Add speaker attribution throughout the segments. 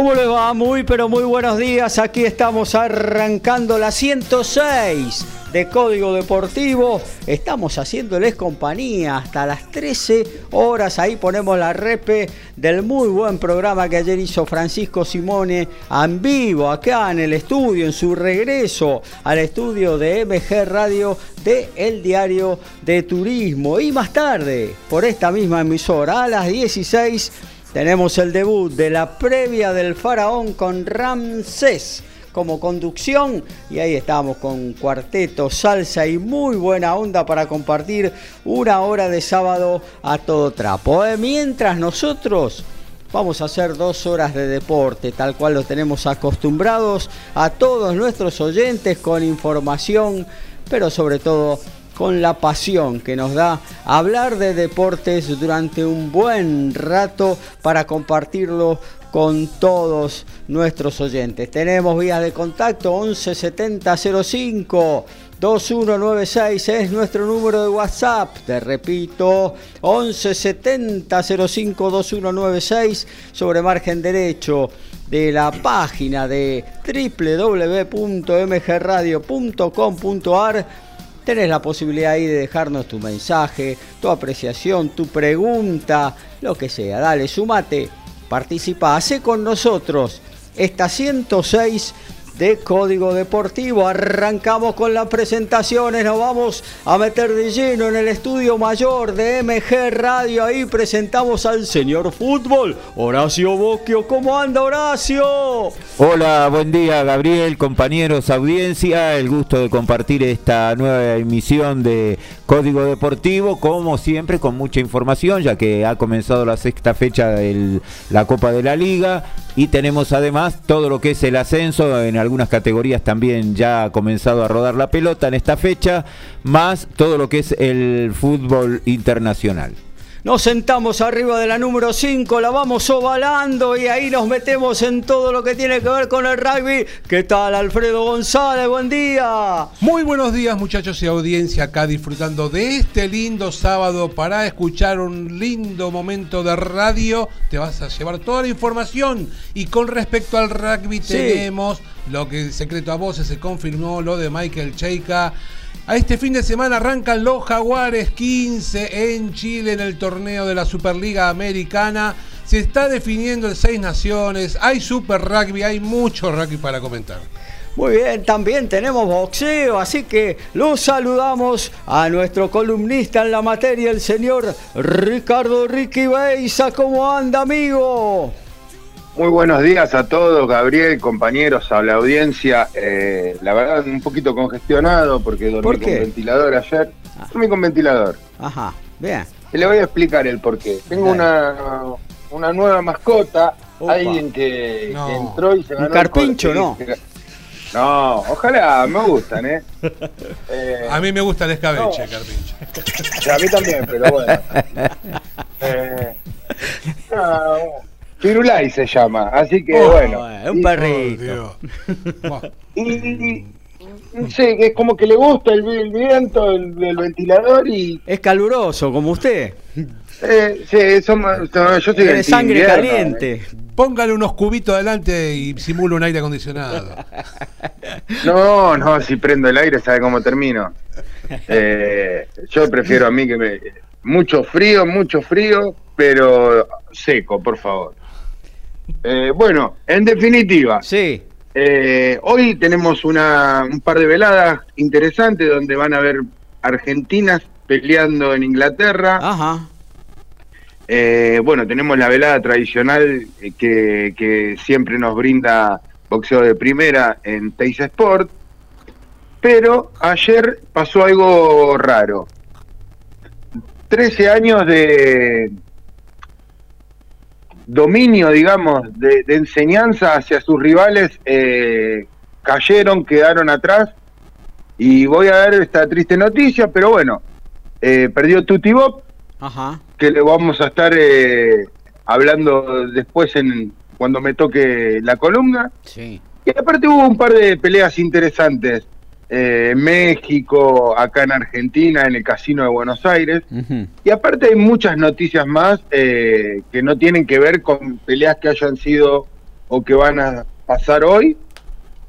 Speaker 1: ¿Cómo le va? Muy pero muy buenos días. Aquí estamos arrancando la 106 de Código Deportivo. Estamos haciéndoles compañía hasta las 13 horas. Ahí ponemos la repe del muy buen programa que ayer hizo Francisco Simone en vivo, acá en el estudio, en su regreso al estudio de MG Radio de El Diario de Turismo. Y más tarde, por esta misma emisora, a las 16 tenemos el debut de la previa del faraón con Ramsés como conducción y ahí estamos con cuarteto, salsa y muy buena onda para compartir una hora de sábado a todo trapo. ¿eh? Mientras nosotros vamos a hacer dos horas de deporte, tal cual lo tenemos acostumbrados a todos nuestros oyentes con información, pero sobre todo con la pasión que nos da hablar de deportes durante un buen rato para compartirlo con todos nuestros oyentes. Tenemos vías de contacto 11 70 05 2196 es nuestro número de WhatsApp. Te repito, 11 70 05 2196 sobre margen derecho de la página de www.mgradio.com.ar tenés la posibilidad ahí de dejarnos tu mensaje, tu apreciación, tu pregunta, lo que sea. Dale, sumate, participa, hace con nosotros esta 106 de Código Deportivo. Arrancamos con las presentaciones, nos vamos a meter de lleno en el estudio mayor de MG Radio. Ahí presentamos al señor fútbol, Horacio Bocchio. ¿Cómo anda Horacio?
Speaker 2: Hola, buen día Gabriel, compañeros, audiencia. El gusto de compartir esta nueva emisión de Código Deportivo, como siempre, con mucha información, ya que ha comenzado la sexta fecha de la Copa de la Liga y tenemos además todo lo que es el ascenso en algunas categorías también ya ha comenzado a rodar la pelota en esta fecha, más todo lo que es el fútbol internacional.
Speaker 1: Nos sentamos arriba de la número 5, la vamos ovalando y ahí nos metemos en todo lo que tiene que ver con el rugby. ¿Qué tal, Alfredo González? Buen día.
Speaker 3: Muy buenos días, muchachos y audiencia, acá disfrutando de este lindo sábado para escuchar un lindo momento de radio. Te vas a llevar toda la información. Y con respecto al rugby, tenemos lo que secreto a voces se confirmó, lo de Michael Cheika a este fin de semana arrancan los Jaguares 15 en Chile en el torneo de la Superliga Americana. Se está definiendo el Seis Naciones, hay Super Rugby, hay mucho rugby para comentar.
Speaker 1: Muy bien, también tenemos boxeo, así que los saludamos a nuestro columnista en la materia, el señor Ricardo Ricky Beisa. ¿Cómo anda, amigo?
Speaker 4: Muy buenos días a todos, Gabriel, compañeros, a la audiencia. Eh, la verdad, un poquito congestionado porque dormí con ventilador ayer. Ah. Dormí con ventilador.
Speaker 1: Ajá, bien.
Speaker 4: le voy a explicar el porqué. Tengo una, una nueva mascota, alguien que, entró y se ganó.
Speaker 1: Un carpincho, ¿no?
Speaker 4: No, ojalá, me gustan, ¿eh?
Speaker 3: eh a mí me gusta el escabeche, carpincho.
Speaker 4: A mí también, pero bueno. Eh, no, Firulai se llama, así que oh, bueno.
Speaker 1: Un perrito.
Speaker 4: y, sé, es como que le gusta el, viento, el, ventilador y...
Speaker 1: Es caluroso, como usted.
Speaker 4: Eh, sí, somos, yo soy
Speaker 1: de sangre caliente.
Speaker 3: Eh. Póngale unos cubitos adelante y simula un aire acondicionado.
Speaker 4: No, no, si prendo el aire, sabe cómo termino. Eh, yo prefiero a mí que me... Mucho frío, mucho frío, pero seco, por favor. Eh, bueno, en definitiva.
Speaker 1: Sí.
Speaker 4: Eh, hoy tenemos una, un par de veladas interesantes donde van a haber argentinas peleando en Inglaterra.
Speaker 1: Ajá.
Speaker 4: Eh, bueno, tenemos la velada tradicional que, que siempre nos brinda boxeo de primera en Teis Sport, pero ayer pasó algo raro. 13 años de dominio, digamos, de, de enseñanza hacia sus rivales eh, cayeron, quedaron atrás. Y voy a dar esta triste noticia, pero bueno, eh, perdió Tutti Bob,
Speaker 1: Ajá.
Speaker 4: que le vamos a estar eh, hablando después en cuando me toque la columna.
Speaker 1: Sí.
Speaker 4: Y aparte hubo un par de peleas interesantes eh, México, acá en Argentina, en el Casino de Buenos Aires. Y aparte hay muchas noticias más eh, que no tienen que ver con peleas que hayan sido o que van a pasar hoy.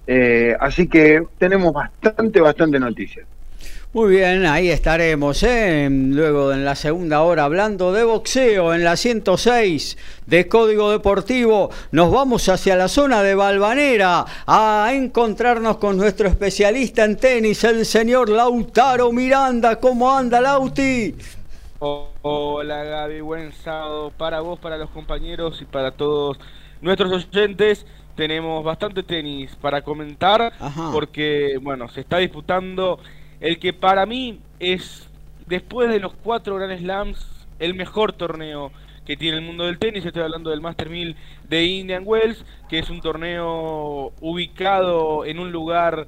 Speaker 4: Eh, así que tenemos bastante, bastante noticias.
Speaker 1: Muy bien, ahí estaremos, ¿eh? luego en la segunda hora hablando de boxeo en la 106 de Código Deportivo. Nos vamos hacia la zona de Balvanera a encontrarnos con nuestro especialista en tenis, el señor Lautaro Miranda. ¿Cómo anda, Lauti?
Speaker 5: Hola Gaby, buen sábado para vos, para los compañeros y para todos nuestros oyentes. Tenemos bastante tenis para comentar
Speaker 1: Ajá.
Speaker 5: porque, bueno, se está disputando el que para mí es, después de los cuatro Grand Slams, el mejor torneo que tiene el mundo del tenis. Estoy hablando del Master 1000 de Indian Wells, que es un torneo ubicado en un lugar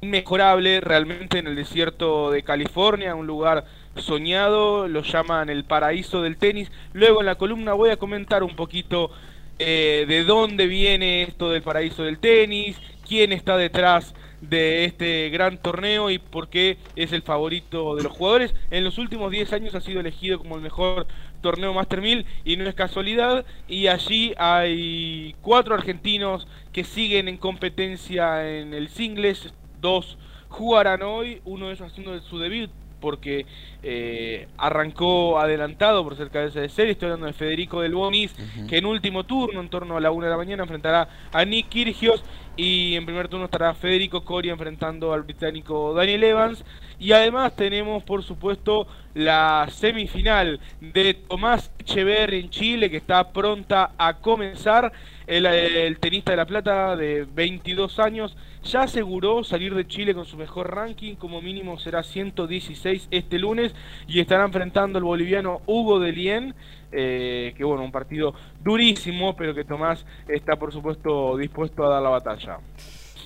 Speaker 5: inmejorable realmente en el desierto de California, un lugar soñado, lo llaman el paraíso del tenis. Luego en la columna voy a comentar un poquito eh, de dónde viene esto del paraíso del tenis, quién está detrás de este gran torneo y por qué es el favorito de los jugadores. En los últimos 10 años ha sido elegido como el mejor torneo Master 1000 y no es casualidad. Y allí hay cuatro argentinos que siguen en competencia en el singles, dos jugarán hoy, uno de ellos haciendo su debut porque eh, arrancó adelantado por ser cabeza de serie. Estoy hablando de Federico Del Bonis, que en último turno, en torno a la una de la mañana, enfrentará a Nick Kyrgios. Y en primer turno estará Federico Coria enfrentando al británico Daniel Evans. Y además tenemos, por supuesto, la semifinal de Tomás Echeverri en Chile, que está pronta a comenzar. El, el tenista de La Plata de 22 años ya aseguró salir de Chile con su mejor ranking, como mínimo será 116 este lunes, y estará enfrentando al boliviano Hugo de Lien, eh, que bueno, un partido durísimo, pero que Tomás está por supuesto dispuesto a dar la batalla.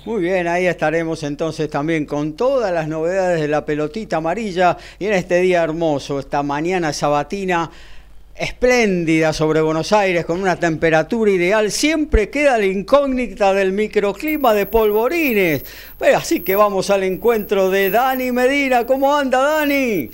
Speaker 1: Muy bien, ahí estaremos entonces también con todas las novedades de la pelotita amarilla y en este día hermoso, esta mañana sabatina espléndida sobre Buenos Aires con una temperatura ideal, siempre queda la incógnita del microclima de polvorines. Pero así que vamos al encuentro de Dani Medina. ¿Cómo anda Dani?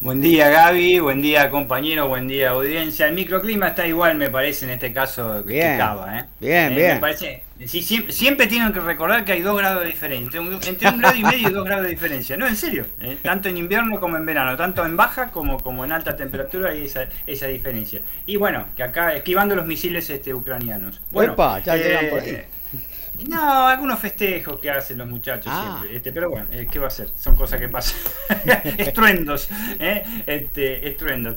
Speaker 6: Buen día Gaby, buen día compañero, buen día audiencia. El microclima está igual me parece en este caso que
Speaker 1: Bien,
Speaker 6: Cava, ¿eh?
Speaker 1: bien,
Speaker 6: Eh,
Speaker 1: bien.
Speaker 6: Me parece, sí, siempre, siempre tienen que recordar que hay dos grados de diferencia, entre un grado y medio y dos grados de diferencia. No, en serio, eh, tanto en invierno como en verano, tanto en baja como, como en alta temperatura hay esa, esa diferencia. Y bueno, que acá esquivando los misiles este, ucranianos. Bueno,
Speaker 1: ya
Speaker 6: eh,
Speaker 1: por ahí.
Speaker 6: No, algunos festejos que hacen los muchachos
Speaker 1: Ah.
Speaker 6: siempre, este, pero bueno, eh, ¿qué va a ser? Son cosas que pasan. estruendos, ¿eh? Este, estruendos.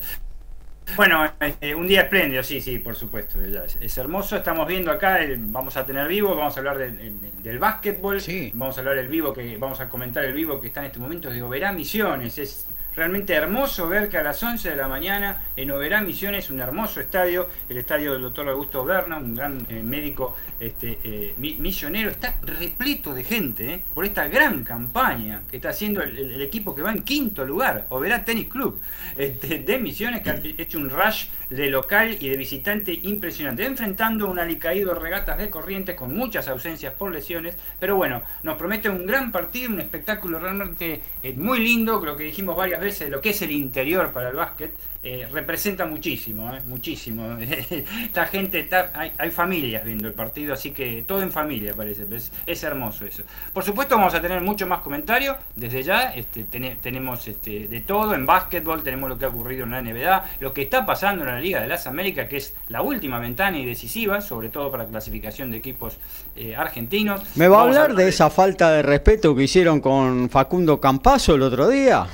Speaker 6: Bueno, este, un día espléndido, sí, sí, por supuesto, es, es hermoso. Estamos viendo acá, el- vamos a tener vivo, vamos a hablar del básquetbol,
Speaker 1: Sí.
Speaker 6: vamos a hablar del vivo, que vamos a comentar el vivo que está en este momento de Oberá Misiones. Es realmente hermoso ver que a las 11 de la mañana en Oberá Misiones, un hermoso estadio, el estadio del doctor Augusto Berna, un gran eh, médico este, eh, mi- misionero, está repleto de gente eh, por esta gran campaña que está haciendo el, equipo que va en quinto lugar, Oberá Tennis Club, este, de Misiones, que ha hecho un rush de local y de visitante impresionante, enfrentando un alicaído regatas de corrientes con muchas ausencias por lesiones, pero bueno, nos promete un gran partido, un espectáculo realmente muy lindo, creo que dijimos varias veces, lo que es el interior para el básquet, eh, representa muchísimo, eh, muchísimo. Esta gente, está, hay, hay familias viendo el partido, así que todo en familia parece, es, es hermoso eso. Por supuesto vamos a tener mucho más comentarios desde ya, este, tene- tenemos este, de todo, en básquetbol tenemos lo que ha ocurrido en la NBA, lo que está pasando en la Liga de las Américas, que es la última ventana y decisiva, sobre todo para clasificación de equipos eh, argentinos.
Speaker 1: ¿Me va a hablar de esa falta de respeto que hicieron con Facundo Campazo el otro día?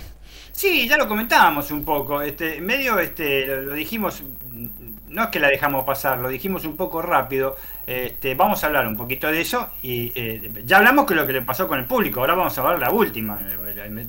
Speaker 6: Sí, ya lo comentábamos un poco. Este, medio este, lo, lo dijimos, no es que la dejamos pasar, lo dijimos un poco rápido. Este, vamos a hablar un poquito de eso y eh, ya hablamos con lo que le pasó con el público. Ahora vamos a hablar la última.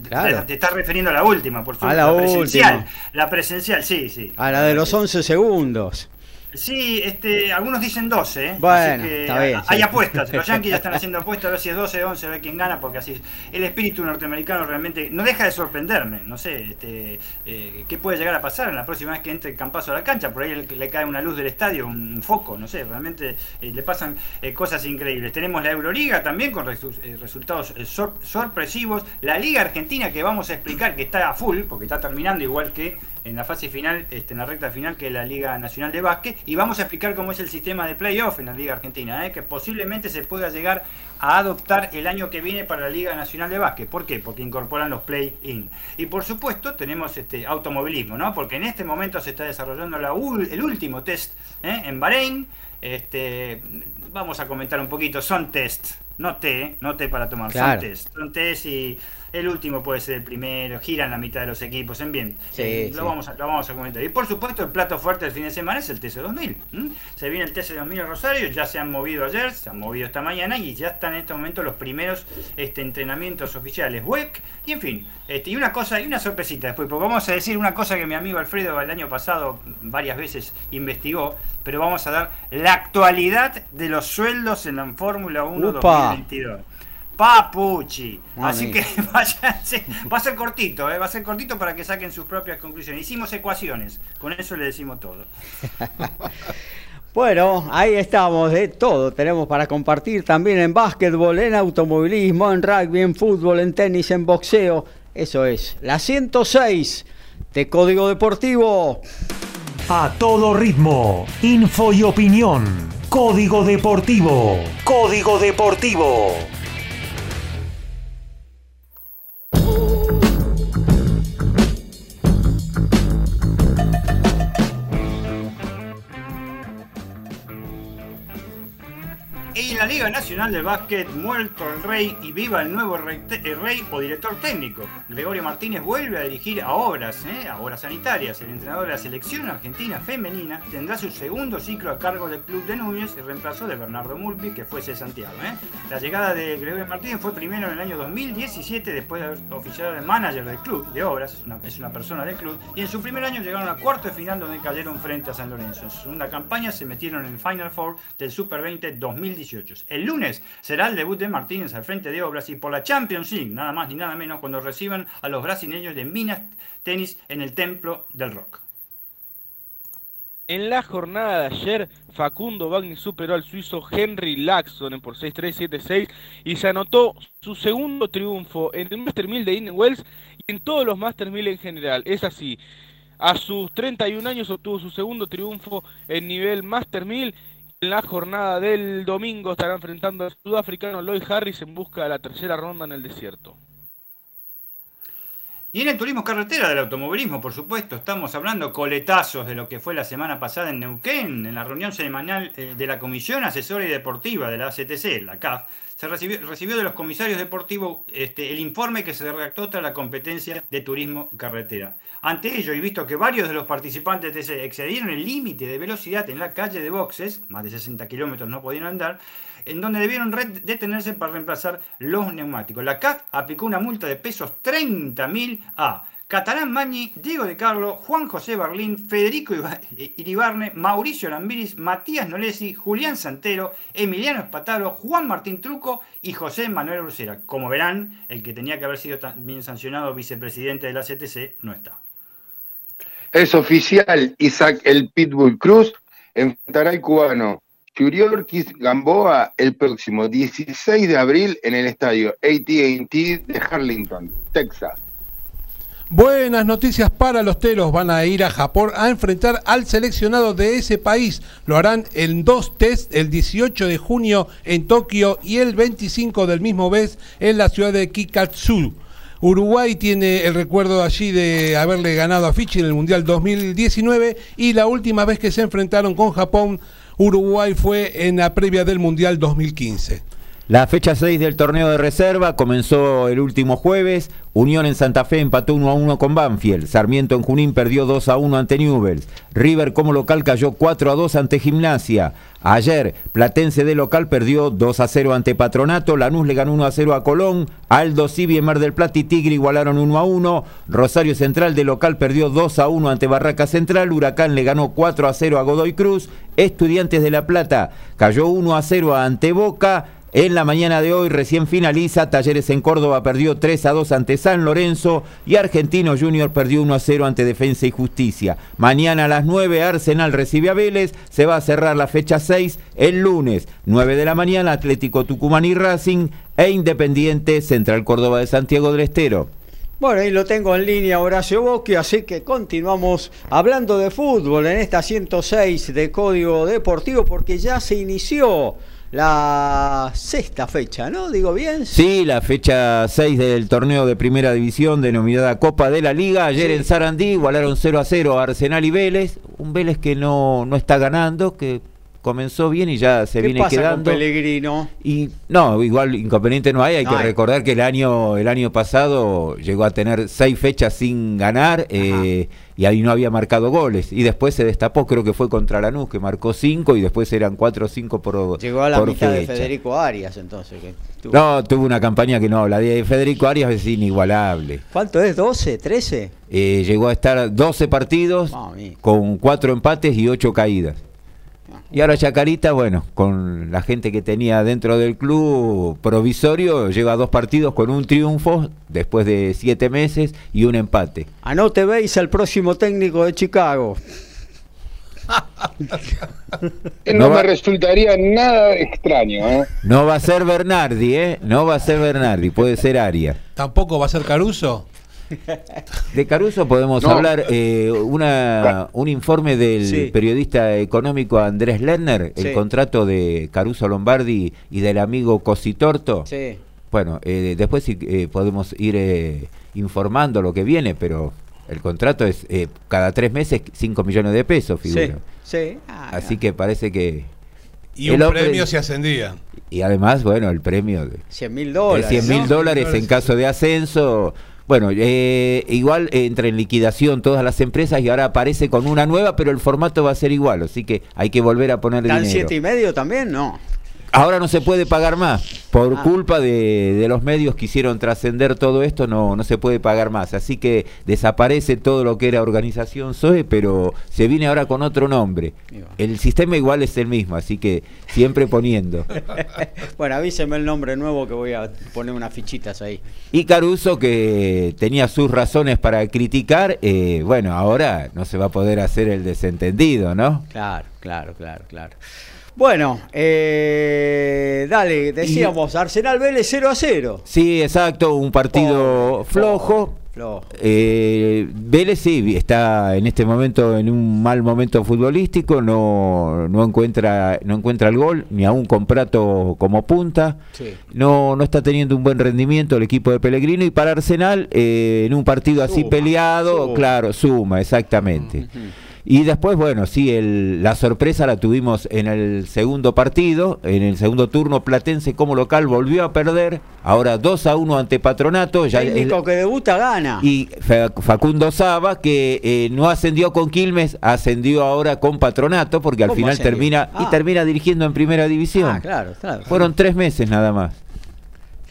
Speaker 1: Claro.
Speaker 6: Te estás refiriendo a la última, por
Speaker 1: A
Speaker 6: supuesto.
Speaker 1: la
Speaker 6: presencial.
Speaker 1: última.
Speaker 6: La presencial, sí, sí.
Speaker 1: A la de los 11 segundos.
Speaker 6: Sí, este, algunos dicen 12, ¿eh?
Speaker 1: Bueno,
Speaker 6: Así que
Speaker 1: está bien,
Speaker 6: hay
Speaker 1: sí.
Speaker 6: apuestas. Los Yankees ya están haciendo apuestas, a ver si es 12, 11, a ver quién gana, porque así es. El espíritu norteamericano realmente no deja de sorprenderme. No sé, este, eh, qué puede llegar a pasar en la próxima vez que entre el campazo a la cancha. Por ahí le, le cae una luz del estadio, un foco, no sé, realmente eh, le pasan eh, cosas increíbles. Tenemos la Euroliga también con resu- eh, resultados sor- sorpresivos. La Liga Argentina que vamos a explicar que está a full, porque está terminando igual que en la fase final, este, en la recta final que la Liga Nacional de Básquet y vamos a explicar cómo es el sistema de playoff en la Liga Argentina, ¿eh? que posiblemente se pueda llegar a adoptar el año que viene para la Liga Nacional de Básquet. ¿Por qué? Porque incorporan los play-in. Y por supuesto tenemos este automovilismo, ¿no? Porque en este momento se está desarrollando la el último test ¿eh? en Bahrein. Este, vamos a comentar un poquito, son test, no té, no té para tomar,
Speaker 1: Claro.
Speaker 6: son test. Son test y el último puede ser el primero, giran la mitad de los equipos, en bien.
Speaker 1: Sí,
Speaker 6: Eh,
Speaker 1: sí.
Speaker 6: Lo, vamos a, lo vamos a comentar. Y por supuesto, el plato fuerte del fin de semana es el TC2000. ¿m? Se viene el TC2000 en Rosario, ya se han movido ayer, se han movido esta mañana y ya están en este momento los primeros este, entrenamientos oficiales. WEC, y en fin. Este, y una cosa, y una sorpresita después, porque vamos a decir una cosa que mi amigo Alfredo el año pasado varias veces investigó, pero vamos a dar la actualidad de los sueldos en la Fórmula 1
Speaker 1: Upa.
Speaker 6: 2022. Papuchi. Así que váyanse. Va a ser cortito, ¿eh? va a ser cortito para que saquen sus propias conclusiones. Hicimos ecuaciones, con eso le decimos todo.
Speaker 1: Bueno, ahí estamos, de todo tenemos para compartir también en básquetbol, en automovilismo, en rugby, en fútbol, en tenis, en boxeo. Eso es, la 106 de Código Deportivo.
Speaker 7: A todo ritmo, info y opinión. Código Deportivo. Código Deportivo.
Speaker 6: Y la Liga Nacional de Básquet, muerto el rey y viva el nuevo rey, el o director técnico. Gregorio Martínez vuelve a dirigir a obras, ¿eh? a obras sanitarias. El entrenador de la selección argentina femenina tendrá su segundo ciclo a cargo del club de Núñez y reemplazó de Bernardo Mulpi, que fuese Santiago. ¿eh? La llegada de Gregorio Martínez fue primero en el año 2017, después de haber oficiado de manager del club de obras, es una, es una persona del club, y en su primer año llegaron a cuarto de final donde cayeron frente a San Lorenzo. En su segunda campaña se metieron en el Final Four del Super 20 2018. El lunes será el debut de Martínez al frente de obras y por la Champions League, nada más ni nada menos, cuando reciban a los brasileños de Minas Tenis en el Templo del Rock.
Speaker 5: En la jornada de ayer, Facundo Bagni superó al suizo Henry Laxon por 6-3, 7-6 y se anotó su segundo triunfo en el Master 1000 de Indian Wells y en todos los Master 1000 en general. Es así, a sus 31 años obtuvo su segundo triunfo en nivel Master 1000. En la jornada del domingo estará enfrentando al sudafricano Lloyd Harris en busca de la tercera ronda en el desierto.
Speaker 6: Y en el turismo carretera del automovilismo, por supuesto, estamos hablando coletazos de lo que fue la semana pasada en Neuquén, en la reunión semanal eh, de la Comisión Asesora y Deportiva de la ACTC, la CAF. Se recibió, recibió de los comisarios deportivos este, el informe que se redactó tras la competencia de turismo carretera. Ante ello, y visto que varios de los participantes excedieron el límite de velocidad en la calle de boxes, más de 60 kilómetros no podían andar, en donde debieron detenerse para reemplazar los neumáticos. La CAF aplicó una multa de pesos 30.000 a Catalán Mañi, Diego de Carlo, Juan José Barlín, Federico Iba- Iribarne, Mauricio Lambiris, Matías Nolesi, Julián Santero, Emiliano Espatalo, Juan Martín Truco y José Manuel Ursera. Como verán, el que tenía que haber sido también sancionado vicepresidente de la CTC no está.
Speaker 4: Es oficial, Isaac el Pitbull Cruz enfrentará al cubano Churiorquis Gamboa el próximo 16 de abril en el estadio AT&T de Harlington, Texas.
Speaker 3: Buenas noticias para los telos. Van a ir a Japón a enfrentar al seleccionado de ese país. Lo harán en dos test el 18 de junio en Tokio y el 25 del mismo mes en la ciudad de Kikatsu. Uruguay tiene el recuerdo allí de haberle ganado a Fiji en el Mundial 2019 y la última vez que se enfrentaron con Japón, Uruguay fue en la previa del Mundial 2015.
Speaker 2: La fecha 6 del torneo de reserva comenzó el último jueves. Unión en Santa Fe empató 1 a 1 con Banfield. Sarmiento en Junín perdió 2 a 1 ante Newells. River como local cayó 4 a 2 ante Gimnasia. Ayer, Platense de local perdió 2 a 0 ante Patronato. Lanús le ganó 1 a 0 a Colón. Aldo Civi en Mar del Plata y Tigre igualaron 1 a 1. Rosario Central de local perdió 2 a 1 ante Barraca Central. Huracán le ganó 4 a 0 a Godoy Cruz. Estudiantes de La Plata cayó 1 a 0 ante Boca. En la mañana de hoy recién finaliza, Talleres en Córdoba perdió 3 a 2 ante San Lorenzo y Argentino Junior perdió 1 a 0 ante Defensa y Justicia. Mañana a las 9 Arsenal recibe a Vélez, se va a cerrar la fecha 6 el lunes, 9 de la mañana Atlético Tucumán y Racing e Independiente Central Córdoba de Santiago del Estero.
Speaker 1: Bueno, ahí lo tengo en línea Horacio Boschi, así que continuamos hablando de fútbol en esta 106 de Código Deportivo porque ya se inició la sexta fecha, ¿no? ¿Digo bien?
Speaker 2: Sí, la fecha 6 del torneo de primera división denominada Copa de la Liga. Ayer
Speaker 1: Sí.
Speaker 2: en Sarandí igualaron 0 a 0 a Arsenal y Vélez. Un Vélez que no, no está ganando, que comenzó bien y ya se
Speaker 1: ¿Qué
Speaker 2: viene
Speaker 1: pasa
Speaker 2: quedando.
Speaker 1: con Pellegrino?
Speaker 2: Y no, igual inconveniente no hay, hay
Speaker 1: No
Speaker 2: que
Speaker 1: hay.
Speaker 2: recordar que el año el año pasado llegó a tener seis fechas sin ganar eh, y ahí no había marcado goles y después se destapó, creo que fue contra Lanús que marcó cinco y después eran cuatro o cinco por
Speaker 1: Llegó a la
Speaker 2: por
Speaker 1: mitad de. Federico Arias, entonces. que tuvo-
Speaker 2: No, tuvo una campaña que no, la de Federico Arias es inigualable.
Speaker 1: ¿Cuánto es? ¿12? ¿13?
Speaker 2: Eh, llegó a estar 12 partidos
Speaker 1: Mami.
Speaker 2: con cuatro empates y ocho caídas. Y ahora Chacarita, bueno, con la gente que tenía dentro del club provisorio, lleva dos partidos con un triunfo después de siete meses y un empate.
Speaker 1: Anote veis al próximo técnico de Chicago.
Speaker 2: No
Speaker 4: No,
Speaker 2: va-
Speaker 4: me resultaría nada extraño, ¿eh?
Speaker 2: No va a ser Bernardi, ¿eh? No va a ser Bernardi, puede ser Arias.
Speaker 3: ¿Tampoco va a ser Caruso?
Speaker 2: De Caruso podemos
Speaker 4: No.
Speaker 2: hablar eh, una, un informe del
Speaker 1: Sí.
Speaker 2: periodista económico Andrés Lerner, el
Speaker 1: Sí.
Speaker 2: contrato de Caruso Lombardi y del amigo Cositorto.
Speaker 1: Sí.
Speaker 2: Bueno, eh, después sí, eh, podemos ir eh, informando lo que viene, pero el contrato es eh, cada tres meses 5 millones de pesos,
Speaker 1: Sí.
Speaker 2: figura.
Speaker 1: Sí. Ah,
Speaker 2: Así que parece que...
Speaker 3: Y
Speaker 2: El
Speaker 3: un
Speaker 2: hombre-
Speaker 3: premio se ascendía.
Speaker 2: Y además, bueno, el premio de,
Speaker 1: 100 mil
Speaker 2: de
Speaker 1: dólares.
Speaker 2: 100 mil
Speaker 1: ¿no?
Speaker 2: dólares en caso de ascenso. Bueno, eh, igual entra en liquidación todas las empresas y ahora aparece con una nueva, pero el formato va a ser igual, así que hay que volver a poner
Speaker 1: ¿Dan
Speaker 2: dinero.
Speaker 1: siete y medio también? No.
Speaker 2: Ahora no se puede pagar más. Por
Speaker 1: Ah.
Speaker 2: culpa de, de los medios que hicieron trascender todo esto, no, no se puede pagar más. Así que desaparece todo lo que era organización SOE, pero se viene ahora con otro nombre. El sistema igual es el mismo, así que siempre poniendo.
Speaker 1: Bueno, avíseme el nombre nuevo que voy a poner unas fichitas ahí.
Speaker 2: Y Caruso, que tenía sus razones para criticar, eh, bueno, ahora no se va a poder hacer el desentendido, ¿no?
Speaker 1: Claro, claro, claro, claro. Bueno, eh, dale, decíamos, Arsenal Vélez 0 a 0.
Speaker 2: Sí, exacto, un partido flojo.
Speaker 1: pobre, flojo.
Speaker 2: Eh, Vélez sí está en este momento en un mal momento futbolístico, no, no encuentra no encuentra el gol, ni aún con Prato como punta.
Speaker 1: Sí.
Speaker 2: No, no está teniendo un buen rendimiento el equipo de Pellegrino y para Arsenal eh, en un partido así
Speaker 1: Suma,
Speaker 2: peleado,
Speaker 1: suma.
Speaker 2: claro, suma, exactamente. Y después, bueno, sí, el- la sorpresa la tuvimos en el segundo partido, en el segundo turno, Platense como local volvió a perder, ahora 2 a 1 ante Patronato, ya el-
Speaker 1: Técnico que debuta gana.
Speaker 2: y Fa- Facundo Saba, que eh, no ascendió con Quilmes, ascendió ahora con Patronato, porque al
Speaker 1: ¿Cómo
Speaker 2: final
Speaker 1: ascendió?
Speaker 2: termina y
Speaker 1: Ah.
Speaker 2: termina dirigiendo en primera división.
Speaker 1: Ah, claro, claro.
Speaker 2: Fueron tres meses nada más.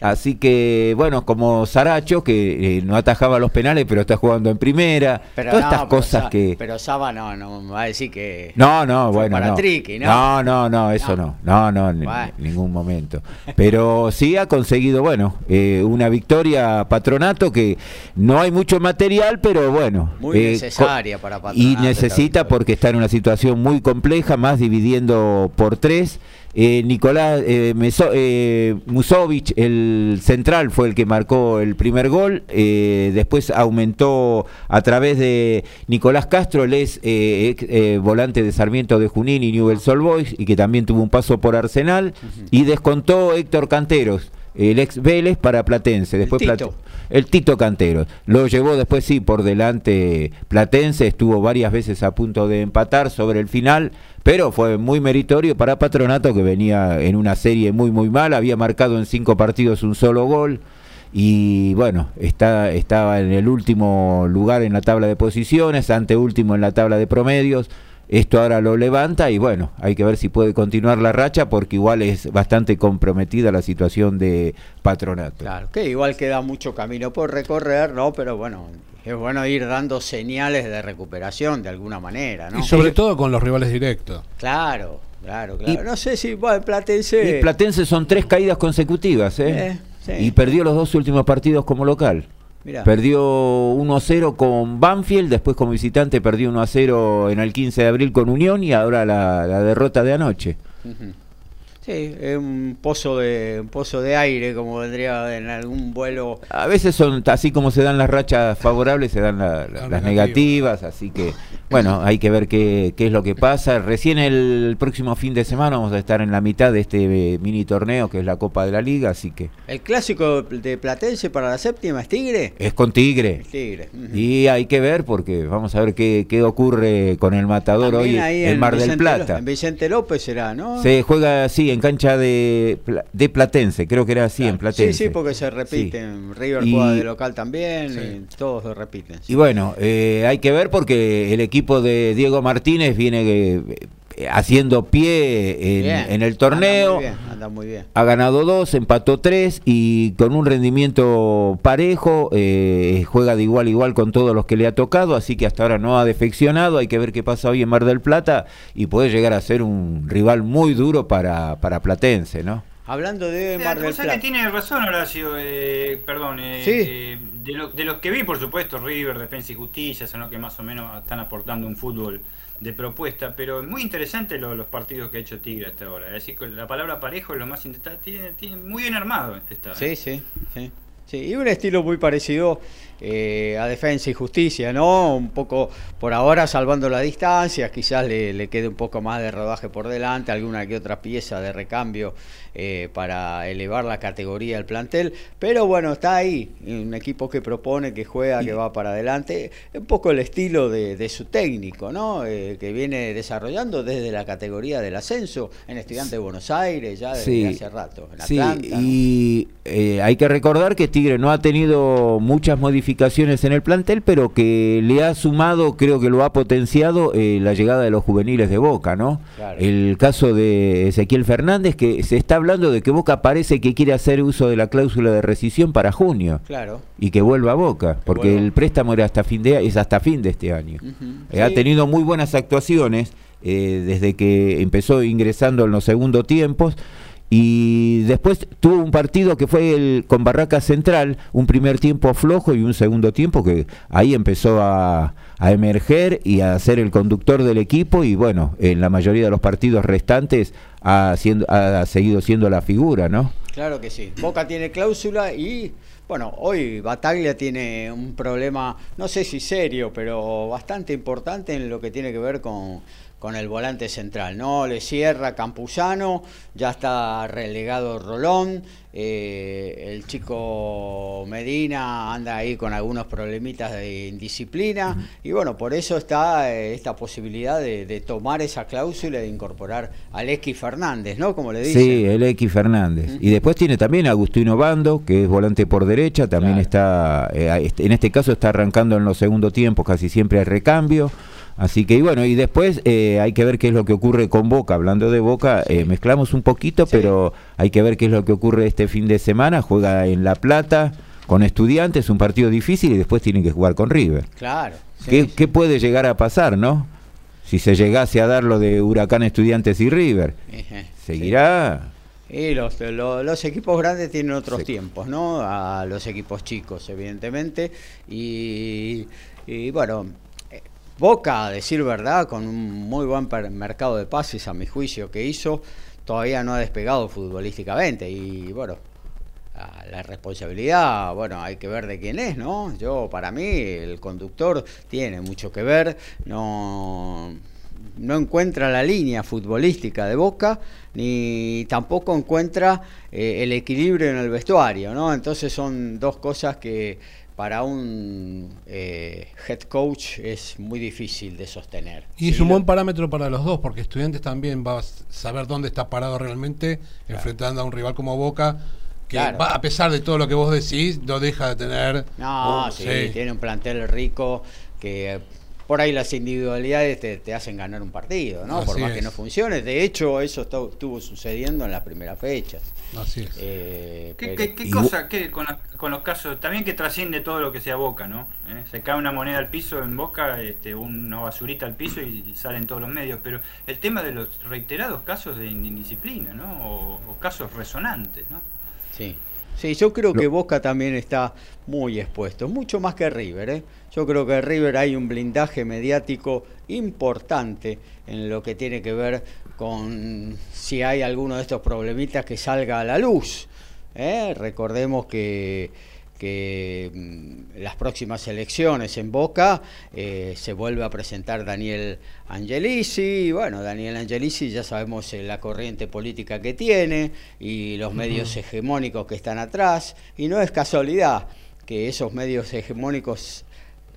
Speaker 2: Así que, bueno, como Saracho, que eh, no atajaba los penales, pero está jugando en primera.
Speaker 1: Pero
Speaker 2: Todas
Speaker 1: no,
Speaker 2: estas cosas
Speaker 1: Sa-
Speaker 2: que...
Speaker 1: Pero Saba no, no me va a decir que.
Speaker 2: No, no, bueno,
Speaker 1: para
Speaker 2: no.
Speaker 1: Triqui, ¿no?
Speaker 2: no, no, no, eso no. No, no, en
Speaker 1: Bueno.
Speaker 2: ningún momento. Pero sí ha conseguido, bueno, eh, una victoria Patronato que no hay mucho material, pero bueno.
Speaker 1: Muy
Speaker 2: eh,
Speaker 1: necesaria para
Speaker 2: Y
Speaker 1: Patronato esta
Speaker 2: necesita porque está en una situación muy compleja, más dividiendo por tres. Eh, Nicolás eh, Meso- eh, Musovic, el central, fue el que marcó el primer gol. Eh, después aumentó a través de Nicolás Castro, eh, ex- eh, volante de Sarmiento de Junín y Newell's Old Boys, y que también tuvo un paso por Arsenal. Y descontó Héctor Canteros, el ex Vélez para Platense. Después
Speaker 1: Tito.
Speaker 2: El Tito Cantero. Lo llevó después sí por delante Platense, estuvo varias veces a punto de empatar sobre el final, pero fue muy meritorio para Patronato que venía en una serie muy muy mala, había marcado en cinco partidos un solo gol y bueno, está, estaba en el último lugar en la tabla de posiciones, anteúltimo en la tabla de promedios. Esto ahora lo levanta y bueno, hay que ver si puede continuar la racha porque igual es bastante comprometida la situación de patronato.
Speaker 1: Claro, que igual queda mucho camino por recorrer, ¿no? Pero bueno, es bueno ir dando señales de recuperación de alguna manera, ¿no?
Speaker 3: Y sobre todo con los rivales directos.
Speaker 1: Claro, claro, claro. no sé si, bueno, Platense...
Speaker 2: Y Platense son tres caídas consecutivas, ¿eh?
Speaker 1: Eh, sí.
Speaker 2: Y perdió los dos últimos partidos como local.
Speaker 1: Mirá.
Speaker 2: Perdió 1-0 con Banfield, después como visitante perdió 1-0 en el 15 de abril con Unión y ahora la, la derrota de anoche.
Speaker 1: Ujú. Sí, es un pozo de un pozo de aire como vendría en algún vuelo.
Speaker 2: A veces son así como se dan las rachas favorables, se dan la- la-
Speaker 3: Las
Speaker 2: las
Speaker 3: negativas.
Speaker 2: negativas, así que bueno, hay que ver qué, qué es lo que pasa. Recién el próximo fin de semana vamos a estar en la mitad de este eh, mini torneo que es la Copa de la Liga, así que
Speaker 1: El clásico de Platense para la séptima es Tigre.
Speaker 2: es con Tigre.
Speaker 1: Tigre.
Speaker 2: Y hay que ver porque vamos a ver qué, qué ocurre con el matador
Speaker 1: También
Speaker 2: hoy
Speaker 1: ahí
Speaker 2: en Mar del
Speaker 1: Ló-
Speaker 2: Plata.
Speaker 1: En Vicente López será, ¿no?
Speaker 2: Se juega así en cancha de, de Platense, creo que era así en Platense.
Speaker 1: Sí, sí, porque se repiten. River
Speaker 2: Y-
Speaker 1: juega de local también,
Speaker 3: Sí.
Speaker 1: y todos se repiten.
Speaker 2: Y bueno, eh, hay que ver porque el equipo de Diego Martínez viene eh, haciendo pie en,
Speaker 1: Bien,
Speaker 2: en el
Speaker 1: Anda
Speaker 2: torneo.
Speaker 1: muy bien, anda muy bien.
Speaker 2: Ha ganado dos, empató tres y con un rendimiento parejo, eh, juega de igual a igual con todos los que le ha tocado, así que hasta ahora no ha defeccionado. Hay que ver qué pasa hoy en Mar del Plata y puede llegar a ser un rival muy duro para, para Platense, ¿no?
Speaker 1: Hablando de Mar del Plata.
Speaker 6: que tiene razón Horacio, eh, perdón, eh,
Speaker 1: Sí.
Speaker 6: eh, de, lo- de los que vi, por supuesto, River, Defensa y Justicia, son los que más o menos están aportando un fútbol de propuesta, pero muy interesante lo- los partidos que ha hecho Tigre hasta ahora. Es decir, la palabra parejo es lo más interesante, tiene, tiene muy bien armado está.
Speaker 1: Sí, sí, sí. Sí, y un estilo muy parecido eh, a Defensa y Justicia, ¿no? Un poco por ahora salvando la distancia, quizás le, le quede un poco más de rodaje por delante, alguna que otra pieza de recambio eh, para elevar la categoría del plantel, pero bueno, está ahí, un equipo que propone, que juega, que va para adelante, un poco el estilo de, de su técnico, ¿no? Eh, que viene desarrollando desde la categoría del ascenso en Estudiantes de Buenos Aires, ya desde
Speaker 2: Sí.
Speaker 1: hace rato, en
Speaker 2: Sí,
Speaker 1: Atlanta, ¿no?
Speaker 2: y hay que recordar que Tigre no ha tenido muchas modificaciones en el plantel, pero que le ha sumado, creo que lo ha potenciado eh, la llegada de los juveniles de Boca, ¿no?
Speaker 1: Claro.
Speaker 2: El caso de Ezequiel Fernández, que se está hablando de que Boca parece que quiere hacer uso de la cláusula de rescisión para junio
Speaker 1: Claro.
Speaker 2: y que vuelva a Boca, porque
Speaker 1: vuelva.
Speaker 2: el préstamo era hasta fin de es hasta fin de este año. Eh, Ha tenido muy buenas actuaciones eh, desde que empezó ingresando en los segundos tiempos y después tuvo un partido que fue el con Barraca Central, un primer tiempo flojo y un segundo tiempo que ahí empezó a, a emerger y a ser el conductor del equipo y bueno, en la mayoría de los partidos restantes ha, siendo, ha seguido siendo la figura, ¿no?
Speaker 1: Claro que sí. Boca tiene cláusula y, bueno, hoy Bataglia tiene un problema, no sé si serio, pero bastante importante en lo que tiene que ver con, con el volante central. No le cierra Campuzano, ya está relegado Rolón, eh, el chico Medina anda ahí con algunos problemitas de indisciplina y bueno, por eso está eh, esta posibilidad de, de tomar esa cláusula y de incorporar a Lecky Fernández, ¿no? Como le dicen.
Speaker 2: Sí, el X Fernández. Y después tiene también a Agustino Bando, que es volante por derecha, también
Speaker 1: Claro.
Speaker 2: está, eh, en este caso está arrancando en los segundos tiempos, casi siempre hay recambio. Así que y bueno, y después eh, hay que ver qué es lo que ocurre con Boca. Hablando de Boca, eh, mezclamos un poquito, pero hay que ver qué es lo que ocurre este fin de semana. Juega en La Plata con estudiantes, un partido difícil y después tiene que jugar con River.
Speaker 1: Claro. sí,
Speaker 2: ¿Qué, puede llegar a pasar, no? Si se llegase a dar lo de Huracán Estudiantes y River, seguirá...
Speaker 1: Y los, lo- los equipos grandes tienen otros
Speaker 2: Sí.
Speaker 1: tiempos, ¿no? A los equipos chicos, evidentemente. Y, y, bueno, Boca, a decir verdad, con un muy buen mercado de pases, a mi juicio, que hizo, todavía no ha despegado futbolísticamente. Y bueno, la responsabilidad, bueno, hay que ver de quién es, ¿no? Yo, para mí, el conductor tiene mucho que ver, no... no encuentra la línea futbolística de Boca ni tampoco encuentra eh, el equilibrio en el vestuario, ¿no? Entonces son dos cosas que para un eh, head coach es muy difícil de sostener.
Speaker 3: Y es un buen parámetro para los dos, porque estudiantes también va a saber dónde está parado realmente, enfrentando a un rival como Boca, que
Speaker 1: Claro.
Speaker 3: va, a pesar de todo lo que vos decís, no deja de tener...
Speaker 1: No,
Speaker 3: Oh,
Speaker 1: sí, tiene un plantel rico que por ahí las individualidades te, te hacen ganar un partido, ¿no? por más que no funcione. De hecho, eso estu- estuvo sucediendo en las primeras fechas.
Speaker 3: Así es.
Speaker 1: Eh,
Speaker 6: ¿Qué,
Speaker 1: pero-
Speaker 6: qué- qué
Speaker 2: Y
Speaker 6: cosa qué con, la- con los casos? También que trasciende todo lo que sea Boca, ¿no? ¿Eh? Se cae una moneda al piso en Boca, este, una basurita al piso y, y salen todos los medios. Pero el tema de los reiterados casos de indisciplina, ¿no? O, o casos resonantes, ¿no?
Speaker 1: Sí. Sí, yo creo que Boca también está muy expuesto, mucho más que River. ¿eh? Yo creo que River hay un blindaje mediático importante en lo que tiene que ver con si hay alguno de estos problemitas que salga a la luz. ¿eh? Recordemos que, que mm, las próximas elecciones en Boca eh, se vuelve a presentar Daniel Angelici. y Bueno, Daniel Angelici ya sabemos eh, la corriente política que tiene y los medios hegemónicos que están atrás. Y no es casualidad que esos medios hegemónicos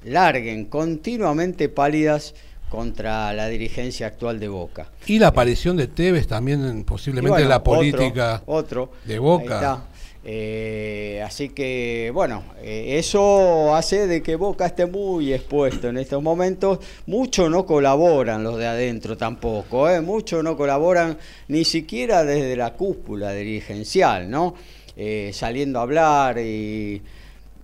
Speaker 1: larguen continuamente pálidas contra la dirigencia actual de Boca.
Speaker 3: Y la aparición de Tevez también en- posiblemente
Speaker 1: bueno,
Speaker 3: la política
Speaker 1: otro,
Speaker 3: de Boca.
Speaker 1: Eh, así que, bueno, eh, eso hace de que Boca esté muy expuesto en estos momentos. Mucho no colaboran los de adentro tampoco, ¿eh? mucho no colaboran ni siquiera desde la cúpula dirigencial, ¿no? Eh, saliendo a hablar y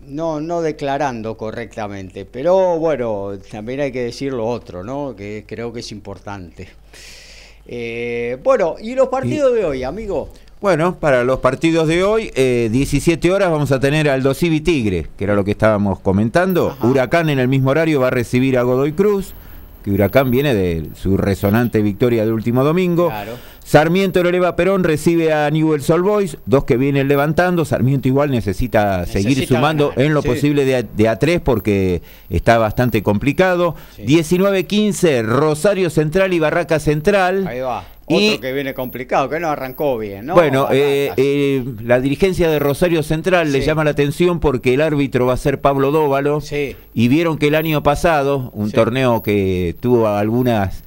Speaker 1: no, no declarando correctamente. Pero bueno, también hay que decir lo otro, ¿no? Que creo que es importante. Eh, bueno, y los partidos de hoy, amigo.
Speaker 2: Bueno, para los partidos de hoy, eh, 17 horas vamos a tener al Dosivi Tigre, que era lo que estábamos comentando.
Speaker 1: Ajá.
Speaker 2: Huracán en el mismo horario va a recibir a Godoy Cruz, que Huracán viene de su resonante victoria del último domingo.
Speaker 1: Claro.
Speaker 2: Sarmiento Loreva Perón recibe a Newell's Old Boys, dos que vienen levantando. Sarmiento igual necesita, seguir sumando
Speaker 1: ganar,
Speaker 2: en lo
Speaker 1: sí.
Speaker 2: posible de a, de a tres porque está bastante complicado.
Speaker 1: Sí.
Speaker 2: 19-15, Rosario Central y Barraca Central.
Speaker 1: Ahí va.
Speaker 2: Y-
Speaker 1: Otro que viene complicado, que no arrancó bien, ¿no?
Speaker 2: Bueno, eh, eh, la dirigencia de Rosario Central le
Speaker 1: Sí.
Speaker 2: llama la atención porque el árbitro va a ser Pablo Dóvalo.
Speaker 1: Sí.
Speaker 2: Y vieron que el año pasado, un
Speaker 1: Sí.
Speaker 2: torneo que tuvo algunas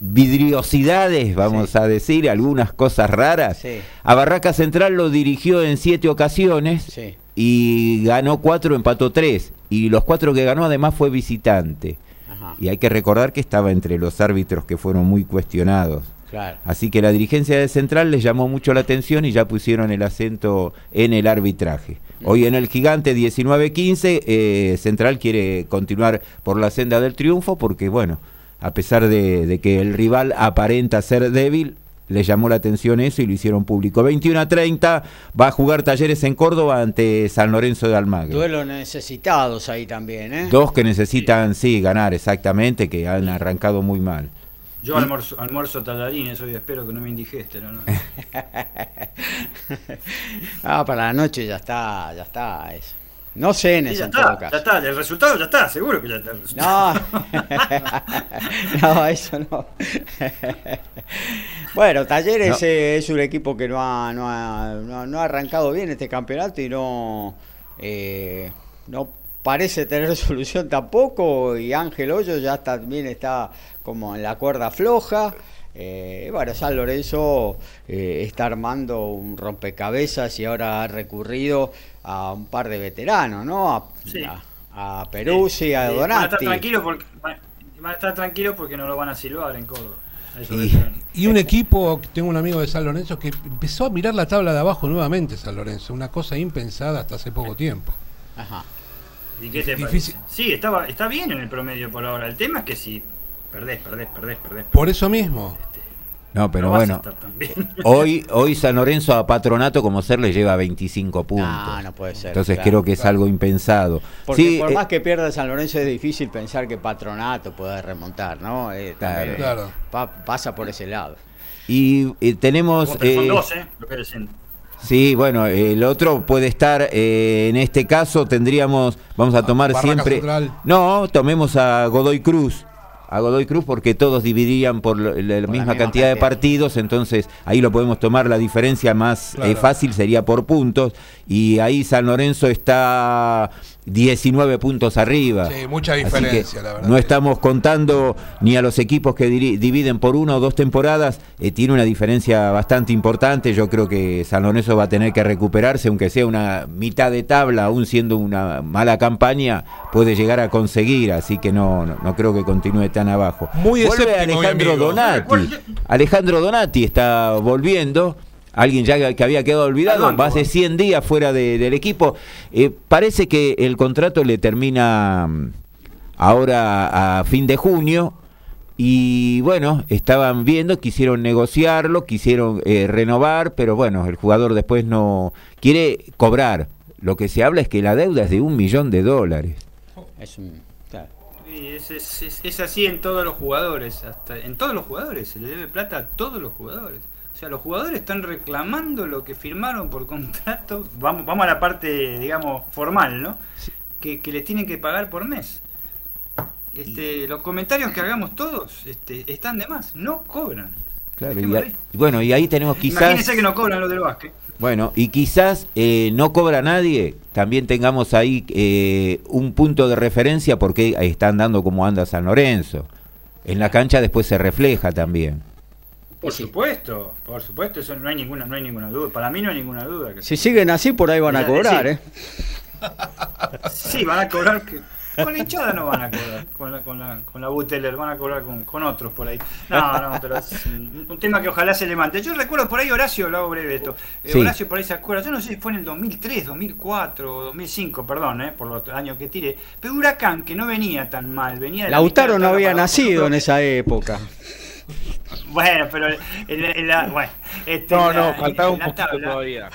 Speaker 2: vidriosidades, vamos
Speaker 1: Sí.
Speaker 2: a decir, algunas cosas raras,
Speaker 1: Sí.
Speaker 2: a Barraca Central lo dirigió en siete ocasiones
Speaker 1: Sí.
Speaker 2: y ganó cuatro, empató tres. Y los cuatro que ganó además fue visitante.
Speaker 1: Ajá,
Speaker 2: Y hay que recordar que estaba entre los árbitros que fueron muy cuestionados.
Speaker 1: Claro.
Speaker 2: Así que la dirigencia de Central les llamó mucho la atención y ya pusieron el acento en el arbitraje. Hoy en el Gigante 19-15, eh, Central quiere continuar por la senda del triunfo porque, bueno, a pesar de, de que el rival aparenta ser débil, les llamó la atención eso y lo hicieron público. 21 a 30 va a jugar Talleres en Córdoba ante San Lorenzo de Almagro.
Speaker 1: Duelos necesitados ahí también, ¿eh?
Speaker 2: Dos que necesitan, sí, ganar exactamente, que han arrancado muy mal.
Speaker 6: Yo almuerzo, almuerzo tallarines hoy, espero que no me indigeste, ¿no?
Speaker 1: Ah, para la noche ya está, ya está eso. No cenes
Speaker 6: Sí, ya
Speaker 1: en todo
Speaker 6: está,
Speaker 1: caso.
Speaker 6: ya está, el resultado ya está, seguro que ya está. el resultado.
Speaker 1: No, no, eso no. bueno, Talleres
Speaker 2: No.
Speaker 1: eh, es un equipo que no ha, no, ha, no ha- no ha arrancado bien este campeonato y no, eh, no parece tener solución tampoco. Y Ángel Hoyo ya también está como en la cuerda floja. Eh, bueno, San Lorenzo eh, está armando un rompecabezas y ahora ha recurrido a un par de veteranos, ¿no? A,
Speaker 6: Sí.
Speaker 1: a, a Peruzzi, a
Speaker 6: Eh, Van a estar
Speaker 1: Donati.
Speaker 6: tranquilos porque, van van a estar tranquilos porque no lo van a silbar en Córdoba.
Speaker 2: Y-
Speaker 3: Y un equipo, tengo un amigo de San Lorenzo que empezó a mirar la tabla de abajo nuevamente, San Lorenzo, una cosa impensada hasta hace poco tiempo.
Speaker 1: Ajá.
Speaker 6: ¿Y qué te
Speaker 3: Difícil.
Speaker 6: parece? Sí, estaba, está bien en el promedio por ahora. El tema es que si perdés, perdés, perdés, perdés.
Speaker 3: Por eso mismo.
Speaker 2: No, pero
Speaker 6: no a
Speaker 2: bueno,
Speaker 6: bien.
Speaker 2: Hoy, hoy San Lorenzo a Patronato como ser le lleva 25 puntos.
Speaker 1: No, no puede ser.
Speaker 2: Entonces
Speaker 1: claro.
Speaker 2: creo que es algo impensado.
Speaker 1: Porque
Speaker 2: Sí,
Speaker 1: por
Speaker 2: eh,
Speaker 1: más que pierda San Lorenzo es difícil pensar que Patronato puede remontar, ¿no? Eh, también,
Speaker 3: Claro.
Speaker 1: eh, pa- pasa por ese lado.
Speaker 2: y eh, tenemos...
Speaker 6: Pero son
Speaker 2: eh,
Speaker 6: dos, ¿eh? Lo que dicen.
Speaker 2: Sí, bueno, el otro puede estar, eh, en este caso tendríamos, vamos a tomar
Speaker 3: Barraca
Speaker 2: siempre...
Speaker 3: Central.
Speaker 2: No, tomemos a Godoy Cruz. a Godoy Cruz porque todos dividían por la, la misma
Speaker 1: misma
Speaker 2: cantidad de partidos, entonces ahí lo podemos tomar, la diferencia más eh, fácil sería por puntos, y ahí San Lorenzo está 19 puntos arriba.
Speaker 3: Sí, mucha diferencia, la verdad.
Speaker 2: No estamos contando ni a los equipos que dividen por una o dos temporadas, eh, tiene una diferencia bastante importante, yo creo que San Lorenzo va a tener que recuperarse, aunque sea una mitad de tabla, aún siendo una mala campaña, puede llegar a conseguir, así que no, no, no creo que continúe tan abajo.
Speaker 3: Muy
Speaker 2: Vuelve Alejandro. Donati, Alejandro Donati está volviendo. Alguien ya que había quedado olvidado, va hace
Speaker 6: va.
Speaker 2: 100 días fuera de- del equipo. Eh, parece que el contrato le termina mm, ahora a fin de junio. Y bueno, estaban viendo, quisieron negociarlo, quisieron eh, renovar, pero bueno, el jugador después no quiere cobrar. Lo que se habla es que la deuda es de un millón de dólares.
Speaker 1: Es un- claro.
Speaker 6: Sí, es, es- es- es así en todos los jugadores, hasta en todos los jugadores, se le debe plata a todos los jugadores. O sea, los jugadores están reclamando lo que firmaron por contrato, vamos, vamos a la parte, digamos, formal, ¿no? Que, que les tienen que pagar por mes. Este, los comentarios que hagamos todos este, están de más, no cobran.
Speaker 2: Claro, y, bueno, y ahí tenemos quizás...
Speaker 6: Imagínense que no cobran los del básquet.
Speaker 2: Bueno, y quizás eh, no cobra nadie, también tengamos ahí eh, un punto de referencia porque ahí están dando como anda San Lorenzo. En la cancha después se refleja también.
Speaker 6: Por supuesto, por supuesto, eso no hay ninguna, no hay ninguna duda. Para mí no hay ninguna duda. Que
Speaker 1: Si siguen así, por ahí van a
Speaker 6: Ya,
Speaker 1: cobrar. ¿eh?
Speaker 6: Sí, van a cobrar. Que, con la hinchada no van a cobrar. Con la, con la, con la Buteler van a cobrar con, con otros por ahí. No, no, pero es un, un tema que ojalá se levante. Yo recuerdo por ahí Horacio, lo hago breve esto. Eh,
Speaker 2: Sí.
Speaker 6: Horacio por ahí se acuerda. Yo no sé si fue en el 2003, 2004 o 2005, perdón, eh, por los años que tiré. Pero Huracán, que no venía tan mal, venía de la
Speaker 1: Lautaro no había nacido en esa época.
Speaker 6: Bueno, pero en la, en la- bueno, este,
Speaker 5: No,
Speaker 6: en la-
Speaker 5: no, faltaba
Speaker 6: en
Speaker 5: un poquito
Speaker 6: tabla,
Speaker 5: todavía.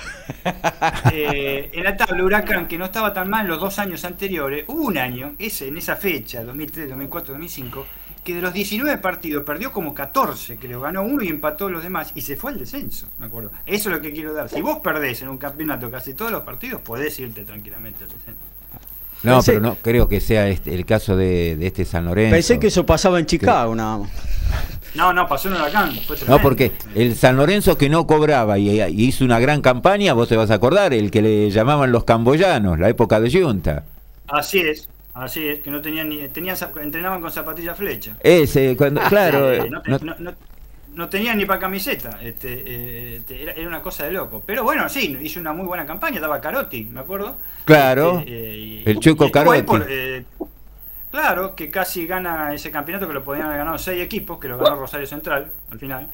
Speaker 6: eh, en la tabla Huracán, que no estaba tan mal los dos años anteriores, hubo un año, ese, en esa fecha, 2003, 2004, 2005, que de los 19 partidos perdió como 14, creo, ganó uno y empató los demás y se fue al descenso, me acuerdo. Eso es lo que quiero dar. Si vos perdés en un campeonato casi todos los partidos, podés irte tranquilamente al descenso.
Speaker 2: No,
Speaker 1: Pensé-
Speaker 2: pero no creo que sea este, el caso de, de este San Lorenzo.
Speaker 1: Pensé que eso pasaba en Chicago, nada más.
Speaker 6: No, no, pasó en Huracán. Fue
Speaker 2: No, porque el San Lorenzo que no cobraba y, y hizo una gran campaña, vos te vas a acordar, el que le llamaban los camboyanos, la época de Junta.
Speaker 6: Así es, así es, que no tenían ni. Tenían, entrenaban con zapatillas flecha.
Speaker 2: Ese, cuando, claro,
Speaker 6: Eh,
Speaker 2: eh,
Speaker 6: no, te-
Speaker 2: no-
Speaker 6: no- no- tenían ni para camiseta. Este, eh, este, era, era una cosa de loco. Pero bueno, sí, hizo una muy buena campaña. Estaba Carotti, me acuerdo.
Speaker 2: Claro,
Speaker 6: Este, eh, y-
Speaker 2: el Chuco Carotti.
Speaker 6: por, eh, claro, que casi gana ese campeonato que lo podían haber ganado seis equipos, que lo ganó Rosario Central al final.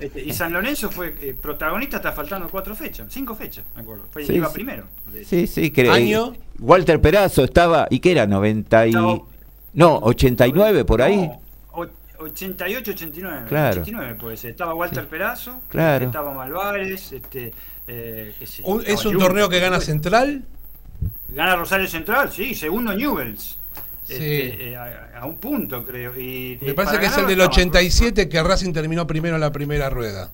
Speaker 6: Este, y San Lorenzo fue eh, protagonista hasta faltando cuatro fechas, cinco fechas, me acuerdo. Fue,
Speaker 2: Sí,
Speaker 6: iba
Speaker 2: sí.
Speaker 6: primero.
Speaker 2: sí, sí, que
Speaker 3: ¿Año?
Speaker 2: Walter Perazo estaba, ¿y qué era? 90 y... No, 89 por ahí.
Speaker 6: No, o- 88, 89.
Speaker 2: Claro.
Speaker 6: 89 puede ser. Estaba Walter Perazo,
Speaker 2: Claro.
Speaker 6: estaba Malvares, este, eh, qué sé
Speaker 3: ¿Es un torneo que gana Central?
Speaker 6: Gana Rosario Central, sí, segundo Newells.
Speaker 3: Sí.
Speaker 6: Este, eh, a, a un punto, creo. Y,
Speaker 3: Me
Speaker 6: eh,
Speaker 3: parece
Speaker 6: para
Speaker 3: que es el del
Speaker 6: estaba-
Speaker 3: 87 que Racing terminó primero en la primera rueda.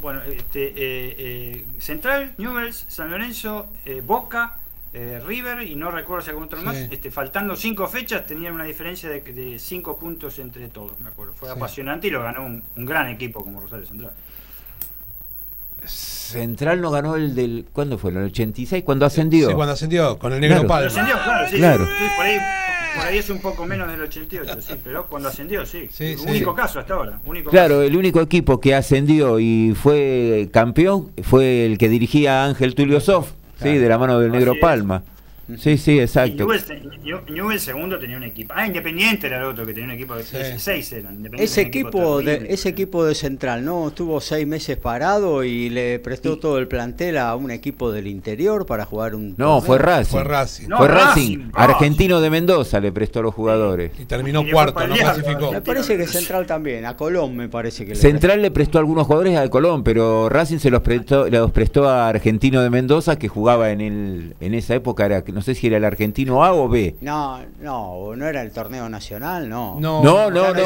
Speaker 6: Bueno, este, eh, eh, Central, Newells, San Lorenzo, eh, Boca, eh, River y no recuerdo si algún otro más. Este, faltando cinco fechas tenían una diferencia de, de cinco puntos entre todos, me acuerdo. Fue
Speaker 3: Sí.
Speaker 6: apasionante y lo ganó un, un gran equipo como Rosario Central.
Speaker 2: Central no ganó el del... ¿Cuándo fue? ¿El 86? ¿Cuando ascendió?
Speaker 3: Sí, cuando ascendió, con el negro
Speaker 2: Claro.
Speaker 3: Palma.
Speaker 6: Ascendió, claro, sí,
Speaker 2: Claro.
Speaker 6: sí, por, ahí, por ahí es un poco menos del 88, sí, pero cuando ascendió, sí.
Speaker 3: Sí, sí.
Speaker 6: único caso hasta ahora. Único
Speaker 2: Claro, el único equipo que ascendió y fue campeón fue el que dirigía Ángel Tulio Sof, sí, de la mano del
Speaker 6: Así
Speaker 2: Negro
Speaker 6: es.
Speaker 2: Palma. Sí, sí, exacto.
Speaker 6: Newell's, New- Newell's segundo tenía un equipo. Ah, Independiente era el otro que tenía un equipo de
Speaker 3: Sí.
Speaker 6: seis eran.
Speaker 1: Ese
Speaker 6: un
Speaker 1: equipo, de, ese equipo de Central, ¿no? Estuvo seis meses parado y le prestó todo el plantel a un equipo del interior para jugar un.
Speaker 2: No, fue Racing.
Speaker 3: Fue Racing.
Speaker 6: No,
Speaker 2: Fue
Speaker 6: Racing,
Speaker 2: Racing. Argentino de Mendoza le prestó a los jugadores.
Speaker 3: Y terminó
Speaker 6: Y
Speaker 3: cuarto, no clasificó.
Speaker 1: Me parece que Central también, a Colón me parece que le
Speaker 2: Central le prestó a algunos jugadores al Colón, pero Racing se los prestó, los prestó a Argentino de Mendoza que jugaba en el en esa época era no sé si era el Argentino A o B.
Speaker 1: No, no, no era el torneo nacional, no.
Speaker 3: No,
Speaker 2: No, no, no.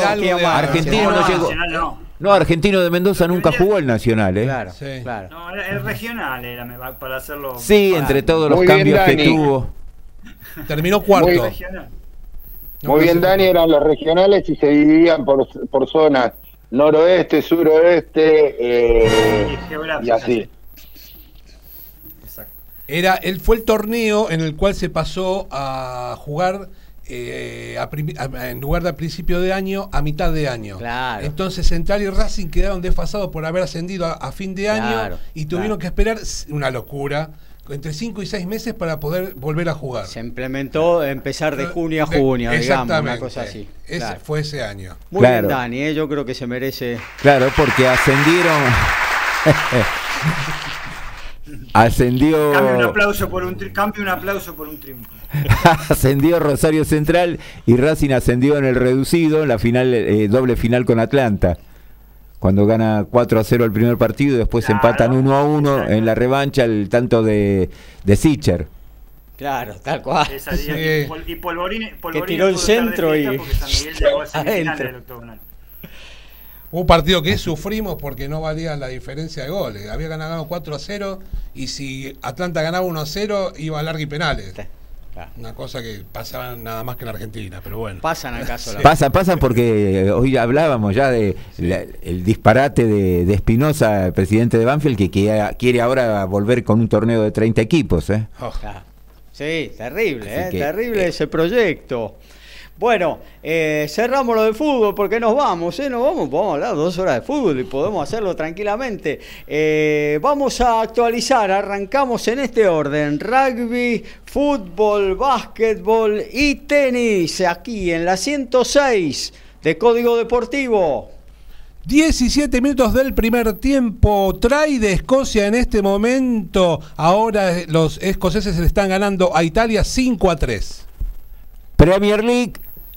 Speaker 2: Argentino no
Speaker 6: no,
Speaker 2: llegó.
Speaker 6: Nacional no.
Speaker 2: No, Argentino de Mendoza nunca jugó el Nacional, ¿eh?
Speaker 1: Claro,
Speaker 3: Sí.
Speaker 1: claro.
Speaker 6: No, era el regional era me va- para hacerlo.
Speaker 2: Sí,
Speaker 6: para-
Speaker 2: entre todos los
Speaker 4: Muy bien,
Speaker 2: cambios que tuvo.
Speaker 3: Terminó
Speaker 6: Muy
Speaker 3: cuarto.
Speaker 4: Muy bien, Dani, eran los regionales y se dividían por, por zonas, noroeste, suroeste, eh,
Speaker 6: y
Speaker 4: así.
Speaker 3: Era, él fue el torneo en el cual se pasó a jugar eh, a prim- a- en lugar de a principio de año a mitad de año.
Speaker 1: Claro.
Speaker 3: Entonces Central y Racing quedaron desfasados por haber ascendido a, a fin de año
Speaker 1: Claro,
Speaker 3: y tuvieron
Speaker 1: claro.
Speaker 3: que esperar una locura entre 5 y 6 meses para poder volver a jugar.
Speaker 1: Se implementó empezar de junio a
Speaker 3: De-
Speaker 1: junio, digamos, una
Speaker 3: exactamente.
Speaker 1: cosa así.
Speaker 3: Ese
Speaker 1: Claro.
Speaker 3: fue ese año.
Speaker 1: Muy
Speaker 2: Claro.
Speaker 1: bien, Dani, ¿eh? yo creo que se merece.
Speaker 2: Claro, porque ascendieron. Ascendió.
Speaker 6: Cambio un aplauso por un tri- cambio un aplauso por un triunfo.
Speaker 2: ascendió Rosario Central y Racing ascendió en el reducido, en la final, eh, doble final con Atlanta. Cuando gana 4 a 0 el primer partido y después
Speaker 6: Claro,
Speaker 2: empatan 1 a 1
Speaker 6: exacto.
Speaker 2: en la revancha el tanto de, de Sicher.
Speaker 1: Claro, tal cual.
Speaker 6: Esa
Speaker 3: Sí.
Speaker 6: que Pol- y Polvorín, Polvorín
Speaker 1: tiró el centro y-
Speaker 6: porque San Miguel llegó a semifinales
Speaker 1: Adentro.
Speaker 6: del octogonal.
Speaker 3: Un partido que sufrimos porque no valía la diferencia de goles. Había ganado 4 a 0 y si Atlanta ganaba 1 a 0 iba a larga y penales.
Speaker 1: Claro.
Speaker 3: Una cosa que pasaba nada más que en Argentina, pero bueno.
Speaker 1: Pasan acaso la
Speaker 2: Pasan, pasan porque eh, hoy hablábamos ya de la- el disparate de, Espinosa, presidente de Banfield, que quiere, quiere ahora volver con un torneo de 30 equipos. ¿eh?
Speaker 3: Oh,
Speaker 1: Claro. Sí, terrible, ¿eh?
Speaker 2: que,
Speaker 1: terrible
Speaker 2: eh,
Speaker 1: ese proyecto. Bueno, eh, cerramos lo de fútbol porque nos vamos, ¿eh? Nos vamos, podemos hablar dos horas de fútbol y podemos hacerlo tranquilamente. Eh, vamos a actualizar, arrancamos en este orden, rugby, fútbol, básquetbol y tenis, aquí en la 106 de Código Deportivo.
Speaker 3: 17 minutos del primer tiempo. Trae de Escocia en este momento. Ahora los escoceses le están ganando a Italia 5 a 3.
Speaker 2: Premier League,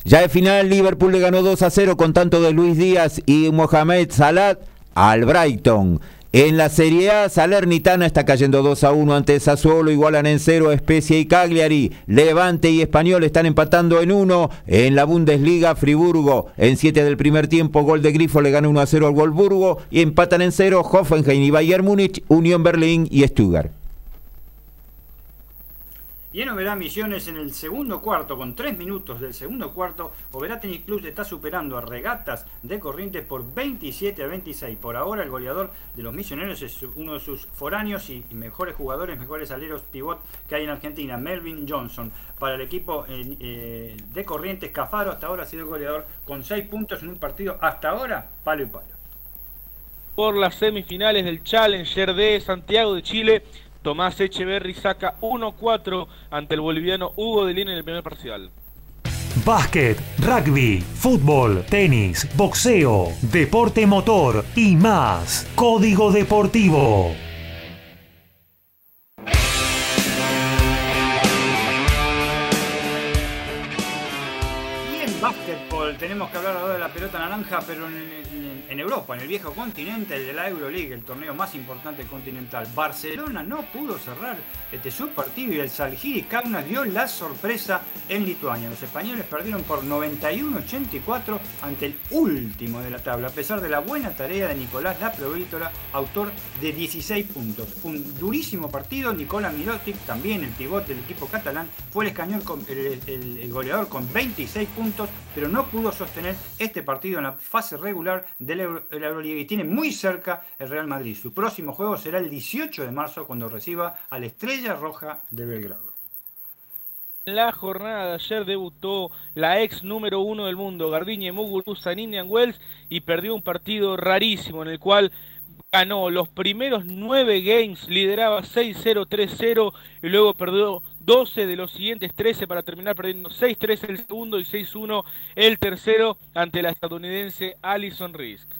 Speaker 2: ya de final, Liverpool le ganó 2 a 0 con tanto de Luis Díaz y Mohamed Salah al Brighton. En la Serie A, Salernitana está cayendo 2 a 1 ante Sassuolo, igualan en 0 Especia y Cagliari. Levante y Español están empatando en 1. En la Bundesliga, Friburgo en 7 del primer tiempo, gol de Grifo le gana 1 a 0 al Wolfsburgo y empatan en 0 Hoffenheim y Bayern Múnich, Unión Berlín y Stuttgart.
Speaker 6: Y en Oberá Misiones en el segundo cuarto, con tres minutos del segundo cuarto, Oberá Tennis Club está superando a Regatas de Corrientes por 27 a 26. Por ahora el goleador de los misioneros es uno de sus foráneos y, mejores jugadores, mejores aleros pivot que hay en Argentina, Melvin Johnson. Para el equipo eh, de Corrientes, Cafaro hasta ahora ha sido goleador con seis puntos en un partido hasta ahora, palo y palo.
Speaker 5: por las semifinales del Challenger de Santiago de Chile. Tomás Echeverry saca 1-4 ante el boliviano Hugo de Lina en el primer parcial.
Speaker 7: Básquet, rugby, fútbol, tenis, boxeo, deporte motor y más. Código Deportivo.
Speaker 6: Tenemos que hablar ahora de la pelota naranja, pero en, Europa, en el viejo continente, el de la Euroleague, el torneo más importante continental. Barcelona no pudo cerrar este su partido y el Salgiri Kaunas dio la sorpresa en Lituania. Los españoles perdieron por 91-84 ante el último de la tabla, a pesar de la buena tarea de Nicolás Laprovítola, autor de 16 puntos. Un durísimo partido, Nicolás Mirotic, también el pivot del equipo catalán, fue el escañón con el goleador con 26 puntos, pero no pudo sostener este partido en la fase regular de la Euroliga y tiene muy cerca el Real Madrid. Su próximo juego será el 18 de marzo cuando reciba a la Estrella Roja de Belgrado.
Speaker 5: La jornada de ayer debutó la ex número uno del mundo, Garbiñe Muguruza en Indian Wells, y perdió un partido rarísimo en el cual ganó los primeros nueve games, lideraba 6-0, 3-0 y luego perdió 12 de los siguientes 13 para terminar perdiendo 6-3 el segundo y 6-1 el tercero ante la estadounidense Alison Risk.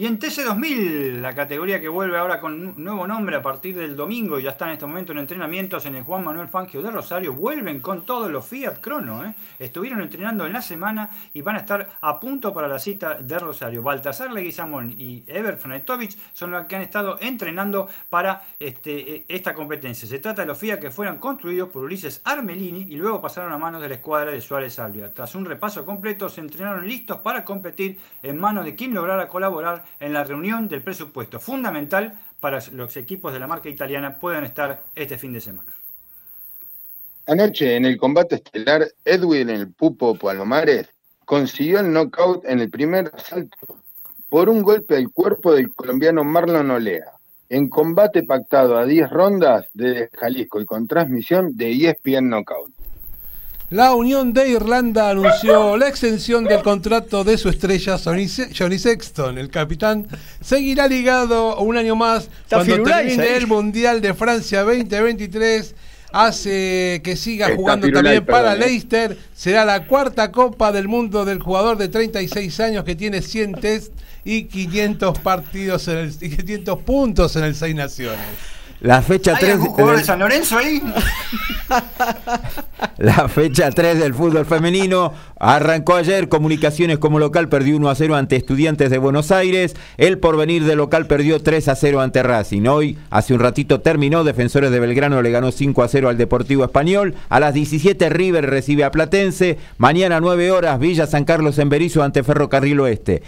Speaker 6: Y en TC2000, la categoría que vuelve ahora con nuevo nombre a partir del domingo y ya está en este momento en entrenamientos en el Juan Manuel Fangio de Rosario, vuelven con todos los Fiat Crono. ¿eh? Estuvieron entrenando en la semana y van a estar a punto para la cita de Rosario. Baltasar Leguizamón y Ever Franetovic son los que han estado entrenando para este, eh, esta competencia. Se trata de los Fiat que fueron construidos por Ulises Armelini y luego pasaron a manos de la escuadra de Suárez Albia. Tras un repaso completo, se entrenaron listos para competir en manos de quien lograra colaborar en la reunión del presupuesto fundamental para los equipos de la marca italiana puedan estar este fin de semana.
Speaker 4: Anoche en el combate estelar, Edwin el Pupo Palomares consiguió el knockout en el primer asalto por un golpe al cuerpo del colombiano Marlon Olea, en combate pactado a 10 rondas de Jalisco y con transmisión de ESPN Knockout.
Speaker 3: La Unión de Irlanda anunció la extensión del contrato de su estrella Johnny Sexton. El capitán seguirá ligado un año más cuando termine el Mundial de Francia 2023 hace que siga jugando también para ¿eh? Leicester. Será la cuarta Copa del Mundo del jugador de 36 años que tiene 100 test y 500 partidos en el, y 500 puntos en el Seis Naciones.
Speaker 2: La fecha 3
Speaker 6: de San Lorenzo ahí?
Speaker 2: La fecha 3 del fútbol femenino arrancó ayer. Comunicaciones como local perdió 1 a 0 ante Estudiantes de Buenos Aires. El porvenir de local perdió 3 a 0 ante Racing. Hoy, hace un ratito terminó. Defensores de Belgrano le ganó 5 a 0 al Deportivo Español. A las 17 River recibe a Platense. Mañana a 9 horas Villa San Carlos en Berizo ante Ferrocarril Oeste.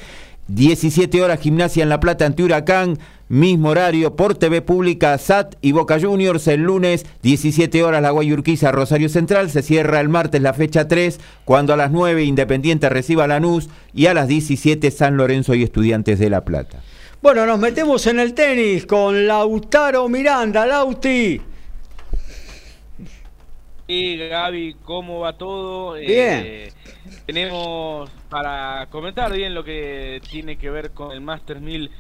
Speaker 2: 17 horas Gimnasia en La Plata ante Huracán, mismo horario por TV Pública, SAT y Boca Juniors el lunes, 17 horas La Guayurquiza Rosario Central, se cierra el martes la fecha 3, cuando a las 9 Independiente reciba Lanús y a las 17 San Lorenzo y Estudiantes de La Plata.
Speaker 1: Bueno, nos metemos en el tenis con Lautaro Miranda, Lauti.
Speaker 5: Y Gaby, ¿cómo va todo?
Speaker 1: Bien.
Speaker 5: Eh, tenemos para comentar bien lo que tiene que ver con el Master 1000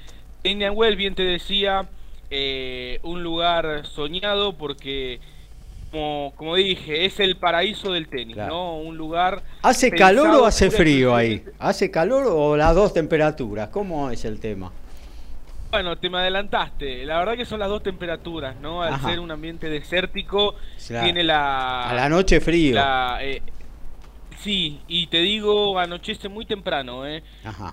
Speaker 5: Indian Well, bien te decía, eh, un lugar soñado porque, como, como, dije, es el paraíso del tenis, ¿no? Un lugar...
Speaker 1: ¿Hace calor o hace frío ahí? ¿Hace calor o las dos temperaturas? ¿Cómo es el tema?
Speaker 5: Bueno, te me adelantaste. La verdad que son las dos temperaturas, ¿no? Al ser un ambiente desértico, tiene la...
Speaker 1: A la noche frío.
Speaker 5: Eh, Sí, y te digo, anochece muy temprano, ¿eh?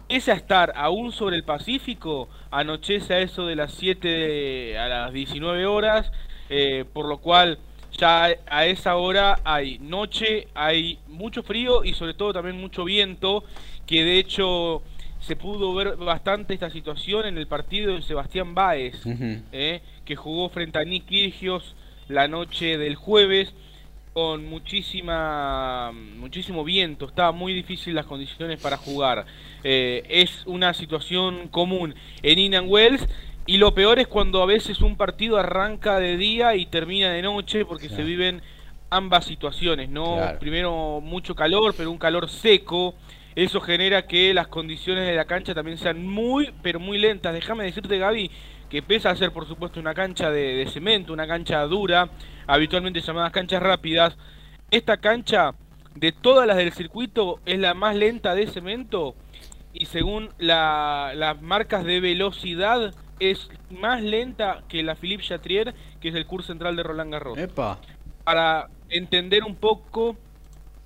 Speaker 5: Es a estar aún sobre el Pacífico, anochece a eso de las 7 a las 19 horas, eh, por lo cual ya a esa hora hay noche, hay mucho frío y sobre todo también mucho viento, que de hecho se pudo ver bastante esta situación en el partido de Sebastián Báez, ¿eh? que jugó frente a Nick Kirgios la noche del jueves con muchísima muchísimo viento, estaba muy difícil las condiciones para jugar. Eh, es una situación común en Indian Wells y lo peor es cuando a veces un partido arranca de día y termina de noche porque se viven ambas situaciones, ¿no? Primero mucho calor, pero un calor seco. Eso genera que las condiciones de la cancha también sean muy, pero muy lentas. Déjame decirte, Gaby, que pese a ser por supuesto una cancha de, cemento, una cancha dura, habitualmente llamadas canchas rápidas, esta cancha de todas las del circuito es la más lenta de cemento y según las marcas de velocidad es más lenta que la Philippe Chatrier, que es el curso central de Roland Garros. Para entender un poco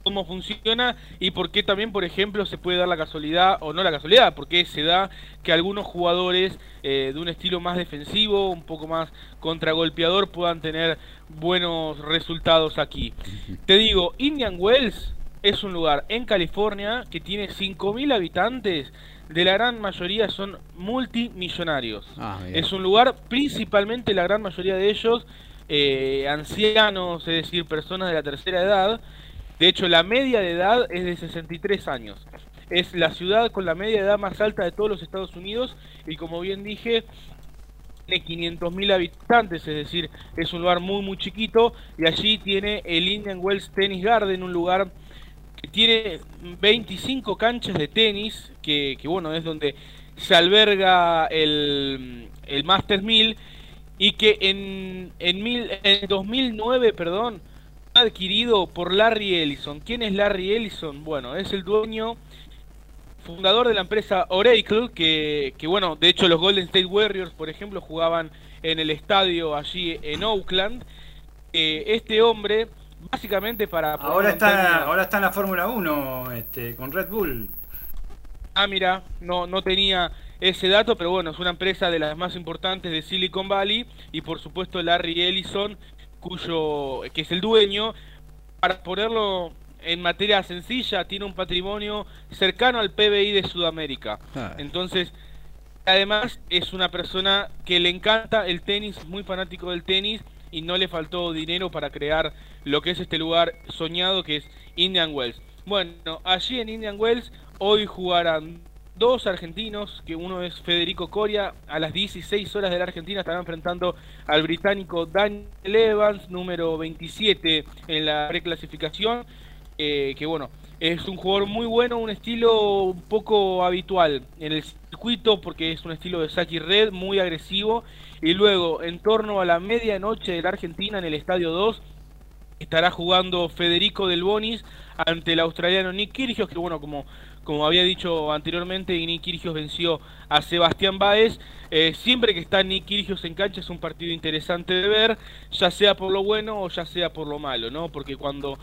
Speaker 5: cómo funciona y por qué también, por ejemplo, se puede dar la casualidad, o no la casualidad, porque se da que algunos jugadores eh, de un estilo más defensivo, un poco más contragolpeador, puedan tener buenos resultados aquí. Te digo, Indian Wells es un lugar en California que tiene 5.000 habitantes, de la gran mayoría son multimillonarios. Ah, es un lugar, principalmente la gran mayoría de ellos, eh, ancianos, es decir, personas de la tercera edad, de hecho, la media de edad es de 63 años. Es la ciudad con la media de edad más alta de todos los Estados Unidos y como bien dije, tiene 500.000 habitantes, es decir, es un lugar muy muy chiquito y allí tiene el Indian Wells Tennis Garden, un lugar que tiene 25 canchas de tenis, que, bueno, es donde se alberga el, el Masters 1000 y que en, en, mil, en 2009, perdón, adquirido por Larry Ellison. ¿Quién es Larry Ellison? Bueno, es el dueño, fundador de la empresa Oracle, que, que bueno, de hecho los Golden State Warriors, por ejemplo, jugaban en el estadio allí en Oakland. este hombre, básicamente para...
Speaker 6: Ahora está, ahora está en la Fórmula 1 este, con Red Bull.
Speaker 5: Ah, mira, no, no tenía ese dato, pero bueno, es una empresa de las más importantes de Silicon Valley y por supuesto Larry Ellison cuyo que es el dueño, para ponerlo en materia sencilla, tiene un patrimonio cercano al PBI de Sudamérica. Ah. Entonces, además es una persona que le encanta el tenis, muy fanático del tenis y no le faltó dinero para crear lo que es este lugar soñado que es Indian Wells. Bueno, allí en Indian Wells hoy jugarán dos argentinos, que uno es Federico Coria, a las 16 horas de la Argentina estará enfrentando al británico Daniel Evans, número 27 en la preclasificación, eh, que bueno, es un jugador muy bueno, un estilo un poco habitual en el circuito porque es un estilo de Saki Red, muy agresivo. Y luego, en torno a la medianoche de la Argentina, en el Estadio 2, estará jugando Federico Del Bonis ante el australiano Nick Kyrgios, que bueno, como, como había dicho anteriormente, Nick Kyrgios venció a Sebastián Baez. Eh, siempre que está Nick Kyrgios en cancha es un partido interesante de ver, ya sea por lo bueno o ya sea por lo malo, ¿no? Porque cuando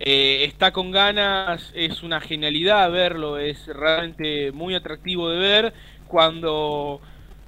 Speaker 5: eh, está con ganas, es una genialidad verlo, es realmente muy atractivo de ver. Cuando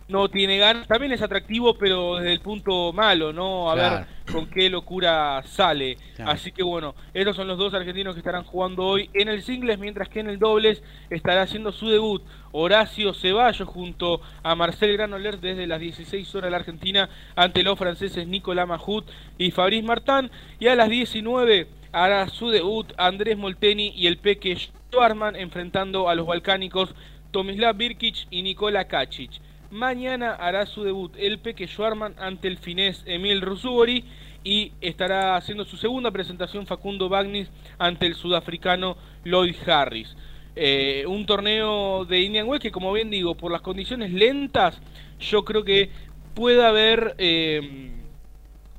Speaker 5: no tiene ganas, también es atractivo, pero desde el punto malo, ¿no? A ver con qué locura sale. Así que bueno, estos son los dos argentinos que estarán jugando hoy en el singles, mientras que en el dobles estará haciendo su debut Horacio Ceballos junto a Marcel Granollers desde las 16 horas de la Argentina ante los franceses Nicolás Mahut y Fabrice Martin. Y a las 19 hará su debut Andrés Molteni y el Peque Schwarman enfrentando a los balcánicos Tomislav Birkic y Nikola Kacic. Mañana hará su debut el Peque Schwarman ante el finés Emil Rusubori y estará haciendo su segunda presentación Facundo Bagnis ante el sudafricano Lloyd Harris. Eh, un torneo de Indian Wells que como bien digo, por las condiciones lentas, yo creo que puede haber... Eh,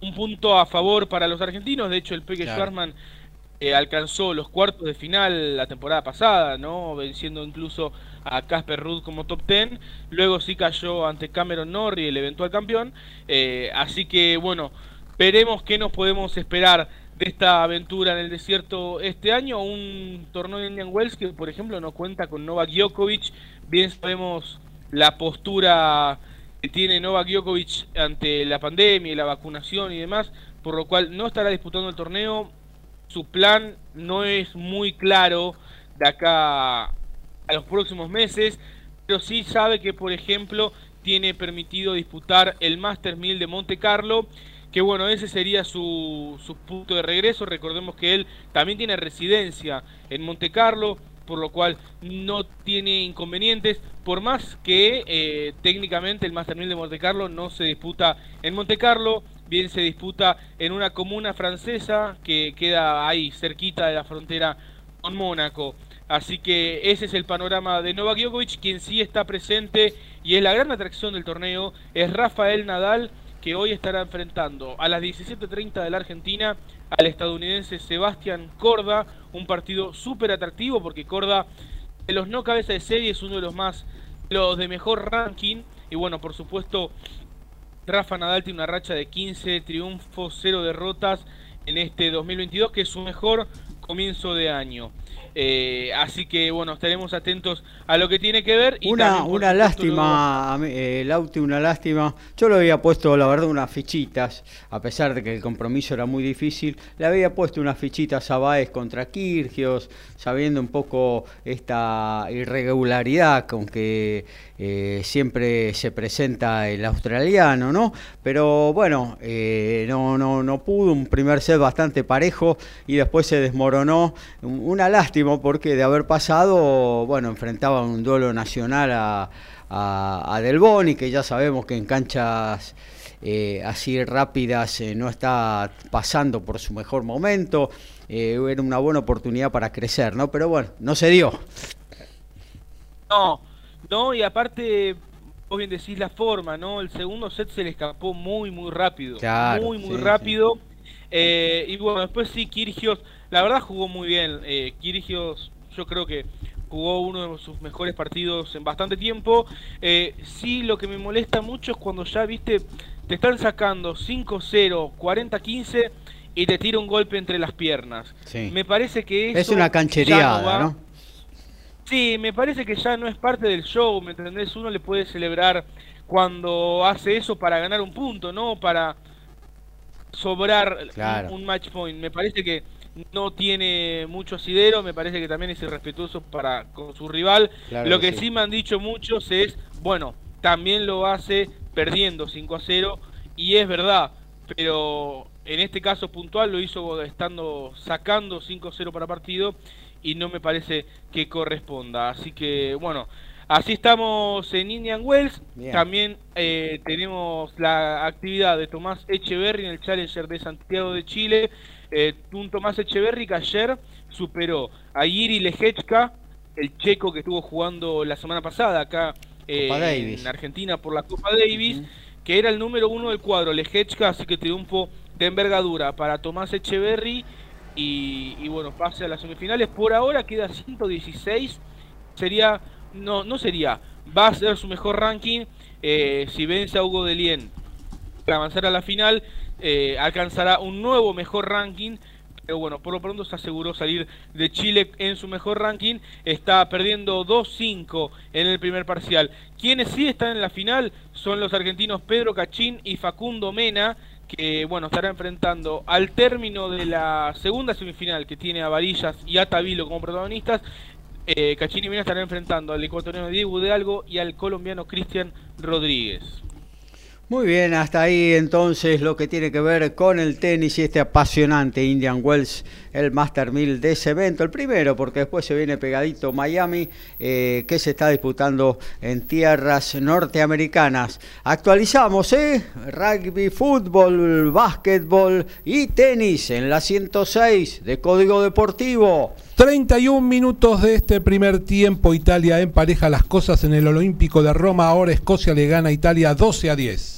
Speaker 5: un punto a favor para los argentinos. De hecho, el Peque Schwarzman eh, alcanzó los cuartos de final la temporada pasada, ¿no? Venciendo incluso a Casper Ruud como top 10. Luego sí cayó ante Cameron Norrie, el eventual campeón. Eh, así que, bueno, veremos qué nos podemos esperar de esta aventura en el desierto este año. Un torneo de Indian Wells que, por ejemplo, no cuenta con Novak Djokovic. Bien sabemos la postura que tiene Novak Djokovic ante la pandemia y la vacunación y demás, por lo cual no estará disputando el torneo. Su plan no es muy claro de acá a los próximos meses, pero sí sabe que, por ejemplo, tiene permitido disputar el Master 1000 de Monte Carlo, que bueno, ese sería su, su punto de regreso. Recordemos que él también tiene residencia en Monte Carlo, por lo cual no tiene inconvenientes, por más que eh, técnicamente el Master 1000 de Monte Carlo no se disputa en Monte Carlo, bien se disputa en una comuna francesa que queda ahí cerquita de la frontera con Mónaco. Así que ese es el panorama de Novak Djokovic, quien sí está presente y es la gran atracción del torneo, es Rafael Nadal, que hoy estará enfrentando a las 17.30 de la Argentina al estadounidense Sebastián Corda, un partido súper atractivo porque Corda de los no cabeza de serie es uno de los más, los de mejor ranking y bueno, por supuesto Rafa Nadal tiene una racha de 15 triunfos, 0 derrotas en este 2022 que es su mejor comienzo de año. Eh, así que bueno, estaremos atentos a lo que tiene que ver.
Speaker 1: Y una una lástima, eh, Lauti, una lástima. Yo le había puesto, la verdad, unas fichitas, a pesar de que el compromiso era muy difícil. Le había puesto unas fichitas a Baez contra Kirgios, sabiendo un poco esta irregularidad con que eh, siempre se presenta el australiano, ¿no? Pero bueno, eh, no, no, no pudo, un primer set bastante parejo y después se desmoronó. Una lástima porque de haber pasado, bueno, enfrentaba un duelo nacional a, a, Del Boni, que ya sabemos que en canchas... Eh, así rápidas no está pasando por su mejor momento, era una buena oportunidad para crecer, ¿no? Pero bueno, no se dio.
Speaker 5: No, no, y aparte, vos bien decís la forma, ¿no? El segundo set se le escapó muy, muy rápido. muy, muy rápido. Eh, y bueno, después sí, Kirgios, la verdad jugó muy bien. Eh, Kirgios, yo creo que jugó uno de sus mejores partidos en bastante tiempo. Eh, sí, lo que me molesta mucho es cuando ya, viste, te están sacando 5-0, 40-15 y te tira un golpe entre las piernas. Me parece que
Speaker 1: es una canchereada, ¿no?
Speaker 5: Sí, me parece que ya no es parte del show, ¿me entendés? Uno le puede celebrar cuando hace eso para ganar un punto, no para sobrar un, match point. Me parece que no tiene mucho asidero, me parece que también es irrespetuoso para con su rival. lo que, sí. me han dicho muchos es, bueno, también lo hace perdiendo 5 a 0 y es verdad, pero en este caso puntual lo hizo estando sacando 5-0 para partido y no me parece que corresponda. Así que bueno, así estamos en Indian Wells. También eh, tenemos la actividad de Tomás Echeverry en el Challenger de Santiago de Chile. Eh, un Tomás Echeverry que ayer superó a Yiri Lejechka, el checo que estuvo jugando la semana pasada acá eh, en Argentina por la Copa Davis, que era el número uno del cuadro, Lejechka, así que triunfo de envergadura para Tomás Echeverry. Y, bueno, pase a las semifinales. Por ahora queda 116, sería, no, no sería, va a ser su mejor ranking eh, si vence a Hugo Delien para avanzar a la final, eh, alcanzará un nuevo mejor ranking. Pero bueno, por lo pronto se aseguró salir de Chile en su mejor ranking. Está perdiendo 2-5 en el primer parcial. Quienes sí están en la final son los argentinos Pedro Cachín y Facundo Mena que bueno estará enfrentando al término de la segunda semifinal que tiene a Varillas y a Tavilo como protagonistas. Eh, Cachini Mena estará enfrentando al ecuatoriano Diego de Algo y al colombiano Cristian Rodríguez.
Speaker 1: Muy bien, hasta ahí entonces lo que tiene que ver con el tenis y este apasionante Indian Wells, el Master 1000 de ese evento, el primero, porque después se viene pegadito Miami, eh, que se está disputando en tierras norteamericanas. Actualizamos, ¿eh? Rugby, fútbol, básquetbol y tenis en la 106 de Código Deportivo.
Speaker 3: 31 minutos de este primer tiempo, Italia empareja las cosas en el Olímpico de Roma, ahora Escocia le gana a Italia 12 a 10.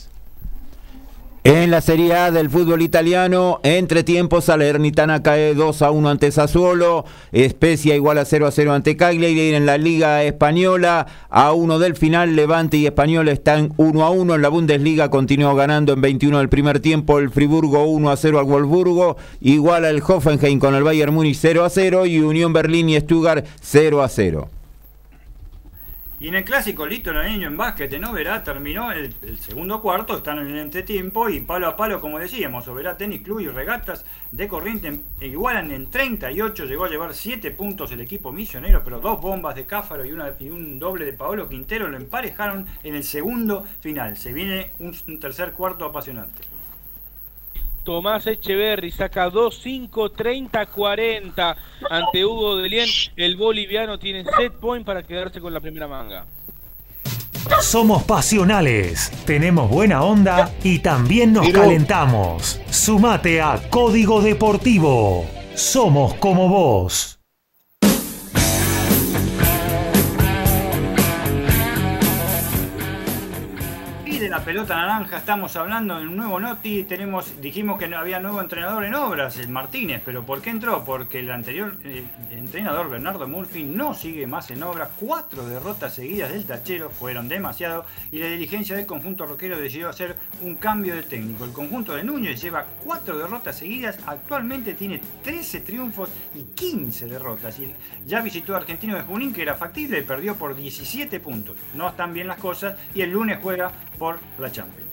Speaker 2: En la Serie A del fútbol italiano, entre tiempos, Salernitana cae 2 a 1 ante Sassuolo, Especia igual a 0 a 0 ante Cagliari, en la Liga Española, a 1 del final, Levante y Español están 1 a 1, en la Bundesliga continuó ganando en 21 del primer tiempo, el Friburgo 1 a 0 al Wolfsburgo, igual al Hoffenheim con el Bayern Múnich 0 a 0 y Unión Berlín y Stuttgart 0 a 0.
Speaker 6: Y en el clásico Lito Niño en básquet en Oberá terminó el, segundo cuarto, están en el entretiempo y palo a palo, como decíamos, Oberá Tenis Club y Regatas de Corriente igualan en 38, llegó a llevar 7 puntos el equipo misionero, pero dos bombas de Cáfaro y, una, y un doble de Paolo Quintero lo emparejaron en el segundo final. Se viene un tercer cuarto apasionante.
Speaker 5: Tomás Echeverry saca 2-5, 30-40 ante Hugo Delien. El boliviano tiene set point para quedarse con la primera manga.
Speaker 7: Somos pasionales, tenemos buena onda y también nos calentamos. Sumate a Código Deportivo. Somos como vos.
Speaker 6: La pelota naranja estamos hablando de un nuevo Noti. Tenemos, dijimos que no había nuevo entrenador en obras, el Martínez, pero ¿por qué entró? Porque el anterior entrenador, Bernardo Murphy, no sigue más en obras. Cuatro derrotas seguidas del tachero fueron demasiado y la dirigencia del conjunto roquero decidió hacer un cambio de técnico. El conjunto de Núñez lleva cuatro derrotas seguidas, actualmente tiene 13 triunfos y 15 derrotas. Y ya visitó a Argentino de Junín, que era factible, perdió por 17 puntos. No están bien las cosas y el lunes juega por la Champions.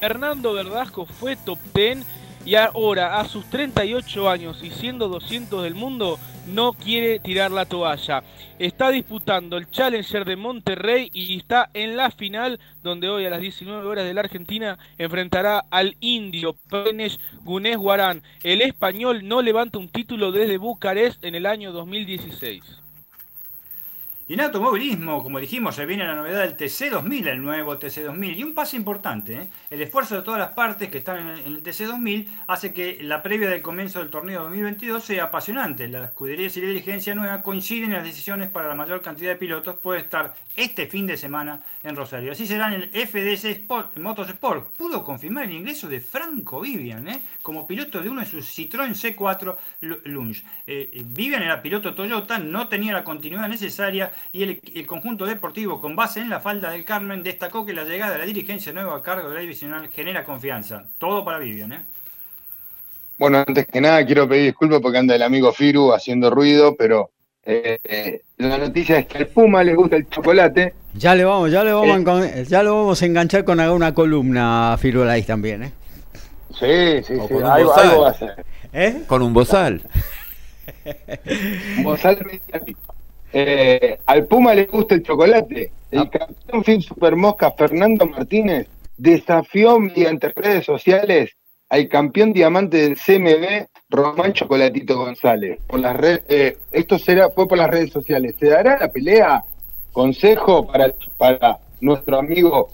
Speaker 5: Hernando Verdasco fue top 10 y ahora a sus 38 años y siendo 200 del mundo no quiere tirar la toalla. Está disputando el Challenger de Monterrey y está en la final donde hoy a las 19 horas de la Argentina enfrentará al indio Penesh Gunes Guarán. El español no levanta un título desde Bucarest en el año 2016.
Speaker 6: Y en automovilismo, como dijimos, se viene la novedad del TC2000, el nuevo TC2000. Y un paso importante, ¿eh? el esfuerzo de todas las partes que están en el TC2000 hace que la previa del comienzo del torneo 2022 sea apasionante. Las escuderías y la dirigencia nueva coinciden en las decisiones para la mayor cantidad de pilotos. Puede estar este fin de semana en Rosario. Así será en el FDS Sport, Motorsport. Pudo confirmar el ingreso de Franco Vivian ¿eh? como piloto de uno de sus Citroën C4 Lunge. Eh, Vivian era piloto Toyota, no tenía la continuidad necesaria y el, conjunto deportivo con base en la falda del Carmen destacó que la llegada de la dirigencia nueva a cargo de la divisional genera confianza. Todo para Vivian, ¿eh?
Speaker 4: Bueno, antes que nada quiero pedir disculpas porque anda el amigo Firu haciendo ruido, pero eh, eh, la noticia es que al Puma le gusta el chocolate.
Speaker 1: Ya le vamos, ya le vamos, a, ya lo vamos a enganchar con alguna columna Firulais también, ¿eh?
Speaker 4: Sí, sí, sí, algo, va a hacer.
Speaker 2: ¿Eh? Con un bozal.
Speaker 4: un bozal eh, al Puma le gusta el chocolate. El ah. campeón fin super mosca Fernando Martínez desafió mediante redes sociales al campeón diamante del CMB, Román Chocolatito González. Por las eh, esto será, fue por las redes sociales. ¿Se dará la pelea? Consejo para, para nuestro amigo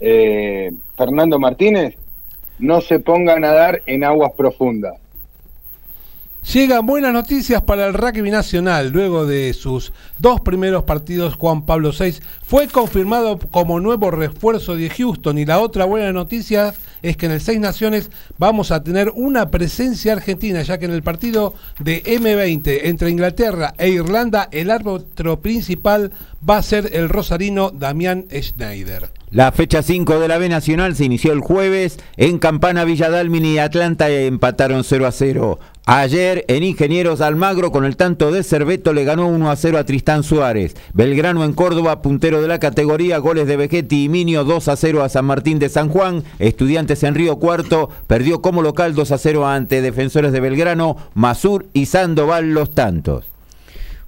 Speaker 4: eh, Fernando Martínez, no se ponga a nadar en aguas profundas.
Speaker 3: Llegan buenas noticias para el rugby nacional. Luego de sus dos primeros partidos, Juan Pablo VI fue confirmado como nuevo refuerzo de Houston. Y la otra buena noticia es que en el Seis Naciones vamos a tener una presencia argentina, ya que en el partido de M20 entre Inglaterra e Irlanda, el árbitro principal va a ser el rosarino Damián Schneider.
Speaker 2: La fecha 5 de la B Nacional se inició el jueves. En Campana, Villadalmini y Atlanta empataron 0 a 0. Ayer en Ingenieros Almagro con el tanto de Cerveto le ganó 1 a 0 a Tristán Suárez. Belgrano en Córdoba, puntero de la categoría, goles de Vegetti y Minio 2 a 0 a San Martín de San Juan. Estudiantes en Río Cuarto perdió como local 2 a 0 ante Defensores de Belgrano, Masur y Sandoval los tantos.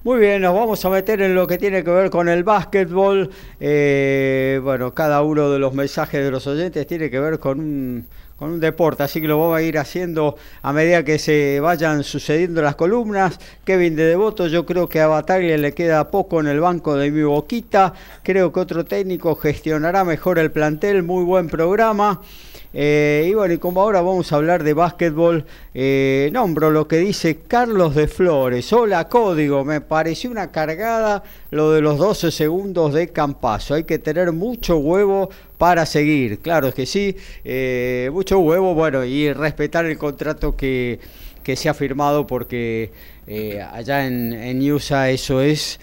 Speaker 1: Muy bien, nos vamos a meter en lo que tiene que ver con el básquetbol. Eh, bueno, cada uno de los mensajes de los oyentes tiene que ver con un, con un deporte, así que lo vamos a ir haciendo a medida que se vayan sucediendo las columnas. Kevin de Devoto, yo creo que a Bataglia le queda poco en el banco de mi boquita. Creo que otro técnico gestionará mejor el plantel. Muy buen programa. Eh, y bueno, y como ahora vamos a hablar de básquetbol, eh, nombro lo que dice Carlos de Flores. Hola, código. Me pareció una cargada lo de los 12 segundos de Campazo. Hay que tener mucho huevo para seguir. Claro que sí, eh, mucho huevo, bueno, y respetar el contrato que, que se ha firmado porque eh, allá en, en, USA eso es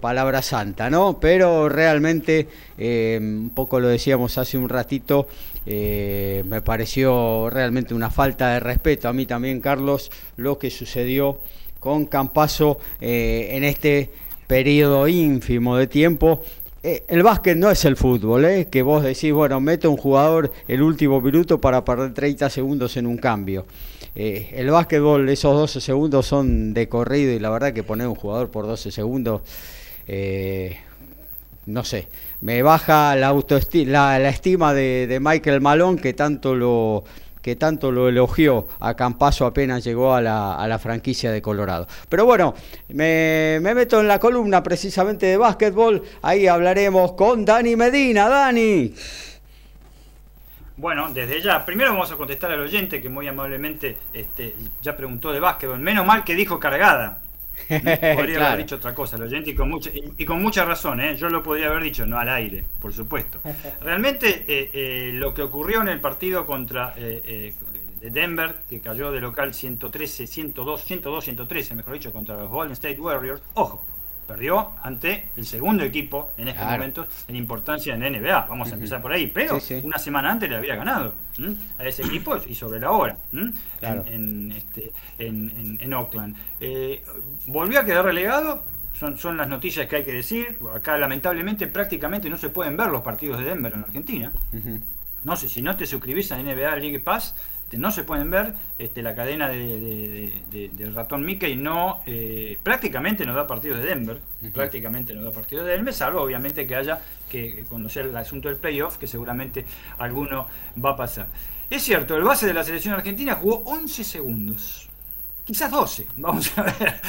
Speaker 1: palabra santa, ¿no? Pero realmente, un poco lo decíamos hace un ratito, me pareció realmente una falta de respeto a mí también, Carlos, lo que sucedió con Campaso en este periodo ínfimo de tiempo el básquet no es el fútbol, ¿eh? que vos decís, bueno, mete un jugador el último minuto para perder 30 segundos en un cambio. Eh, el básquetbol, esos 12 segundos son de corrido y la verdad que poner un jugador por 12 segundos, eh, no sé, me baja la, autoestima, la, estima de, Michael Malone que tanto lo que tanto lo elogió a Campaso apenas llegó a la, a la franquicia de Colorado. Pero bueno, me, me, meto en la columna precisamente de básquetbol, ahí hablaremos con Dani Medina. Dani.
Speaker 6: Bueno, desde ya, primero vamos a contestar al oyente que muy amablemente este, ya preguntó de básquetbol. Menos mal que dijo cargada. Podría haber dicho otra cosa el oyente y con mucha, y, con mucha razón, ¿eh? yo lo podría haber dicho, no al aire, por supuesto. Realmente eh, eh, lo que ocurrió en el partido contra de Denver, que cayó de local 113, 102, 102, 113, mejor dicho, contra los Golden State Warriors, ojo, perdió ante el segundo equipo en estos momentos en importancia en NBA. Vamos a empezar por ahí. Pero una semana antes le había ganado a ese equipo y sobre la hora en, este, en, Oakland. Eh, volvió a quedar relegado. Son, son las noticias que hay que decir. Acá lamentablemente prácticamente no se pueden ver los partidos de Denver en Argentina. No sé, si no te suscribís a NBA League Pass, este, no se pueden ver, este, la cadena de, del ratón Mickey no, eh, prácticamente no da partidos de Denver, prácticamente no da partidos de Denver, salvo obviamente que haya que conocer el asunto del playoff, que seguramente alguno va a pasar. Es cierto, el base de la selección argentina jugó 11 segundos. Quizás 12, vamos a ver.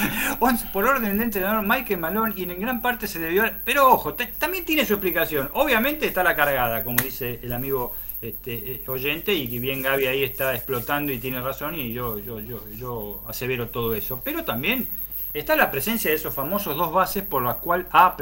Speaker 6: por orden del entrenador Michael Malone y en gran parte se debió... Pero ojo, también tiene su explicación. Obviamente está la cargada, como dice el amigo este, eh, oyente y que bien Gaby ahí está explotando y tiene razón y yo, yo, yo, yo asevero todo eso. Pero también está la presencia de esos famosos dos bases por las cuales ha,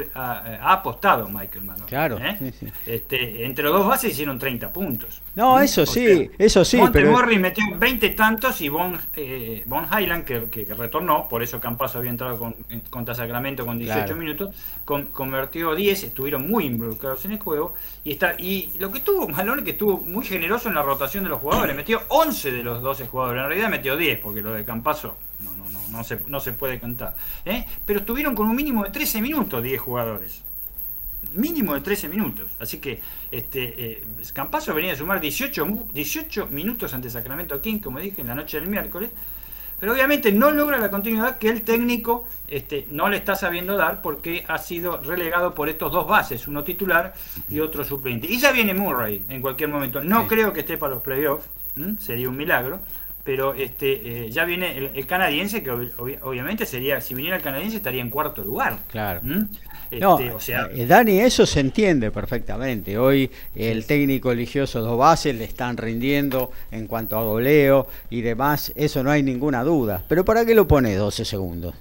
Speaker 6: apostado Michael Malone.
Speaker 1: Claro.
Speaker 6: ¿eh? Este, entre los dos bases hicieron 30 puntos.
Speaker 1: No, ¿Mm? eso sí, eso sí.
Speaker 6: Montemorri metió 20 tantos y Von, eh, Highland, que, retornó, por eso Campazo había entrado con, contra Sacramento con 18 minutos, convirtió 10, estuvieron muy involucrados en el juego. Y está y lo que tuvo Malone, que estuvo muy generoso en la rotación de los jugadores, metió 11 de los 12 jugadores, en realidad metió 10, porque lo de Campazo no, no, se, no se puede contar. ¿eh? Pero estuvieron con un mínimo de 13 minutos 10 jugadores mínimo de 13 minutos. Así que este eh, Campazo venía a sumar 18, 18 minutos ante Sacramento King, como dije, en la noche del miércoles. Pero obviamente no logra la continuidad que el técnico este, no le está sabiendo dar porque ha sido relegado por estos dos bases, uno titular y otro suplente. Y ya viene Murray en cualquier momento. No creo que esté para los playoffs, sería un milagro pero este eh, ya viene el, canadiense que obviamente sería si viniera el canadiense estaría en cuarto lugar
Speaker 1: claro este, o sea, eh, Dani, eso se entiende perfectamente. Hoy el técnico eligió esos dos bases, le están rindiendo en cuanto a goleo y demás, eso no hay ninguna duda. Pero ¿para qué lo pone 12 segundos?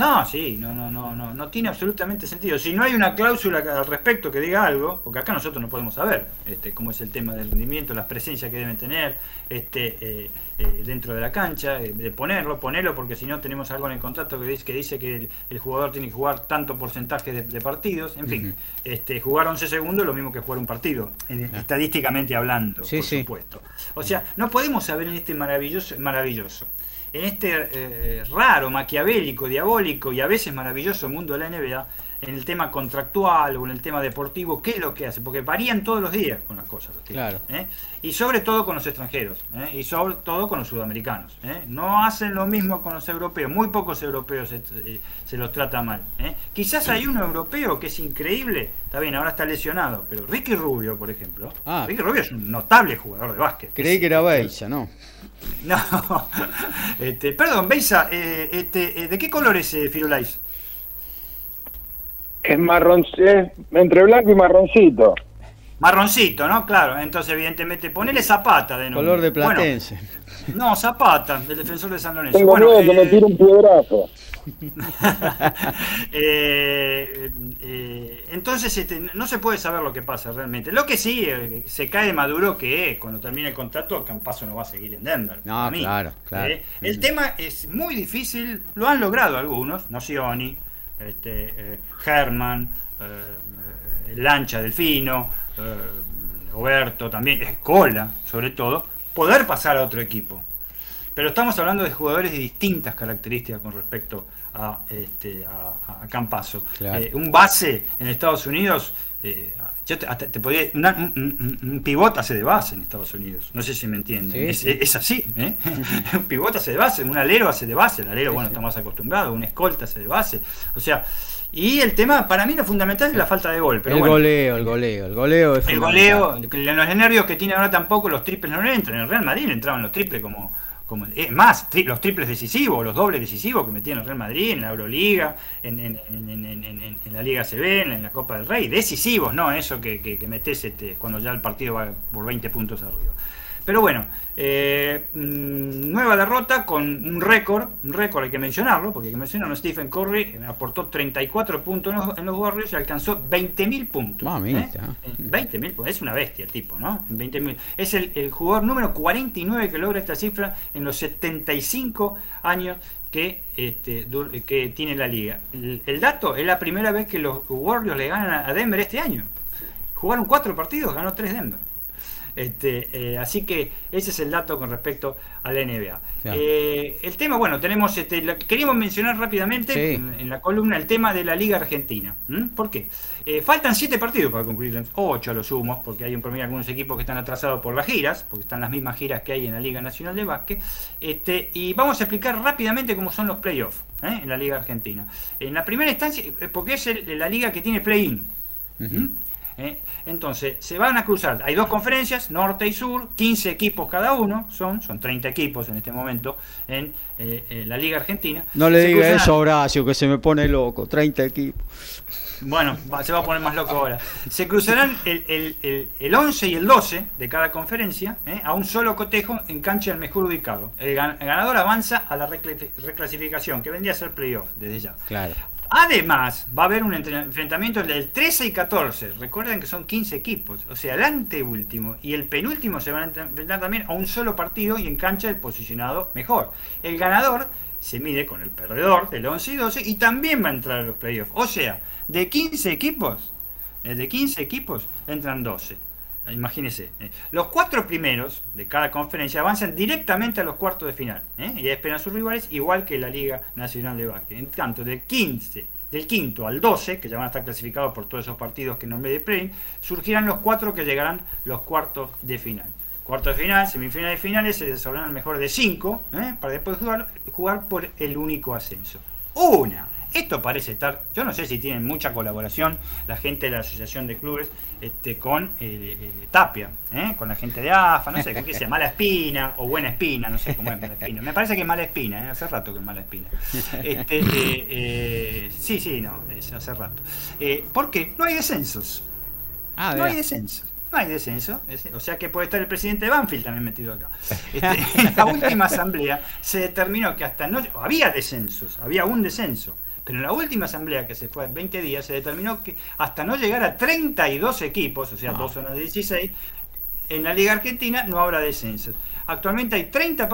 Speaker 6: No, sí, no, no, no, no, no tiene absolutamente sentido. Si no hay una cláusula al respecto que diga algo, porque acá nosotros no podemos saber este, cómo es el tema del rendimiento, las presencias que deben tener este, eh, eh, dentro de la cancha, eh, de ponerlo, ponerlo, porque si no tenemos algo en el contrato que dice que, dice que el, jugador tiene que jugar tanto porcentaje de, partidos, en fin, este, jugar 11 segundos es lo mismo que jugar un partido, estadísticamente hablando, por supuesto. O sea, no podemos saber en este maravilloso, maravilloso en este eh, raro, maquiavélico, diabólico y a veces maravilloso mundo de la NBA, en el tema contractual o en el tema deportivo, ¿qué es lo que hace? Porque varían todos los días con las cosas.
Speaker 1: claro.
Speaker 6: ¿eh? Y sobre todo con los extranjeros, ¿eh? y sobre todo con los sudamericanos. No hacen lo mismo con los europeos, muy pocos europeos se, los trata mal. Quizás hay uno europeo que es increíble, está bien, ahora está lesionado, pero Ricky Rubio, por ejemplo, ah. Ricky Rubio es un notable jugador de básquet.
Speaker 1: Creí que era Beisa, ¿no?
Speaker 6: No, este, perdón, Beisa, eh, este, eh, ¿de qué color es eh, Firulais?
Speaker 4: Es marrón, entre blanco y marroncito.
Speaker 6: Marroncito, ¿no? Claro, entonces evidentemente ponele Zapata de
Speaker 1: nuevo. Color de platense.
Speaker 6: no, Zapata, del defensor de San Lorenzo.
Speaker 4: Tengo
Speaker 6: bueno,
Speaker 4: miedo que me tire un piedrazo.
Speaker 6: Eh, eh, entonces este, no se puede saber lo que pasa realmente. Lo que sí eh, se cae Maduro que cuando termine el contrato Campaso no va a seguir en Denver.
Speaker 1: No, claro, claro.
Speaker 6: el tema es muy difícil, lo han logrado algunos, Nocioni, este, Herman, Lancha Delfino, Roberto también, Escola sobre todo, poder pasar a otro equipo. Pero estamos hablando de jugadores de distintas características con respecto a, este, a, Campaso. Eh, un base en Estados Unidos, eh, yo te, podía, un, un, pivot hace de base en Estados Unidos. No sé si me entienden. es, así. ¿eh? un pivot hace de base, un alero hace de base. El alero, bueno, estamos acostumbrados. Un escolta hace de base. O sea. Y el tema, para mí lo fundamental es la falta de gol. Pero
Speaker 1: el goleo, el goleo, el goleo es
Speaker 6: El goleo, los nervios que tiene ahora tampoco, los triples no entran. En el Real Madrid entraban los triples como, es más, los triples decisivos, los dobles decisivos que metían el Real Madrid en la Euroliga, en, en, la Liga CB, en, la Copa del Rey, decisivos, no eso que, que, metes este, cuando ya el partido va por 20 puntos arriba. Pero bueno, eh, mm, nueva derrota con un récord, un récord hay que mencionarlo, porque hay que mencionarlo, Stephen Curry eh, aportó 34 puntos en los, Warriors y alcanzó 20.000 puntos.
Speaker 1: Mamita.
Speaker 6: ¿eh? 20.000 puntos, es una bestia el tipo, ¿no? 20.000. Es el, jugador número 49 que logra esta cifra en los 75 años que, este, que tiene la liga. El, dato es la primera vez que los Warriors le ganan a Denver este año. Jugaron cuatro partidos, ganó tres Denver. Este, eh, así que ese es el dato con respecto a la NBA. Eh, el tema, bueno, tenemos, este, queríamos mencionar rápidamente en, la columna el tema de la Liga Argentina. ¿Por qué? Eh, faltan siete partidos para concluir, ocho a los sumos, porque hay un promedio algunos equipos que están atrasados por las giras, porque están las mismas giras que hay en la Liga Nacional de Básquet. Este, y vamos a explicar rápidamente cómo son los playoffs en la Liga Argentina. En la primera instancia, porque es la liga que tiene play-in. ¿Eh? Entonces, se van a cruzar. Hay dos conferencias, norte y sur, 15 equipos cada uno, son, son 30 equipos en este momento en, eh, la Liga Argentina.
Speaker 1: No le diga eso a Horacio, que se me pone loco, 30 equipos.
Speaker 6: Bueno, se va a poner más loco ahora. Se cruzarán el, el, 11 y el 12 de cada conferencia ¿eh? a un solo cotejo en cancha del mejor ubicado. El, ganador avanza a la reclasificación, que vendría a ser playoff desde ya.
Speaker 1: Claro.
Speaker 6: Además, va a haber un enfrentamiento del 13 y 14. Recuerden que son 15 equipos. O sea, el anteúltimo y el penúltimo se van a enfrentar también a un solo partido y en cancha del posicionado mejor. El ganador se mide con el perdedor del 11 y 12 y también va a entrar a los playoffs. O sea, de 15 equipos, eh, de 15 equipos entran 12. Imagínense, eh, los cuatro primeros de cada conferencia avanzan directamente a los cuartos de final ¿eh? y esperan a sus rivales, igual que la Liga Nacional de Básquet. En tanto, del 15, del quinto al 12, que ya van a estar clasificados por todos esos partidos que nombré de play, surgirán los cuatro que llegarán los cuartos de final. Cuarto de final, semifinales y finales se desarrollan el mejor de cinco, ¿eh? para después jugar, jugar por el único ascenso. Una. Esto parece estar, yo no sé si tienen mucha colaboración la gente de la Asociación de Clubes este, con eh, eh, Tapia, ¿eh? con la gente de AFA, no sé, ¿qué sea? Mala Espina o Buena Espina, no sé cómo es Mala Espina. Me parece que es Mala Espina, hace rato que es Mala Espina. Este, sí, sí, no, es hace rato. ¿Por qué? No hay descensos.
Speaker 1: Ah,
Speaker 6: no hay descensos. No hay descenso, o sea que puede estar el presidente de Banfield también metido acá. Este, en la última asamblea se determinó que hasta no había descensos, había un descenso, pero en la última asamblea que se fue en 20 días se determinó que hasta no llegar a 32 equipos, o sea, dos zonas de 16, en la Liga Argentina no habrá descensos. Actualmente hay 30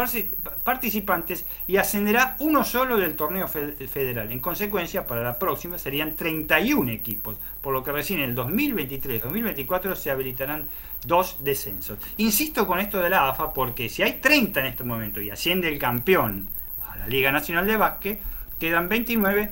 Speaker 6: participantes y ascenderá uno solo del torneo federal. En consecuencia, para la próxima serían 31 equipos, por lo que recién en el 2023-2024 se habilitarán dos descensos. Insisto con esto de la AFA porque si hay 30 en este momento y asciende el campeón a la Liga Nacional de Básquet, quedan 29,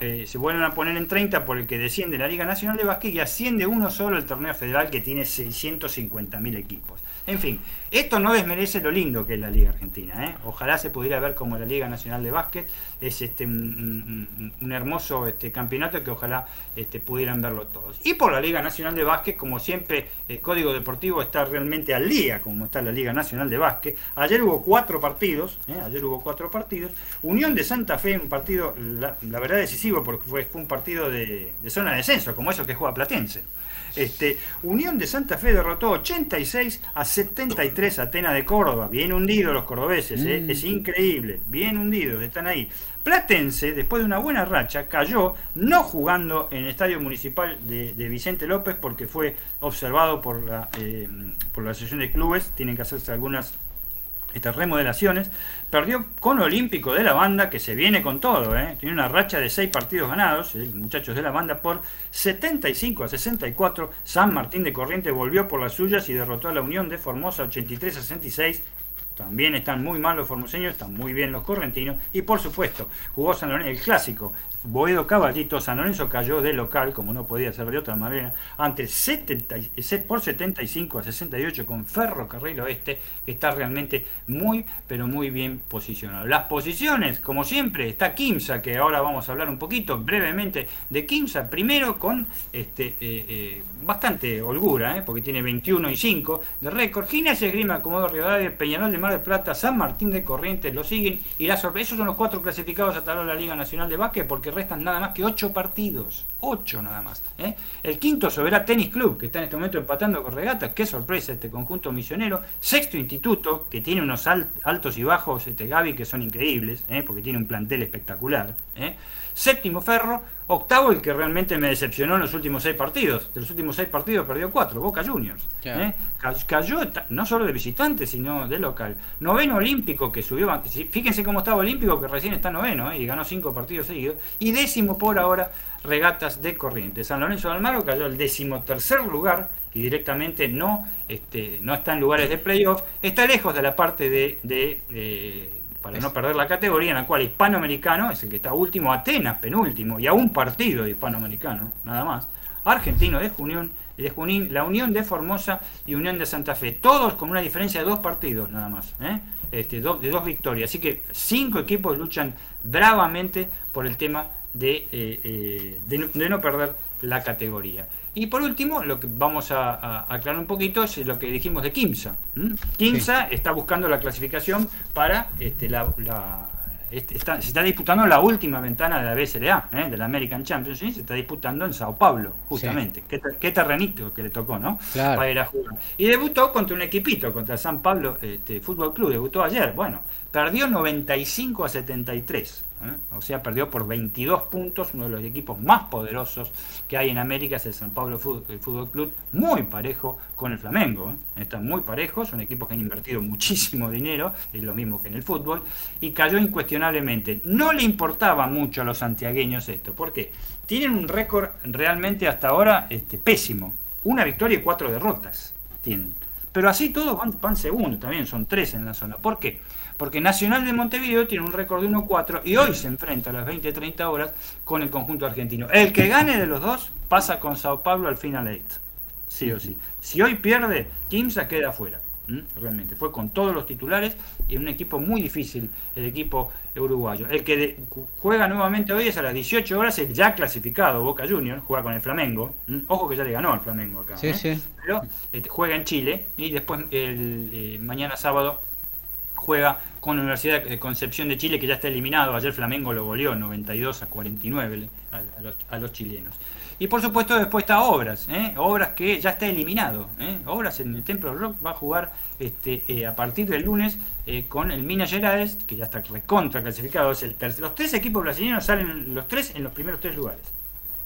Speaker 6: eh, se vuelven a poner en 30 por el que desciende la Liga Nacional de Básquet y asciende uno solo el torneo federal que tiene 650.000 equipos. En fin, esto no desmerece lo lindo que es la Liga Argentina. ¿eh? Ojalá se pudiera ver como la Liga Nacional de Básquet. Es este, un, hermoso este, campeonato que ojalá este, pudieran verlo todos. Y por la Liga Nacional de Básquet, como siempre, el Código Deportivo está realmente al día, como está la Liga Nacional de Básquet. Ayer hubo cuatro partidos. ¿eh? Ayer hubo cuatro partidos. Unión de Santa Fe, un partido, la, verdad, decisivo, porque fue, un partido de, de zona de descenso, como eso que juega Platense. Este, Unión de Santa Fe derrotó 86 a 73 a Atena de Córdoba. Bien hundidos los cordobeses, ¿eh? mm. es increíble. Bien hundidos, están ahí. Platense, después de una buena racha, cayó no jugando en el estadio municipal de, Vicente López porque fue observado por la, eh, por la Asociación de Clubes. Tienen que hacerse algunas estas remodelaciones, perdió con Olímpico de la banda, que se viene con todo, ¿eh? tiene una racha de seis partidos ganados, el muchachos de la banda, por 75 a 64. San Martín de Corriente volvió por las suyas y derrotó a la Unión de Formosa 83 a 66. También están muy mal los formoseños, están muy bien los correntinos. Y por supuesto, jugó San Lorenzo, el clásico. Boedo Caballito, San Lorenzo cayó de local, como no podía ser de otra manera, ante 70, por 75 a 68 con Ferrocarril Oeste, que está realmente muy, pero muy bien posicionado. Las posiciones, como siempre, está Kimsa, que ahora vamos a hablar un poquito brevemente de Kimsa. Primero con este eh, eh, bastante holgura, ¿eh? porque tiene 21 y 5 de récord. Gimnasia Esgrima, Comodoro Rivadavia, Peñarol de Mar del Plata, San Martín de Corrientes lo siguen. Y la sorpresa, esos son los cuatro clasificados a de la Liga Nacional de Básquet, porque restan nada más que 8 partidos. 8 nada más. ¿eh? El quinto Soberá Tenis Club, que está en este momento empatando con Regatas. Qué sorpresa este conjunto misionero. Sexto Instituto, que tiene unos altos y bajos, este Gaby, que son increíbles, ¿eh? porque tiene un plantel espectacular. ¿eh? Séptimo Ferro, octavo el que realmente me decepcionó en los últimos seis partidos. De los últimos seis partidos perdió cuatro, Boca Juniors. ¿eh? Cayó no solo de visitante, sino de local. Noveno Olímpico que subió, fíjense cómo estaba Olímpico que recién está noveno ¿eh? y ganó cinco partidos seguidos. Y décimo por ahora, Regatas de Corrientes. San Lorenzo de Almagro cayó al decimotercer lugar y directamente no, este, no está en lugares de playoff. Está lejos de la parte de para no perder la categoría en la cual hispanoamericano es el que está último, Atenas penúltimo, y a un partido de hispanoamericano, nada más. Argentino de Junín, de Junín, la Unión de Formosa y Unión de Santa Fe, todos con una diferencia de dos partidos nada más, ¿eh? este, de dos victorias. Así que cinco equipos luchan bravamente por el tema de, eh, eh, de no perder la categoría. Y por último, lo que vamos a, aclarar un poquito es lo que dijimos de Kimsa. Kimsa está buscando la clasificación para este, la, este, se está disputando la última ventana de la BSLA, ¿eh? de la American Championship, se está disputando en Sao Paulo, justamente. Qué, terrenito que le tocó, ¿no? Para ir a jugar. Y debutó contra un equipito, contra San Pablo este, Fútbol Club, debutó ayer. Bueno, perdió 95 a 73. ¿Eh? O sea, perdió por 22 puntos, uno de los equipos más poderosos que hay en América es el San Pablo Fútbol Club, muy parejo con el Flamengo. ¿eh? Están muy parejos, son equipos que han invertido muchísimo dinero, es lo mismo que en el fútbol, y cayó incuestionablemente. No le importaba mucho a los santiagueños esto, porque tienen un récord realmente hasta ahora este, pésimo. Una victoria y cuatro derrotas tienen. Pero así todos van, van segundo, también son tres en la zona. ¿Por qué? Porque Nacional de Montevideo tiene un récord de 1-4 y hoy se enfrenta a las 20-30 horas con el conjunto argentino. El que gane de los dos pasa con Sao Paulo al final 8, sí o sí. Si hoy pierde, Kimsa queda afuera. realmente. Fue con todos los titulares y un equipo muy difícil, el equipo uruguayo. El que juega nuevamente hoy es a las 18 horas el ya clasificado Boca Juniors, juega con el Flamengo. Ojo que ya le ganó al Flamengo acá. ¿eh? Pero este, juega en Chile y después el, eh, mañana sábado juega con la Universidad de Concepción de Chile, que ya está eliminado. Ayer Flamengo lo goleó 92 a 49 a los chilenos. Y por supuesto después está Obras, ¿eh? Obras que ya está eliminado. ¿eh? Obras en el Templo Rock va a jugar este, eh, a partir del lunes con el Minas Gerais, que ya está recontra clasificado. Es el los tres equipos brasileños salen los tres en los primeros tres lugares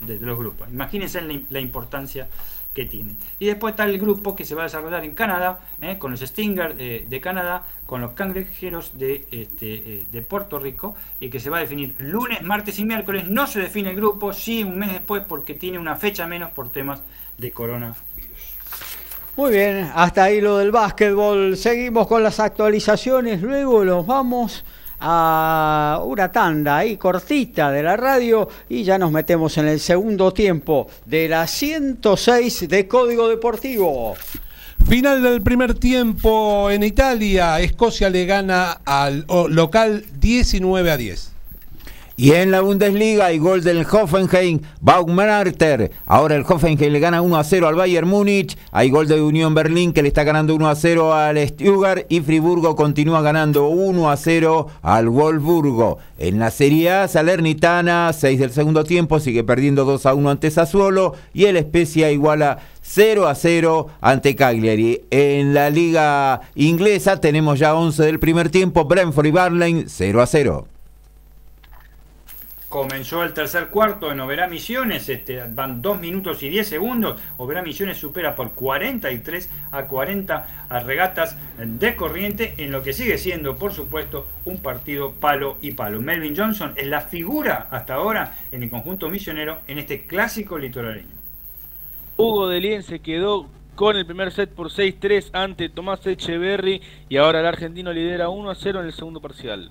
Speaker 6: de, los grupos. Imagínense la importancia que tiene. Y después está el grupo que se va a desarrollar en Canadá, ¿eh? con los Stinger de Canadá, con los Cangrejeros de, este, eh, de Puerto Rico, y que se va a definir lunes, martes y miércoles. No se define el grupo, sí un mes después, porque tiene una fecha menos por temas de coronavirus.
Speaker 1: Muy bien, hasta ahí lo del básquetbol. Seguimos con las actualizaciones, luego los vamos a una tanda ahí cortita de la radio y ya nos metemos en el segundo tiempo de la 106 de Código Deportivo.
Speaker 3: Final del primer tiempo en Italia, Escocia le gana al local 19 a 10.
Speaker 2: Y en la Bundesliga hay gol del Hoffenheim, Baumgartner. Ahora el Hoffenheim le gana 1 a 0 al Bayern Múnich. Hay gol de Unión Berlín que le está ganando 1 a 0 al Stuttgart. Y Friburgo continúa ganando 1 a 0 al Wolfsburgo. En la Serie A, Salernitana, 6 del segundo tiempo, sigue perdiendo 2 a 1 ante Sassuolo. Y el Spezia iguala 0 a 0 ante Cagliari. En la Liga Inglesa tenemos ya 11 del primer tiempo. Brentford y Barley 0 a 0.
Speaker 6: Comenzó el tercer cuarto en Oberá Misiones, este, van 2 minutos y 10 segundos. Oberá Misiones supera por 43 a 40 a regatas de corriente, en lo que sigue siendo, por supuesto, un partido palo y palo. Melvin Johnson es la figura hasta ahora en el conjunto misionero en este clásico litoraleño.
Speaker 5: Hugo Delien se quedó con el primer set por 6-3 ante Tomás Echeverry y ahora el argentino lidera 1 0 en el segundo parcial.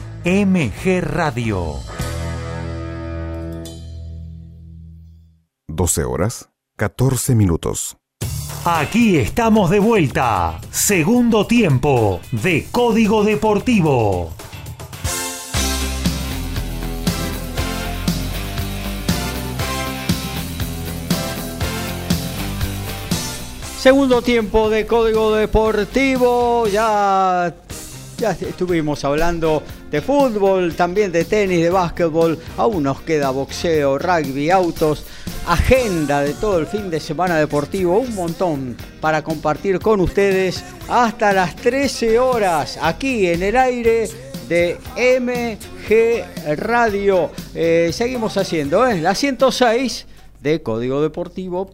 Speaker 7: MG Radio.
Speaker 8: 12 horas, 14 minutos.
Speaker 7: Aquí estamos de vuelta. Segundo tiempo de Código Deportivo.
Speaker 1: Segundo tiempo de Código Deportivo. Ya ya estuvimos hablando de fútbol, también de tenis, de básquetbol. Aún nos queda boxeo, rugby, autos, agenda de todo el fin de semana deportivo. Un montón para compartir con ustedes hasta las 13 horas aquí en el aire de MG Radio. Eh, seguimos haciendo, ¿eh? La 106 de Código Deportivo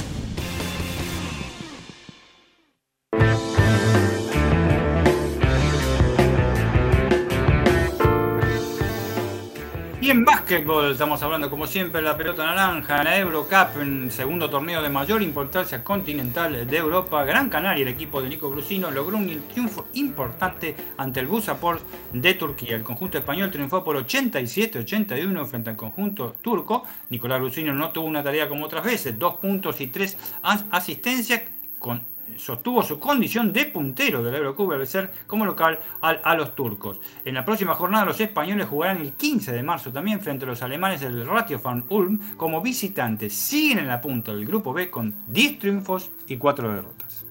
Speaker 6: En básquetbol estamos hablando como siempre la pelota naranja, en la Eurocup, en segundo torneo de mayor importancia continental de Europa. Gran Canaria, el equipo de Nico Brusino, logró un triunfo importante ante el Busaport de Turquía. El conjunto español triunfó por 87-81 frente al conjunto turco. Nicolás Brusino no tuvo una tarea como otras veces, dos puntos y tres as- asistencias con sostuvo su condición de puntero del Eurocup al ser como local al- a los turcos. En la próxima jornada los españoles jugarán el 15 de marzo también frente a los alemanes del Ratiofan Ulm como visitantes. Siguen en la punta del grupo B con 10 triunfos y 4 derrotas.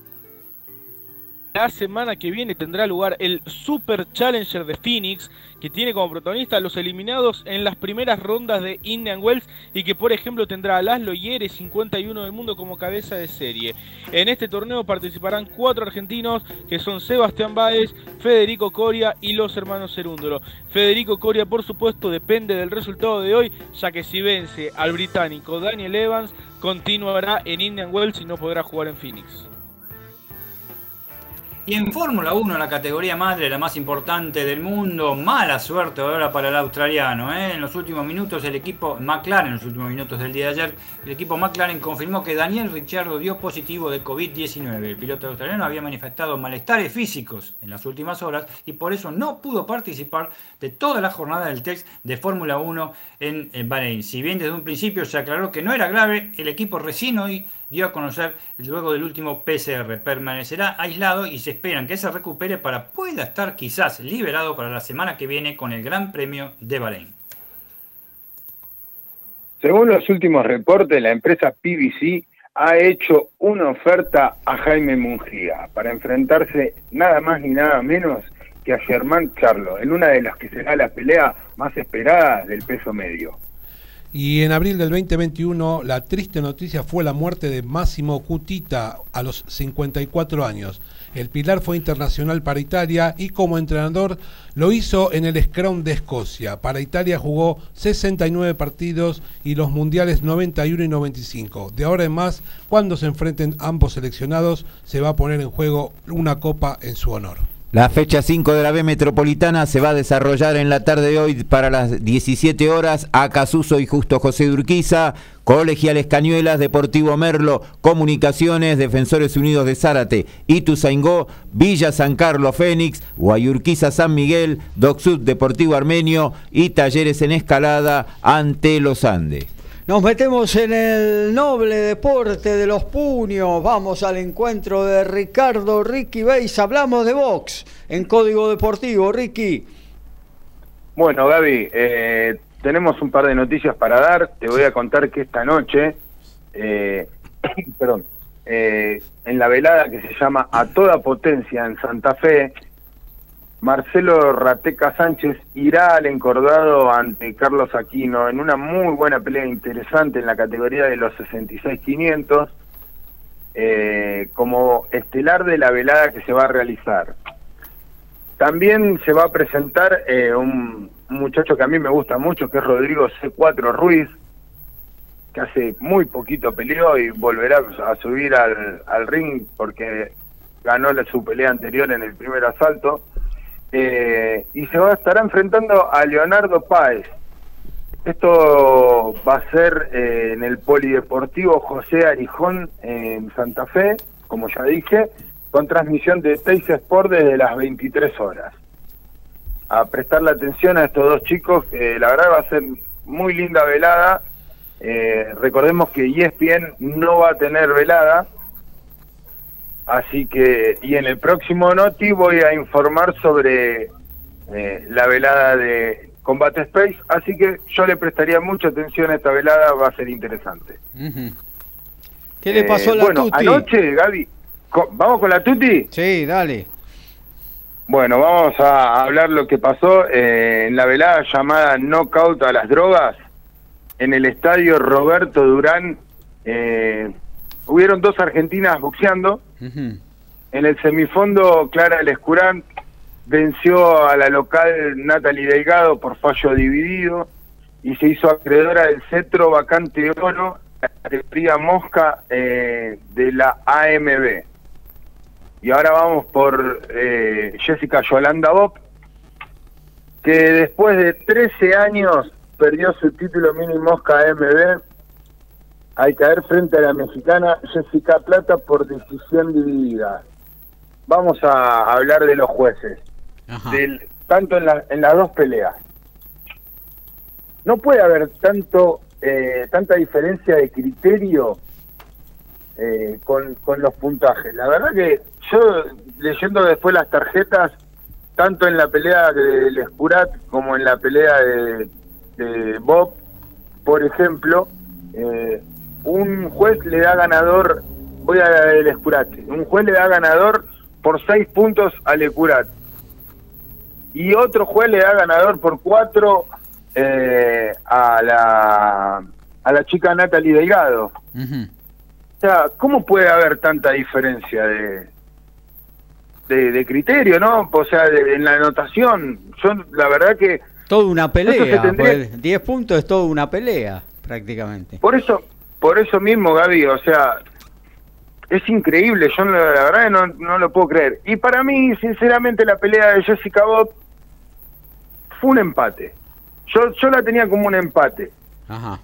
Speaker 5: La semana que viene tendrá lugar el Super Challenger de Phoenix, que tiene como protagonista a los eliminados en las primeras rondas de Indian Wells y que por ejemplo tendrá a Laszlo Yere, 51 del mundo, como cabeza de serie. En este torneo participarán cuatro argentinos que son Sebastián Báez, Federico Coria y los hermanos Cerúndolo. Federico Coria por supuesto depende del resultado de hoy, ya que si vence al británico Daniel Evans, continuará en Indian Wells y no podrá jugar en Phoenix.
Speaker 6: Y en Fórmula 1, la categoría madre, la más importante del mundo, mala suerte ahora para el australiano. ¿eh? En los últimos minutos, el equipo McLaren, en los últimos minutos del día de ayer, el equipo McLaren confirmó que Daniel Ricciardo dio positivo de COVID-19. El piloto australiano había manifestado malestares físicos en las últimas horas y por eso no pudo participar de toda la jornada del test de Fórmula 1 en, Bahrein. Si bien desde un principio se aclaró que no era grave, el equipo recién hoy dio a conocer luego del último PCR. Permanecerá aislado y se esperan que se recupere para pueda estar quizás liberado para la semana que viene con el Gran Premio de Bahrein.
Speaker 4: Según los últimos reportes, la empresa PBC ha hecho una oferta a Jaime Mungia para enfrentarse nada más ni nada menos que a Germán Charlo, en una de las que será la pelea más esperada del peso medio.
Speaker 3: Y en abril del 2021 la triste noticia fue la muerte de Máximo Cutita a los 54 años. El Pilar fue internacional para Italia y como entrenador lo hizo en el Scrum de Escocia. Para Italia jugó 69 partidos y los mundiales 91 y 95. De ahora en más, cuando se enfrenten ambos seleccionados, se va a poner en juego una copa en su honor.
Speaker 2: La fecha 5 de la B Metropolitana se va a desarrollar en la tarde de hoy para las 17 horas. Acasuso y Justo José Durquiza, Colegiales Cañuelas, Deportivo Merlo, Comunicaciones, Defensores Unidos de Zárate, Ituzaingó, Villa San Carlos Fénix, Guayurquiza San Miguel, Docsud Deportivo Armenio y Talleres en Escalada ante los Andes.
Speaker 1: Nos metemos en el noble deporte de los puños. Vamos al encuentro de Ricardo Ricky Beis. Hablamos de box en Código Deportivo. Ricky.
Speaker 4: Bueno, Gaby, eh, tenemos un par de noticias para dar. Te voy a contar que esta noche, eh, perdón, eh, en la velada que se llama A Toda Potencia en Santa Fe, Marcelo Rateca Sánchez irá al encordado ante Carlos Aquino en una muy buena pelea interesante en la categoría de los 66-500 eh, como estelar de la velada que se va a realizar. También se va a presentar eh, un, muchacho que a mí me gusta mucho, que es Rodrigo C4 Ruiz, que hace muy poquito peleó y volverá a subir al, ring porque ganó su pelea anterior en el primer asalto. Eh, y se va a estar enfrentando a Leonardo Páez. Esto va a ser eh, en el Polideportivo José Arijón en Santa Fe, como ya dije, con transmisión de Teis Sport desde las 23 horas. A prestarle atención a estos dos chicos, que la verdad va a ser muy linda velada. Eh, recordemos que ESPN no va a tener velada, Así que, y en el próximo Noti voy a informar sobre eh, la velada de Combate Space, así que yo le prestaría mucha atención a esta velada, va a ser interesante.
Speaker 1: ¿Qué le pasó a
Speaker 4: Eh,
Speaker 1: la
Speaker 4: bueno,
Speaker 1: Tuti?
Speaker 4: anoche, Gaby, ¿vamos con la Tuti?
Speaker 1: Sí, dale.
Speaker 4: Bueno, vamos a hablar lo que pasó eh, en la velada llamada Knockout a las drogas en el estadio Roberto Durán. eh, hubieron dos argentinas boxeando. En el semifondo, Clara Lescurán venció a la local Natalie Delgado por fallo dividido y se hizo acreedora del cetro vacante de oro la categoría Mosca eh, de la AMB. Y ahora vamos por eh, Jessica Yolanda Bob, que después de 13 años perdió su título mini Mosca AMB al caer frente a la mexicana Jessica Plata por decisión dividida. Vamos a hablar de los jueces, del, tanto en, la, en las dos peleas. No puede haber tanto eh, tanta diferencia de criterio eh, con, con los puntajes. La verdad que yo, leyendo después las tarjetas, tanto en la pelea del Escurat como en la pelea de, de Bob, por ejemplo, eh, un juez le da ganador, voy a la del Escurat, un juez le da ganador por seis puntos al Escurat y otro juez le da ganador por cuatro eh, a la a la chica Natalie Delgado. O sea, ¿cómo puede haber tanta diferencia de, de, criterio, no? O sea, en la anotación, yo la verdad que...
Speaker 1: Toda una pelea, 10 puntos es toda una pelea, prácticamente.
Speaker 4: Por eso, por eso mismo, Gaby, o sea, es increíble, yo la, verdad no, no lo puedo creer. Y para mí, sinceramente, la pelea de Jessica Bob fue un empate. Yo, yo la tenía como un empate. Ajá.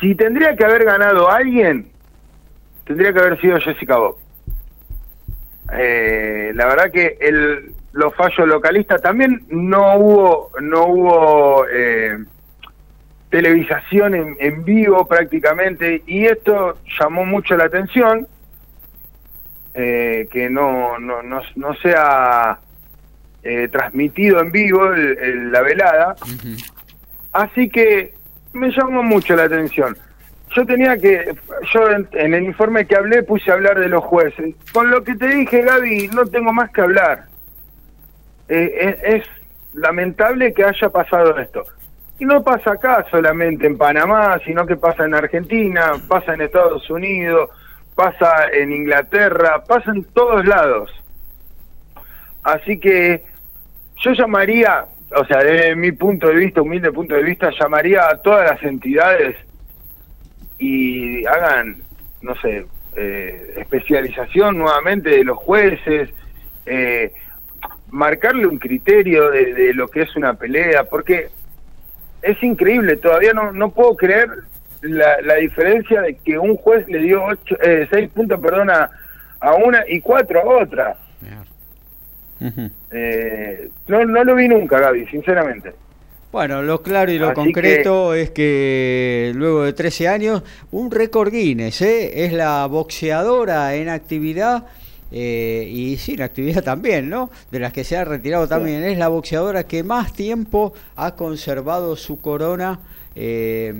Speaker 4: Si tendría que haber ganado alguien, tendría que haber sido Jessica Bob. Eh, la verdad que el, los fallos localistas también no hubo no hubo eh, televisación en, en, vivo prácticamente y esto llamó mucho la atención eh, que no no, no, no sea eh, transmitido en vivo la velada. Así que me llamó mucho la atención. Yo tenía que, yo en, el informe que hablé puse a hablar de los jueces. Con lo que te dije, Gaby, no tengo más que hablar. Eh, es, lamentable que haya pasado esto. Y no pasa acá solamente en Panamá, sino que pasa en Argentina, pasa en Estados Unidos, pasa en Inglaterra, pasa en todos lados. Así que yo llamaría, o sea, desde mi punto de vista, humilde punto de vista, llamaría a todas las entidades y hagan, no sé, eh, especialización nuevamente de los jueces, eh, marcarle un criterio de, lo que es una pelea, porque es increíble, todavía no, no puedo creer la, la diferencia de que un juez le dio ocho, eh, seis puntos, perdón, a, una y cuatro a otra. Eh, no, no lo vi nunca, Gaby, sinceramente.
Speaker 1: Bueno, lo claro y lo concreto es que luego de 13 años, un récord Guinness, ¿eh? es la boxeadora en actividad eh, y sin actividad también, ¿no? De las que se ha retirado también, es la boxeadora que más tiempo ha conservado su corona eh,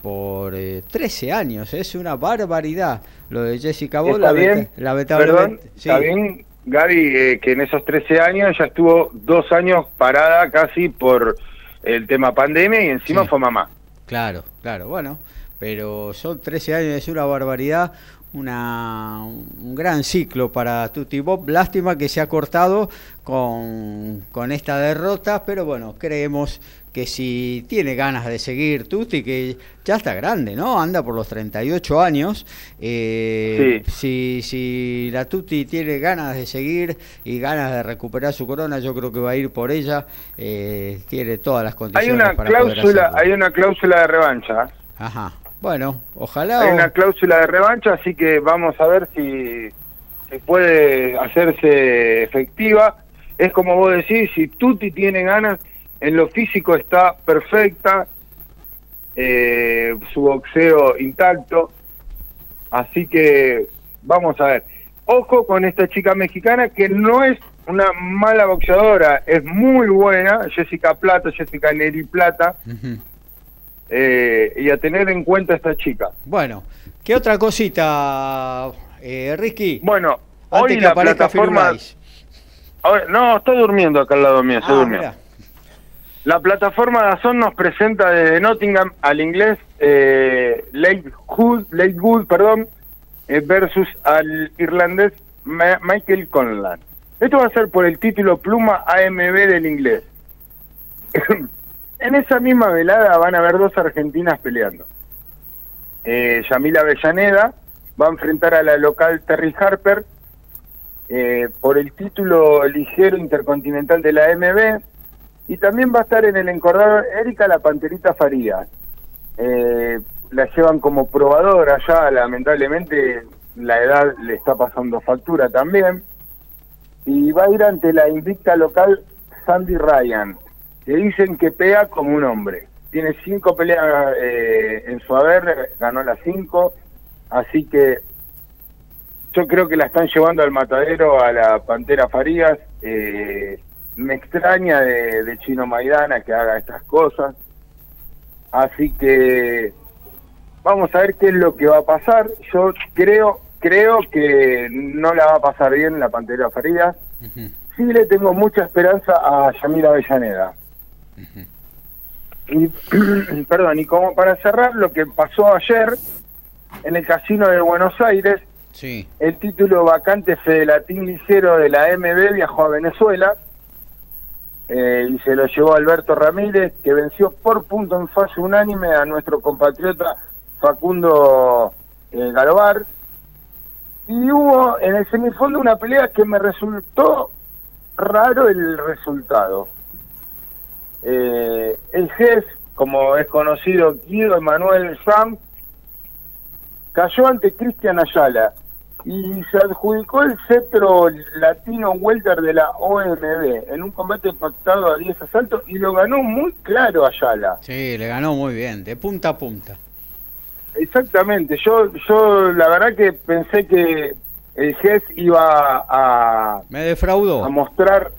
Speaker 1: por 13 años, es una barbaridad lo de Jessica Bola,
Speaker 4: lamentablemente. Está bien Gaby, eh, que en esos 13 años ya estuvo dos años parada casi por el tema pandemia y encima fue mamá.
Speaker 1: Claro, claro, bueno, pero son 13 años, es una barbaridad, una, un gran ciclo para Tutti Bob. Lástima que se ha cortado con, con esta derrota, pero bueno, creemos que si tiene ganas de seguir Tuti, que ya está grande, ¿no? Anda por los 38 años. Eh, si, si la Tuti tiene ganas de seguir y ganas de recuperar su corona, yo creo que va a ir por ella. Eh, tiene todas las condiciones.
Speaker 4: Hay una cláusula, hay una cláusula de revancha.
Speaker 1: Ajá. Bueno, ojalá.
Speaker 4: Hay una cláusula de revancha, así que vamos a ver si, si puede hacerse efectiva. Es como vos decís, si Tuti tiene ganas en lo físico está perfecta, eh, su boxeo intacto, así que vamos a ver. Ojo con esta chica mexicana que no es una mala boxeadora, es muy buena, Jessica Plata, Jessica Neri Plata, eh, y a tener en cuenta esta chica.
Speaker 1: Bueno, ¿qué otra cosita, eh, Ricky?
Speaker 4: Bueno, hoy la plataforma... no, estoy durmiendo acá al lado mío, estoy ah, durmiendo. La plataforma Dazón nos presenta desde Nottingham al inglés eh, Lakewood, perdón, eh, versus al irlandés Ma- Michael Conlan. Esto va a ser por el título Pluma AMB del inglés. en esa misma velada van a haber dos argentinas peleando. Eh, Yamila Avellaneda va a enfrentar a la local Terry Harper eh, por el título ligero intercontinental de la AMB y también va a estar en el encordado Erika la Panterita Farías. Eh, la llevan como probadora ya, lamentablemente la edad le está pasando factura también. Y va a ir ante la invicta local Sandy Ryan, que dicen que pega como un hombre. Tiene cinco peleas eh, en su haber, ganó las cinco, así que yo creo que la están llevando al matadero a la Pantera Farías. Eh, me extraña de, de Chino Maidana que haga estas cosas. Así que vamos a ver qué es lo que va a pasar. Yo creo creo que no la va a pasar bien la Pantera Farías. Sí le tengo mucha esperanza a Yamila Avellaneda. Y, perdón, y como para cerrar lo que pasó ayer en el casino de Buenos Aires,
Speaker 1: Sí.
Speaker 4: el título vacante Fedelatín Licero de la MB viajó a Venezuela eh, y se lo llevó Alberto Ramírez, que venció por punto en fase unánime a nuestro compatriota Facundo eh, Galobar. Y hubo en el semifondo una pelea que me resultó raro el resultado. Eh, el jefe, como es conocido, Guido Emanuel Sam, cayó ante Cristian Ayala y se adjudicó el cetro latino welter de la OMB en un combate pactado a 10 asaltos y lo ganó muy claro Ayala.
Speaker 1: Sí, le ganó muy bien, de punta a punta.
Speaker 4: Exactamente, yo yo la verdad que pensé que el GES iba a,
Speaker 1: Me defraudó.
Speaker 4: a mostrar...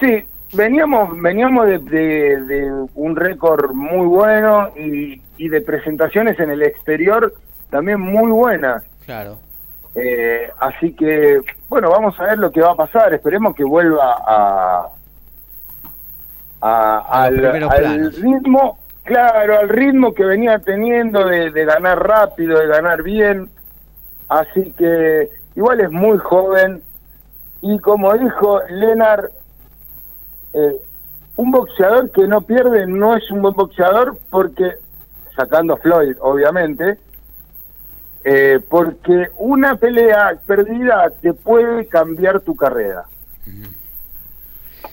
Speaker 4: Sí, veníamos veníamos de, de- de un récord muy bueno y, y de presentaciones en el exterior también muy buenas.
Speaker 1: Claro.
Speaker 4: Eh, así que, bueno, vamos a ver lo que va a pasar. Esperemos que vuelva a, a-
Speaker 1: A los
Speaker 4: al, ritmo, claro, al ritmo que venía teniendo de, de ganar rápido, de ganar bien. Así que, igual es muy joven. Y como dijo Leonard, eh, un boxeador que no pierde no es un buen boxeador porque, sacando a Floyd, obviamente, eh, porque una pelea perdida te puede cambiar tu carrera.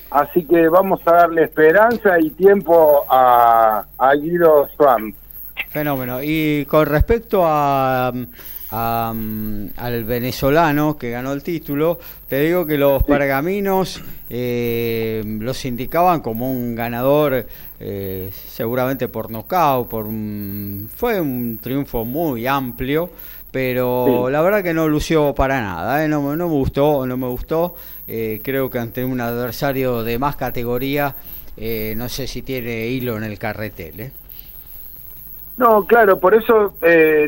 Speaker 4: Así que vamos a darle esperanza y tiempo a, a Guido Trump.
Speaker 1: Fenómeno. Y con respecto a, a, al venezolano que ganó el título, te digo que los pergaminos eh, los indicaban como un ganador, eh, seguramente por nocaut, por un- fue un triunfo muy amplio. Pero
Speaker 4: Sí.
Speaker 1: la verdad que no lució para nada, ¿eh? no, me- no me gustó, no me gustó. Creo que ante un adversario de más categoría, no sé si tiene hilo en el carretel.
Speaker 4: No, claro, por eso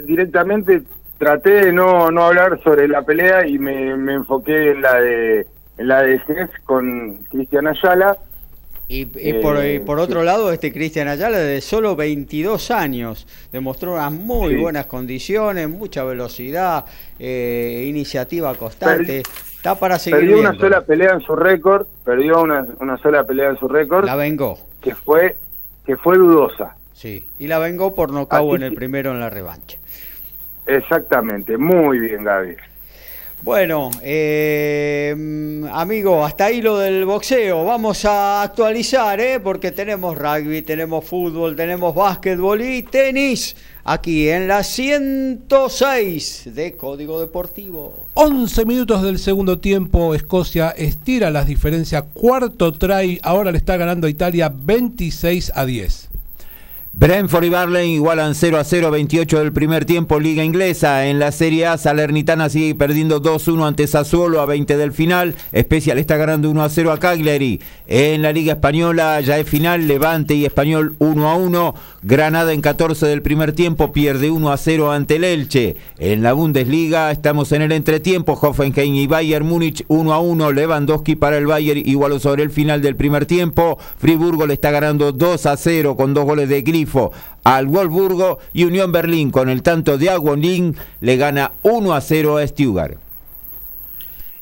Speaker 4: directamente traté de no, no hablar sobre la pelea y me, me enfoqué en la de en la de Gess con Cristian Ayala.
Speaker 1: Y, y por,
Speaker 4: Eh,
Speaker 1: y por otro
Speaker 4: sí.
Speaker 1: lado, este Cristian Ayala de solo 22 años demostró unas muy
Speaker 4: Sí.
Speaker 1: buenas condiciones, mucha velocidad, eh, iniciativa constante. Está para seguir
Speaker 4: Perdió una sola pelea en su récord, perdió una, una sola pelea en su récord
Speaker 1: La vengó,
Speaker 4: que fue que fue dudosa.
Speaker 1: sí. Y la vengó por nocaut
Speaker 4: Así
Speaker 1: en el primero en la revancha.
Speaker 4: Exactamente, muy bien Gaby.
Speaker 1: Bueno, eh, amigo, hasta ahí lo del boxeo. Vamos a actualizar, ¿eh? porque tenemos rugby, tenemos fútbol, tenemos básquetbol y tenis aquí en la 106 de Código Deportivo.
Speaker 3: 11 minutos del segundo tiempo, Escocia estira las diferencias, cuarto try, ahora le está ganando a Italia 26 a 10.
Speaker 2: Brentford y Barley igualan 0 a 0, 28 del primer tiempo, Liga Inglesa. En la Serie A, Salernitana sigue perdiendo 2-1 ante Sassuolo a 20 del final. Especial está ganando 1 a 0 a Cagliari. En la Liga Española ya es final, Levante y Español 1 a 1. Granada en 14 del primer tiempo pierde 1 a 0 ante el Elche. En la Bundesliga estamos en el entretiempo, Hoffenheim y Bayern Múnich 1 a 1. Lewandowski para el Bayern igualó sobre el final del primer tiempo. Friburgo le está ganando 2 a 0 con dos goles de Griezmann Grifo al Wolfsburgo y Unión Berlín con el tanto de Aguilín le gana 1 a 0 a Stuttgart.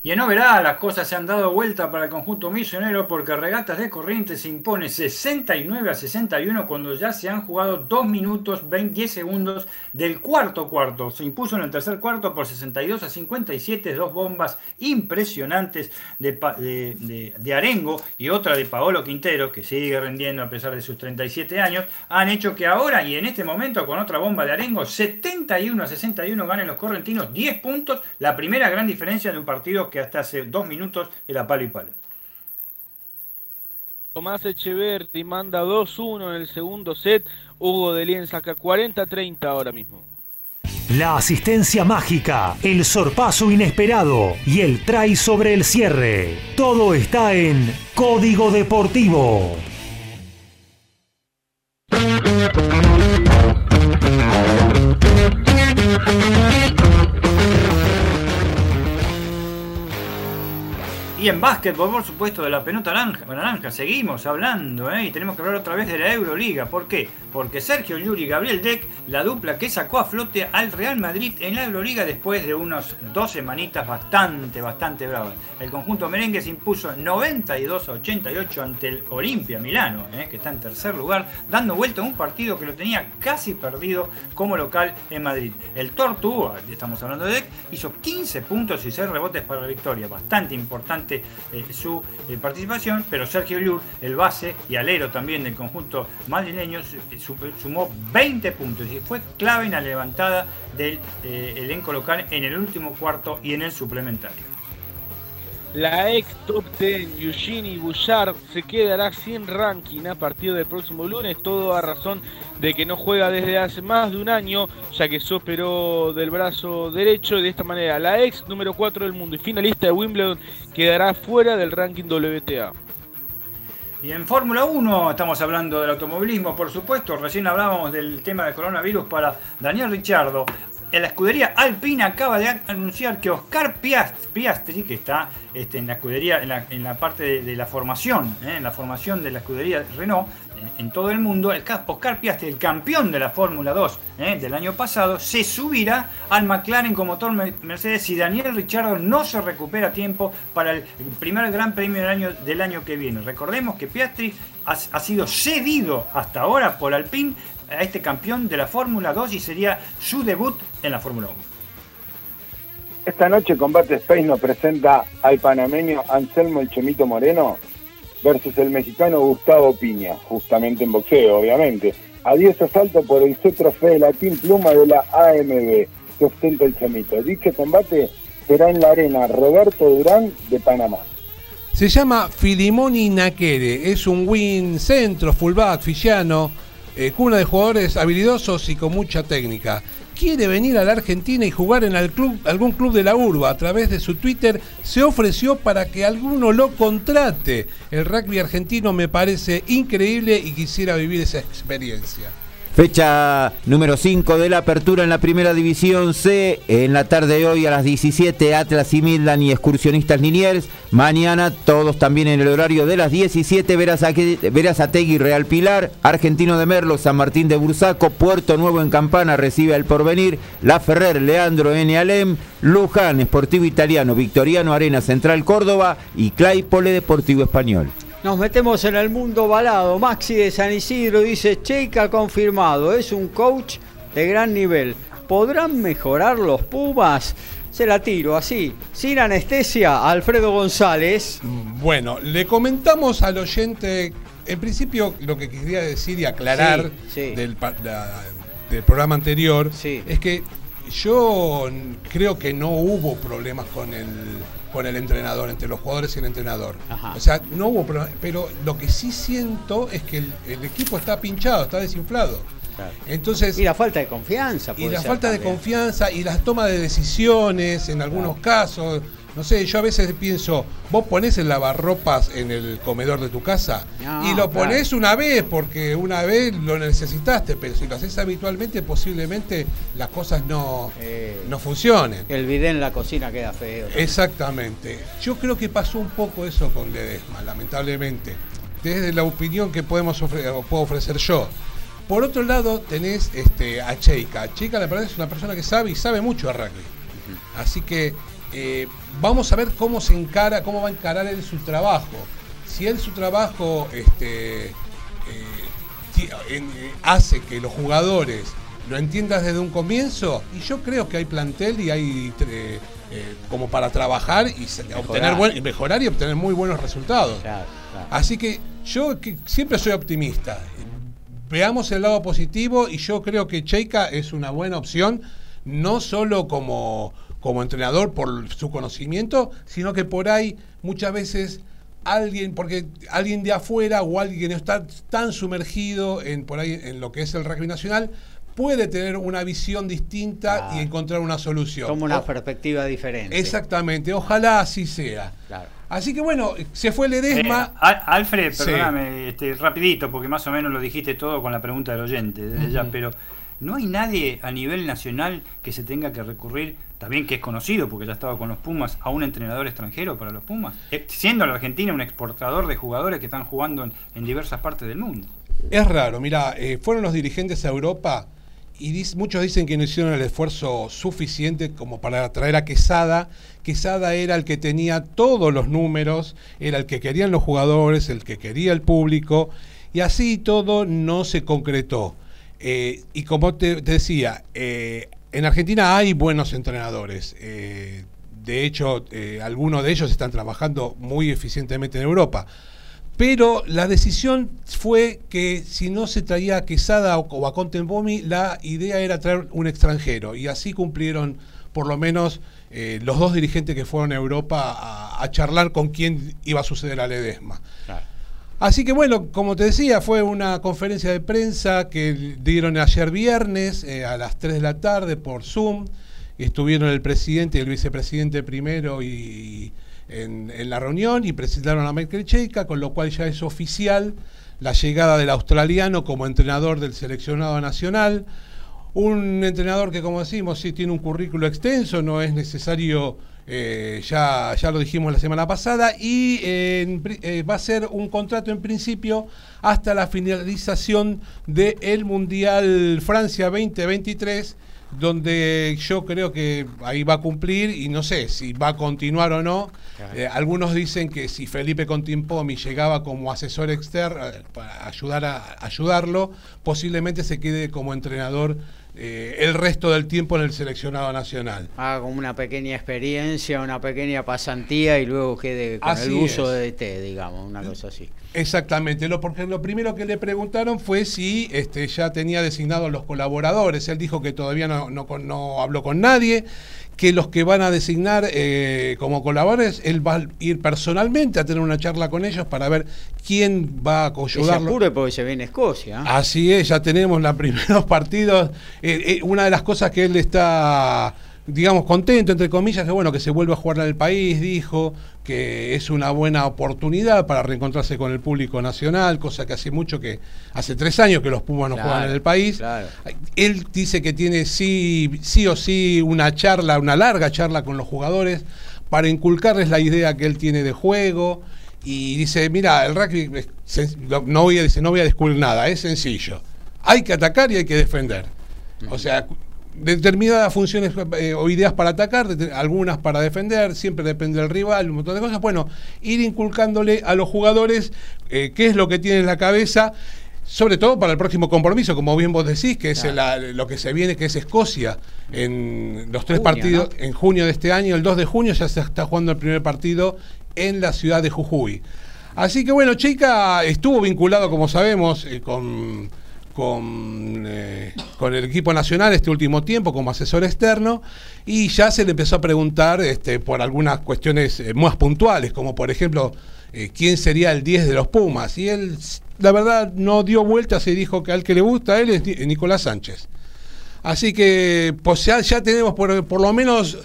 Speaker 6: Y en Oberá las cosas se han dado vuelta para el conjunto misionero porque Regatas de Corrientes se impone 69 a 61 cuando ya se han jugado 2 minutos 20, 10 segundos del cuarto cuarto. Se impuso en el tercer cuarto por 62 a 57, dos bombas impresionantes de, de- de- de Arengo y otra de Paolo Quintero, que sigue rendiendo a pesar de sus 37 años, han hecho que ahora y en este momento con otra bomba de Arengo, 71 a 61 ganen los correntinos, 10 puntos, la primera gran diferencia de un partido que hasta hace dos minutos era palo y palo.
Speaker 5: Tomás Echeverri manda 2-1 en el segundo set. Hugo de Lien saca 40-30 ahora mismo.
Speaker 7: La asistencia mágica, el sorpaso inesperado y el try sobre el cierre. Todo está en Código Deportivo.
Speaker 6: Y en básquetbol, por supuesto, de la pelota naranja, seguimos hablando, ¿eh? y tenemos que hablar otra vez de la Euroliga. ¿Por qué? Porque Sergio Llull y Gabriel Deck, la dupla que sacó a flote al Real Madrid en la Euroliga después de unos dos semanitas bastante, bastante bravas. El conjunto merengue se impuso 92 a 88 ante el Olimpia Milano, ¿eh? que está en tercer lugar, dando vuelta a un partido que lo tenía casi perdido como local en Madrid. El Tortuga, estamos hablando de Deck, hizo 15 puntos y 6 rebotes para la victoria. Bastante importante eh, su eh, participación, pero Sergio Llull, el base y alero también del conjunto madrileño, su- sumó 20 puntos y fue clave en la levantada del eh, elenco local en el último cuarto y en el suplementario.
Speaker 5: La ex top 10 Eugenie Bouchard se quedará sin ranking a partir del próximo lunes, todo a razón de que no juega desde hace más de un año, ya que se operó del brazo derecho de esta manera la ex número 4 del mundo y finalista de Wimbledon quedará fuera del ranking WTA.
Speaker 6: Y en Fórmula 1 estamos hablando del automovilismo, por supuesto. Recién hablábamos del tema del coronavirus para Daniel Richardo. La escudería Alpina acaba de anunciar que Oscar Piast- Piastri, que está este, en la escudería, en la, parte de, la formación, ¿eh? en la formación de la escudería Renault, en, todo el mundo, el ca- Oscar Piastri, el campeón de la Fórmula 2 ¿eh? del año pasado, se subirá al McLaren con motor Me- Mercedes si Daniel Richardo no se recupera a tiempo para el primer Gran Premio del año, del año que viene. Recordemos que Piastri ha, ha sido cedido hasta ahora por Alpine a este campeón de la Fórmula 2 y sería su debut en la Fórmula 1.
Speaker 4: Esta noche Combate Space nos presenta al panameño Anselmo El Chomito Moreno versus el mexicano Gustavo Piña, justamente en boxeo, obviamente. A 10 asalto por el cetro fe de la Team Pluma de la AMB que ostenta el Chomito. Dicho combate será en la arena Roberto Durán de Panamá.
Speaker 3: Se llama Filimoni Nakere, es un win centro, fullback, fillano, eh, cuna de jugadores habilidosos y con mucha técnica. Quiere venir a la Argentina y jugar en algún club de la urba. A través de su Twitter se ofreció para que alguno lo contrate. El rugby argentino me parece increíble y quisiera vivir esa experiencia.
Speaker 2: Fecha número 5 de la apertura en la primera división C. En la tarde de hoy a las 17 Atlas y Midland y Excursionistas Liniers. Mañana todos también en el horario de las 17 Verazaque- Verazategui Real Pilar. Argentino de Merlo San Martín de Bursaco. Puerto Nuevo en Campana recibe al Porvenir. La Ferrer Leandro N. Alem. Luján Esportivo Italiano Victoriano Arena Central Córdoba. Y Claypole Deportivo Español.
Speaker 1: Nos metemos en el mundo balado. Maxi de San Isidro dice, Cheika confirmado, es un coach de gran nivel. ¿Podrán mejorar los Pumas? Se la tiro así, sin anestesia, Alfredo González.
Speaker 3: Bueno, le comentamos al oyente, en principio lo que quería decir y aclarar
Speaker 1: Sí, sí.
Speaker 3: Del, pa- la- del programa anterior
Speaker 1: Sí.
Speaker 3: es que yo creo que no hubo problemas con el con el entrenador, entre los jugadores y el entrenador.
Speaker 1: Ajá.
Speaker 3: O sea, no hubo problemas, pero lo que sí siento es que el, el equipo está pinchado, está desinflado. Entonces,
Speaker 1: Y la falta de confianza.
Speaker 3: y la
Speaker 1: ser
Speaker 3: falta de confianza y las tomas de decisiones en algunos casos. No sé, yo a veces pienso, vos ponés el lavarropas en el comedor de tu casa
Speaker 1: No,
Speaker 3: y lo
Speaker 1: claro.
Speaker 3: ponés una vez porque una vez lo necesitaste, pero si lo haces habitualmente posiblemente las cosas no,
Speaker 1: Eh,
Speaker 3: no funcionen.
Speaker 1: El video en la cocina queda feo.
Speaker 3: Exactamente. Yo creo que pasó un poco eso con Ledesma, lamentablemente. Desde la opinión que podemos ofre- o puedo ofrecer yo. Por otro lado, tenés este, a Cheika. Cheika, la verdad, es una persona que sabe y sabe mucho de rugby. Así que eh, vamos a ver cómo se encara, cómo va a encarar él su trabajo. Si él su trabajo este, eh, eh, hace que los jugadores lo entiendan desde un comienzo, y yo creo que hay plantel y hay eh, como para trabajar y se- obtener buen- mejorar y obtener muy buenos resultados.
Speaker 1: Claro, claro.
Speaker 3: Así que yo que siempre soy optimista. Veamos el lado positivo y yo creo que Cheika es una buena opción, no solo como, como entrenador por su conocimiento, sino que por ahí muchas veces alguien, porque alguien de afuera o alguien que no está tan sumergido en por ahí en lo que es el rugby nacional, puede tener una visión distinta
Speaker 1: Claro.
Speaker 3: y encontrar una solución.
Speaker 1: Como una
Speaker 3: O-
Speaker 1: perspectiva diferente.
Speaker 3: Exactamente, ojalá así sea.
Speaker 1: Claro.
Speaker 3: Así que bueno, se fue Ledesma.
Speaker 6: Eh, Al- Alfred,
Speaker 3: Sí.
Speaker 6: perdóname, este, rapidito, porque más o menos lo dijiste todo con la pregunta del oyente, desde ya,
Speaker 3: Ujú.
Speaker 6: pero no hay nadie a nivel nacional que se tenga que recurrir, también que es conocido, porque ya estaba con los Pumas, a un entrenador extranjero para los Pumas, Eh, siendo la Argentina un exportador de jugadores que están jugando en, diversas partes del mundo.
Speaker 3: Es raro, mira, fueron los dirigentes a Europa y muchos dicen que no hicieron el esfuerzo suficiente como para traer a Quesada. Quesada era el que tenía todos los números, era el que querían los jugadores, el que quería el público, y así todo no se concretó. Eh, y como te, decía, eh, en Argentina hay buenos entrenadores. eh, de hecho, eh, algunos de ellos están trabajando muy eficientemente en Europa. Pero la decisión fue que si no se traía a Quesada o, a Contempomi, la idea era traer un extranjero. Y así cumplieron por lo menos eh, los dos dirigentes que fueron a Europa a, a charlar con quién iba a suceder a Ledesma.
Speaker 1: Claro.
Speaker 3: Así que bueno, como te decía, fue una conferencia de prensa que dieron ayer viernes eh, a las 3 de la tarde por Zoom. Estuvieron el presidente y el vicepresidente primero y en, en la reunión y presentaron a Michael Cheika, con lo cual ya es oficial la llegada del australiano como entrenador del seleccionado nacional. Un entrenador que, como decimos, sí tiene un currículo extenso, no es necesario, eh, ya, ya lo dijimos la semana pasada, y eh, en eh, va a ser un contrato en principio hasta la finalización del Mundial Francia 2023, donde yo creo que ahí va a cumplir y no sé si va a continuar o no. Algunos dicen que si Felipe Contimpomi llegaba como asesor externo para ayudar a ayudarlo, posiblemente se quede como entrenador eh, el resto del tiempo en el seleccionado nacional.
Speaker 1: Haga como una pequeña experiencia, una pequeña pasantía y luego quede con
Speaker 3: Así
Speaker 1: el uso
Speaker 3: es.
Speaker 1: de DT, digamos, una cosa así.
Speaker 3: Exactamente, lo, porque lo primero que le preguntaron fue si este, ya tenía designados los colaboradores. Él dijo que todavía no, no, habló con nadie, que los que van a designar eh, como colaboradores, él va a ir personalmente a tener una charla con ellos para ver quién va a
Speaker 1: Que se porque se viene Escocia.
Speaker 3: Así es, ya tenemos los primeros partidos. Eh, eh, una de las cosas que él está, digamos, contento, entre comillas, que bueno, que se vuelva a jugar en el país, dijo que es una buena oportunidad para reencontrarse con el público nacional, cosa que hace mucho que, hace tres años que los Pumas no
Speaker 1: Claro,
Speaker 3: juegan en el país.
Speaker 1: claro.
Speaker 3: Él dice que tiene sí, sí o sí una charla, una larga charla con los jugadores para inculcarles la idea que él tiene de juego. Y dice, mira, el rugby es no voy a, dice, no voy a descubrir nada, es sencillo. Hay que atacar y hay que defender. O sea, determinadas funciones eh, o ideas para atacar, algunas para defender, siempre depende del rival, un montón de cosas. Bueno, ir inculcándole a los jugadores eh, qué es lo que tienen en la cabeza, sobre todo para el próximo compromiso, como bien vos decís, que es la- lo que se viene, que es Escocia, en los tres
Speaker 1: Junio,
Speaker 3: partidos,
Speaker 1: ¿no?
Speaker 3: en junio de este año, el 2 de junio ya se está jugando el primer partido en la ciudad de Jujuy. Así que bueno, Cheika estuvo vinculado, como sabemos, eh, con, con, eh, con el equipo nacional este último tiempo como asesor externo y ya se le empezó a preguntar este, por algunas cuestiones eh, más puntuales, como por ejemplo, eh, quién sería el 10 de los Pumas. Y él, la verdad, no dio vueltas y dijo que al que le gusta a él es Ni- Nicolás Sánchez. Así que pues ya, ya tenemos por, por lo menos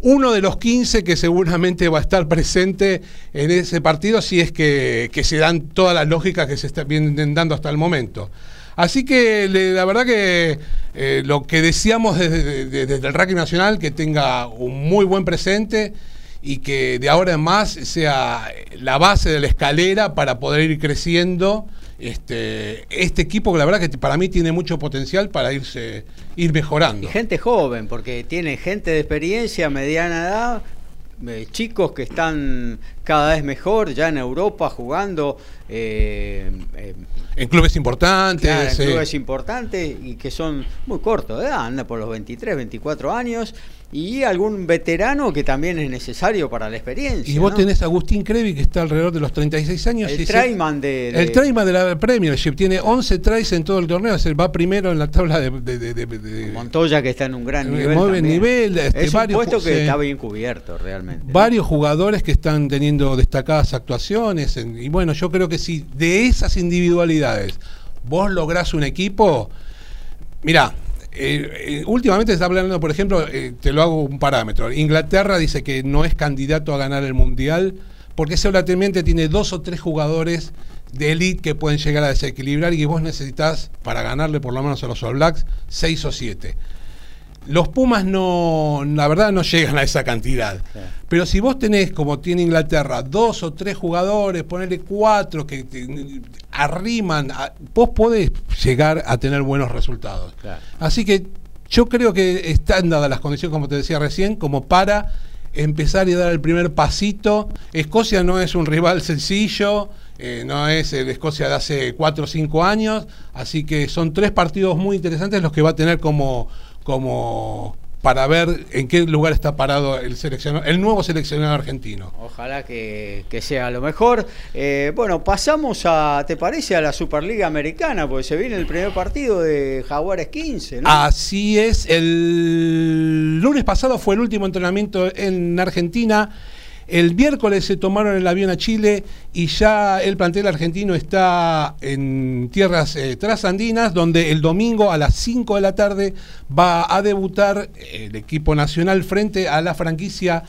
Speaker 3: uno de los 15 que seguramente va a estar presente en ese partido si es que, que se dan todas las lógicas que se están vienen dando hasta el momento. Así que le- la verdad que eh, lo que desde, desde- desde el rugby nacional, que tenga un muy buen presente y que de ahora en más sea la base de la escalera para poder ir creciendo este, este equipo que la verdad que para mí tiene mucho potencial para irse ir mejorando.
Speaker 1: Y gente joven, porque tiene gente de experiencia, mediana edad, eh, chicos que están cada vez mejor ya en Europa jugando. eh, eh,
Speaker 3: En clubes importantes.
Speaker 1: Claro, en
Speaker 3: eh,
Speaker 1: clubes importantes y que son muy cortos de edad, anda por los 23, 24 años, y algún veterano que también es necesario para la experiencia.
Speaker 3: y vos
Speaker 1: ¿no?
Speaker 3: tenés a Agustín Crevi que está alrededor de los 36 años.
Speaker 1: el Traiman de, de-
Speaker 3: El Trayman de la Premiership tiene 11 tries en todo el torneo, es el va primero en la tabla de, de-
Speaker 1: Montoya que está en un gran
Speaker 3: Eh,
Speaker 1: nivel. también.
Speaker 3: nivel, este,
Speaker 1: es un
Speaker 3: varios
Speaker 1: puesto
Speaker 3: ju-
Speaker 1: que está bien cubierto realmente. ¿no?
Speaker 3: varios jugadores que están teniendo destacadas actuaciones. en- y bueno, yo creo que si de esas individualidades vos lográs un equipo, mirá, eh, eh, últimamente está hablando, por ejemplo, eh, te lo hago un parámetro. Inglaterra dice que no es candidato a ganar el Mundial porque solamente tiene dos o tres jugadores de elite que pueden llegar a desequilibrar y vos necesitas para ganarle por lo menos a los All Blacks seis o siete. Los Pumas no, la verdad no llegan a esa cantidad. Pero si vos tenés, como tiene Inglaterra, dos o tres jugadores, ponerle cuatro que te- arriman, a- vos podés llegar a tener buenos resultados.
Speaker 1: Claro.
Speaker 3: Así que yo creo que están dadas las condiciones, como te decía recién, como para empezar y dar el primer pasito. Escocia no es un rival sencillo, eh, no es el Escocia de hace cuatro o cinco años, así que son tres partidos muy interesantes los que va a tener como, como para ver en qué lugar está parado el seleccionado, el nuevo seleccionado argentino.
Speaker 1: Ojalá que, que sea lo mejor. Eh, bueno, pasamos a, ¿te parece? A la Superliga Americana, porque se viene el primer partido de Jaguares 15, ¿no?
Speaker 3: Así es, el lunes pasado fue el último entrenamiento en Argentina. El miércoles se tomaron el avión a Chile y ya el plantel argentino está en tierras eh, trasandinas, donde el domingo a las 5 de la tarde va a debutar el equipo nacional frente a la franquicia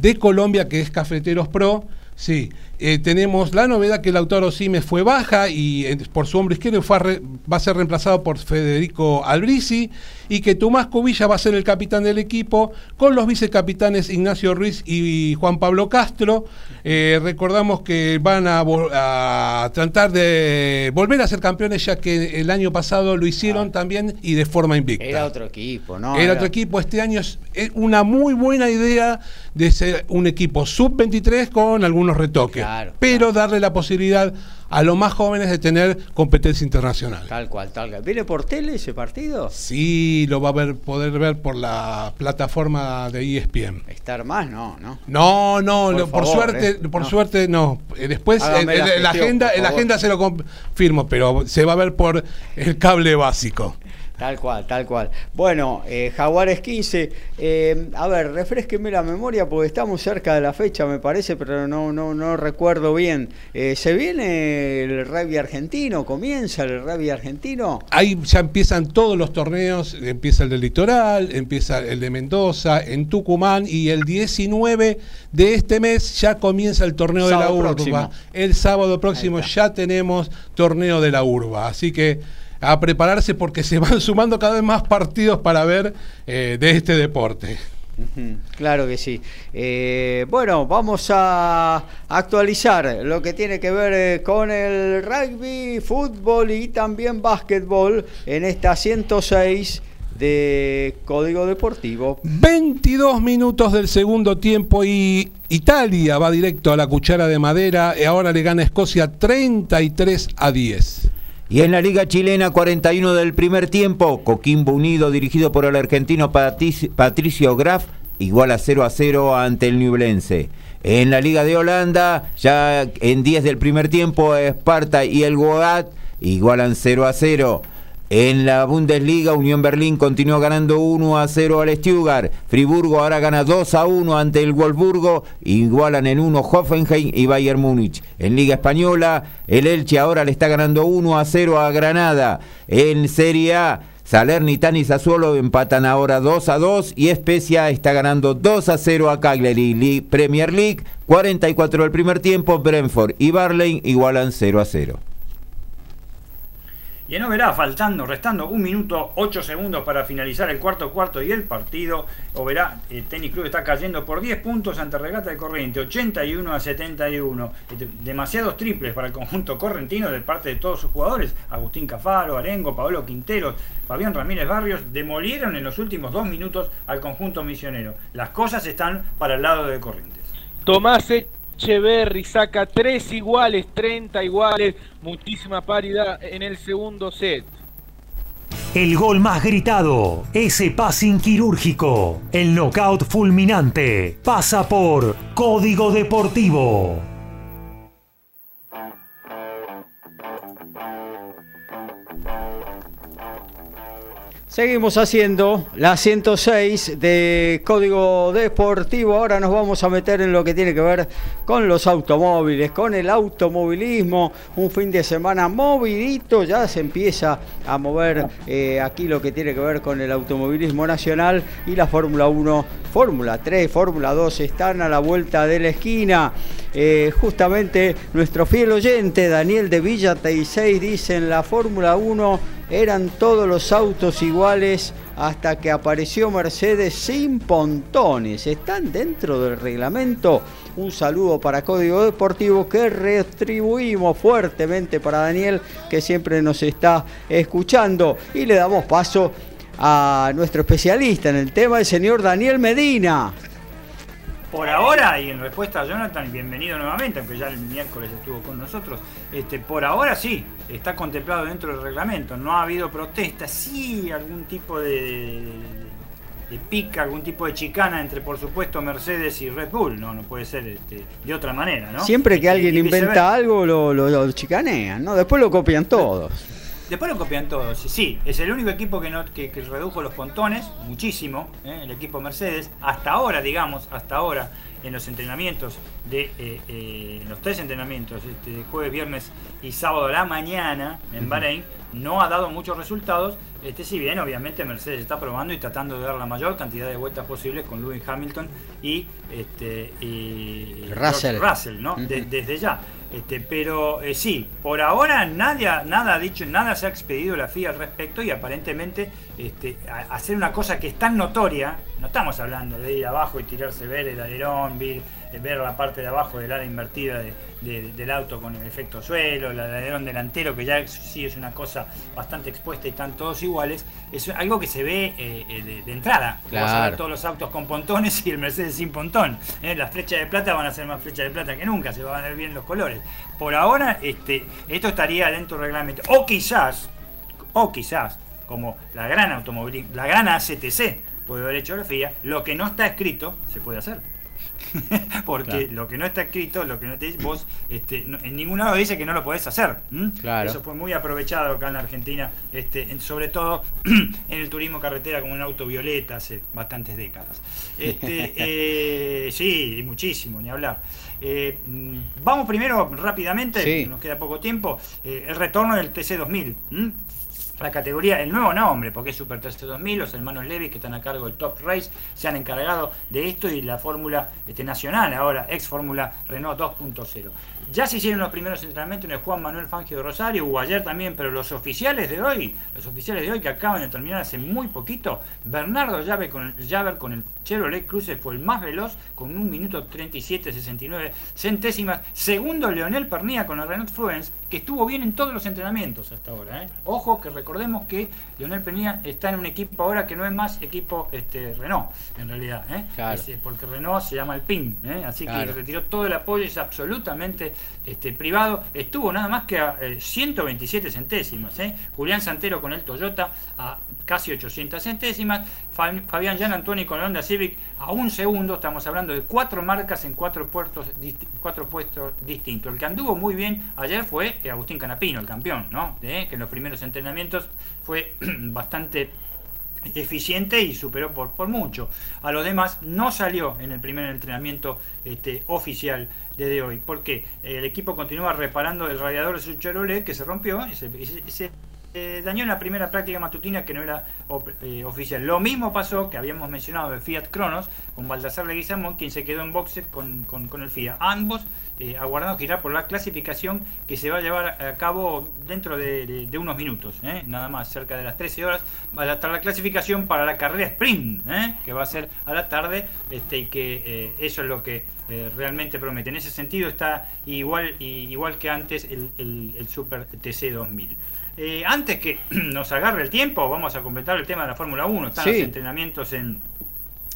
Speaker 3: de Colombia, que es Cafeteros Pro. Sí, eh, tenemos la novedad que Lautaro Simes fue baja y eh, por su hombro izquierdo va a ser reemplazado por Federico Albrisi y que Tomás Cubilla va a ser el capitán del equipo con los vicecapitanes Ignacio Ruiz y Juan Pablo Castro. Eh, recordamos que van a, tratar de volver a ser campeones ya que el año pasado lo hicieron también y de forma invicta.
Speaker 1: Era otro equipo, ¿no?
Speaker 3: Era otro equipo. Este año es es una muy buena idea de ser un equipo sub-23 con algunos retoques.
Speaker 1: Claro,
Speaker 3: pero darle la posibilidad a los más jóvenes de tener competencia internacional.
Speaker 1: Tal cual, tal cual. ¿Viene por tele ese partido?
Speaker 3: Sí, lo va a ver, poder ver por la plataforma de ESPN.
Speaker 1: Estar más, no, ¿no?
Speaker 3: No, no,
Speaker 1: Por
Speaker 3: lo- por,
Speaker 1: favor,
Speaker 3: suerte,
Speaker 1: eh.
Speaker 3: por
Speaker 1: No.
Speaker 3: suerte no. Eh, Después en,
Speaker 1: la
Speaker 3: en la
Speaker 1: gestión,
Speaker 3: agenda, en la agenda se lo confirmo, pero se va a ver por el cable básico.
Speaker 1: Tal cual, tal cual. Bueno, eh, Jaguares 15. eh, a ver, refresqueme la memoria porque estamos cerca de la fecha, me parece, pero no, no, no recuerdo bien. Eh, ¿Se viene el rugby argentino? ¿Comienza el rugby argentino?
Speaker 3: Ahí ya empiezan todos los torneos, empieza el del litoral, empieza el de Mendoza, en Tucumán y el 19 de este mes ya comienza el torneo de la
Speaker 1: Sábado
Speaker 3: urba.
Speaker 1: próximo.
Speaker 3: El sábado próximo ya tenemos torneo de la urba, así que a prepararse porque se van sumando cada vez más partidos para ver eh, de este deporte.
Speaker 1: Claro que sí. Eh, bueno, vamos a actualizar lo que tiene que ver eh, con el rugby, fútbol y también básquetbol en esta 106 de Código Deportivo.
Speaker 3: 22 minutos del segundo tiempo y Italia va directo a la cuchara de madera y ahora le gana a Escocia 33 a 10.
Speaker 2: Y en la Liga Chilena, 41 del primer tiempo, Coquimbo Unido, dirigido por el argentino Patrici- Patricio Graf, igual a 0 a 0 ante el Nublense. En la Liga de Holanda, ya en 10 del primer tiempo, Esparta y el Goat igualan 0 a 0. En la Bundesliga, Unión Berlín continuó ganando 1 a 0 al Stuttgart. Friburgo ahora gana 2 a 1 ante el Wolfsburgo. Igualan en 1 Hoffenheim y Bayern Múnich. En Liga Española, el Elche ahora le está ganando 1 a 0 a Granada. En Serie A, Salernitana y Sassuolo empatan ahora 2 a 2 y Especia está ganando 2 a 0 a Cagliari. Li- Premier League, 44 del primer tiempo, Brentford y Barley igualan 0 a 0.
Speaker 6: Y en Oberá, faltando, restando un minuto, ocho segundos para finalizar el cuarto cuarto y el partido, Oberá, el Tenis Club está cayendo por 10 puntos ante Regata de Corriente, 81 a 71. Este, Demasiados triples para el conjunto correntino de parte de todos sus jugadores. Agustín Cafaro, Arengo, Pablo Quinteros, Fabián Ramírez Barrios, demolieron en los últimos dos minutos al conjunto misionero. Las cosas están para el lado de Corrientes.
Speaker 5: Tomás Echeverry saca 3 iguales, 30 iguales, muchísima paridad en el segundo set.
Speaker 7: El gol más gritado, ese passing quirúrgico, el knockout fulminante, pasa por Código Deportivo.
Speaker 1: Seguimos haciendo la 106 de Código Deportivo. Ahora nos vamos a meter en lo que tiene que ver con los automóviles, con el automovilismo. Un fin de semana movidito, ya se empieza a mover eh, aquí lo que tiene que ver con el automovilismo nacional y la Fórmula 1, Fórmula 3, Fórmula 2 están a la vuelta de la esquina. Eh, justamente nuestro fiel oyente Daniel de Villa 6 dice en la Fórmula 1 eran todos los autos iguales hasta que apareció Mercedes sin pontones. ¿Están dentro del reglamento? Un saludo para Código Deportivo que retribuimos fuertemente para Daniel que siempre nos está escuchando y le damos paso a nuestro especialista en el tema, el señor Daniel Medina.
Speaker 6: Por ahora, y en respuesta a Jonathan, bienvenido nuevamente, aunque ya el miércoles estuvo con nosotros, este, por ahora sí, está contemplado dentro del reglamento, no ha habido protesta, sí algún tipo de, de pica, algún tipo de chicana entre, por supuesto, Mercedes y Red Bull, no, no puede ser este, de otra manera, ¿no?
Speaker 1: Siempre que alguien
Speaker 6: y
Speaker 1: inventa algo lo, lo- lo chicanean, ¿no? Después lo copian todos.
Speaker 6: Después lo copian todos. Sí, es el único equipo que, no, que, que redujo los pontones, muchísimo, ¿eh? el equipo Mercedes. Hasta ahora, digamos, hasta ahora, en los entrenamientos, de eh, eh, en los tres entrenamientos, este, de jueves, viernes y sábado a la mañana en Bahrein, no ha dado muchos resultados. Este, si bien, obviamente, Mercedes está probando y tratando de dar la mayor cantidad de vueltas posibles con Lewis Hamilton y, este, y
Speaker 1: Russell.
Speaker 6: George Russell, ¿no? De- desde ya. Este, pero eh, sí, por ahora nadie, nada ha dicho, nada se ha expedido la FIA al respecto y aparentemente este, hacer una cosa que es tan notoria, no estamos hablando de ir abajo y tirarse ver el alerón, ver, ver la parte de abajo del ala invertida de- de- del auto con el efecto suelo, el alerón delantero, que ya sí es una cosa bastante expuesta y están todos iguales, es algo que se ve eh, eh, de, de entrada. Vas a ver
Speaker 1: Claro.
Speaker 6: todos los autos con pontones y el Mercedes sin pontón. ¿eh? Las flechas de plata van a ser más flechas de plata que nunca, se van a ver bien los colores. Por ahora, este, esto estaría dentro del reglamento. O quizás, o quizás, como la gran automóvil, la gran ACTC puede haber hecho la FIA, lo que no está escrito se puede hacer. Porque
Speaker 1: Claro.
Speaker 6: lo que no está escrito, lo que no te dice, vos este, no- en ningún lado dice que no lo podés hacer. Eso fue muy aprovechado acá en la Argentina, este, en- sobre todo en el turismo carretera como un auto violeta hace bastantes décadas. Este, eh, sí, muchísimo, ni hablar. Eh, mm, vamos primero rápidamente,
Speaker 1: Sí.
Speaker 6: nos queda poco tiempo, eh, el retorno del TC2000. ¿m? La categoría, el nuevo nombre, porque es Super TC 2000, los hermanos Levy que están a cargo del Top Race se han encargado de esto y la fórmula este, nacional ahora, ex fórmula Renault 2.0. Ya se hicieron los primeros entrenamientos en el Juan Manuel Fangio de Rosario, hubo ayer también, pero los oficiales de hoy, los oficiales de hoy que acaban de terminar hace muy poquito, Bernardo Llave con el, Llaver con el Chevrolet Cruze fue el más veloz con un minuto 37, 69 centésimas. Segundo, Leonel Pernía con el Renault Fluence, que estuvo bien en todos los entrenamientos hasta ahora. ¿eh? Ojo que recordemos que Leonel Pernía está en un equipo ahora que no es más equipo este, Renault, en realidad. ¿eh?
Speaker 1: Claro.
Speaker 6: Es, porque Renault se llama Alpine, ¿eh? así
Speaker 1: Claro.
Speaker 6: que retiró todo el apoyo, es absolutamente este, privado. Estuvo nada más que a eh, 127 centésimas. ¿eh? Julián Santero con el Toyota a casi 800 centésimas. Fa- Fabián Jan Antoni con el Honda Civic a un segundo. Estamos hablando de cuatro marcas en cuatro, puertos, cuatro puestos distintos. El que anduvo muy bien ayer fue Agustín Canapino, el campeón, ¿no? Que en los primeros entrenamientos fue bastante eficiente y superó por, por mucho. A los demás no salió en el primer entrenamiento este, oficial desde hoy, porque el equipo continúa reparando el radiador de su Chevrolet que se rompió, ese- ese eh, dañó en la primera práctica matutina que no era eh, oficial. Lo mismo pasó que habíamos mencionado de Fiat Cronos con Baltasar Leguizamón, quien se quedó en boxe con, con- con el Fiat. Ambos eh, aguardando girar por la clasificación que se va a llevar a cabo dentro de, de- de unos minutos, ¿eh? nada más, cerca de las 13 horas. Va a estar la clasificación para la carrera sprint, ¿eh? que va a ser a la tarde, este, y que eh, eso es lo que realmente promete. En ese sentido está igual, y- igual que antes el, el- el Super TC 2000. Eh, antes que nos agarre el tiempo, vamos a completar el tema de la Fórmula 1. Están
Speaker 1: Sí.
Speaker 6: los entrenamientos en,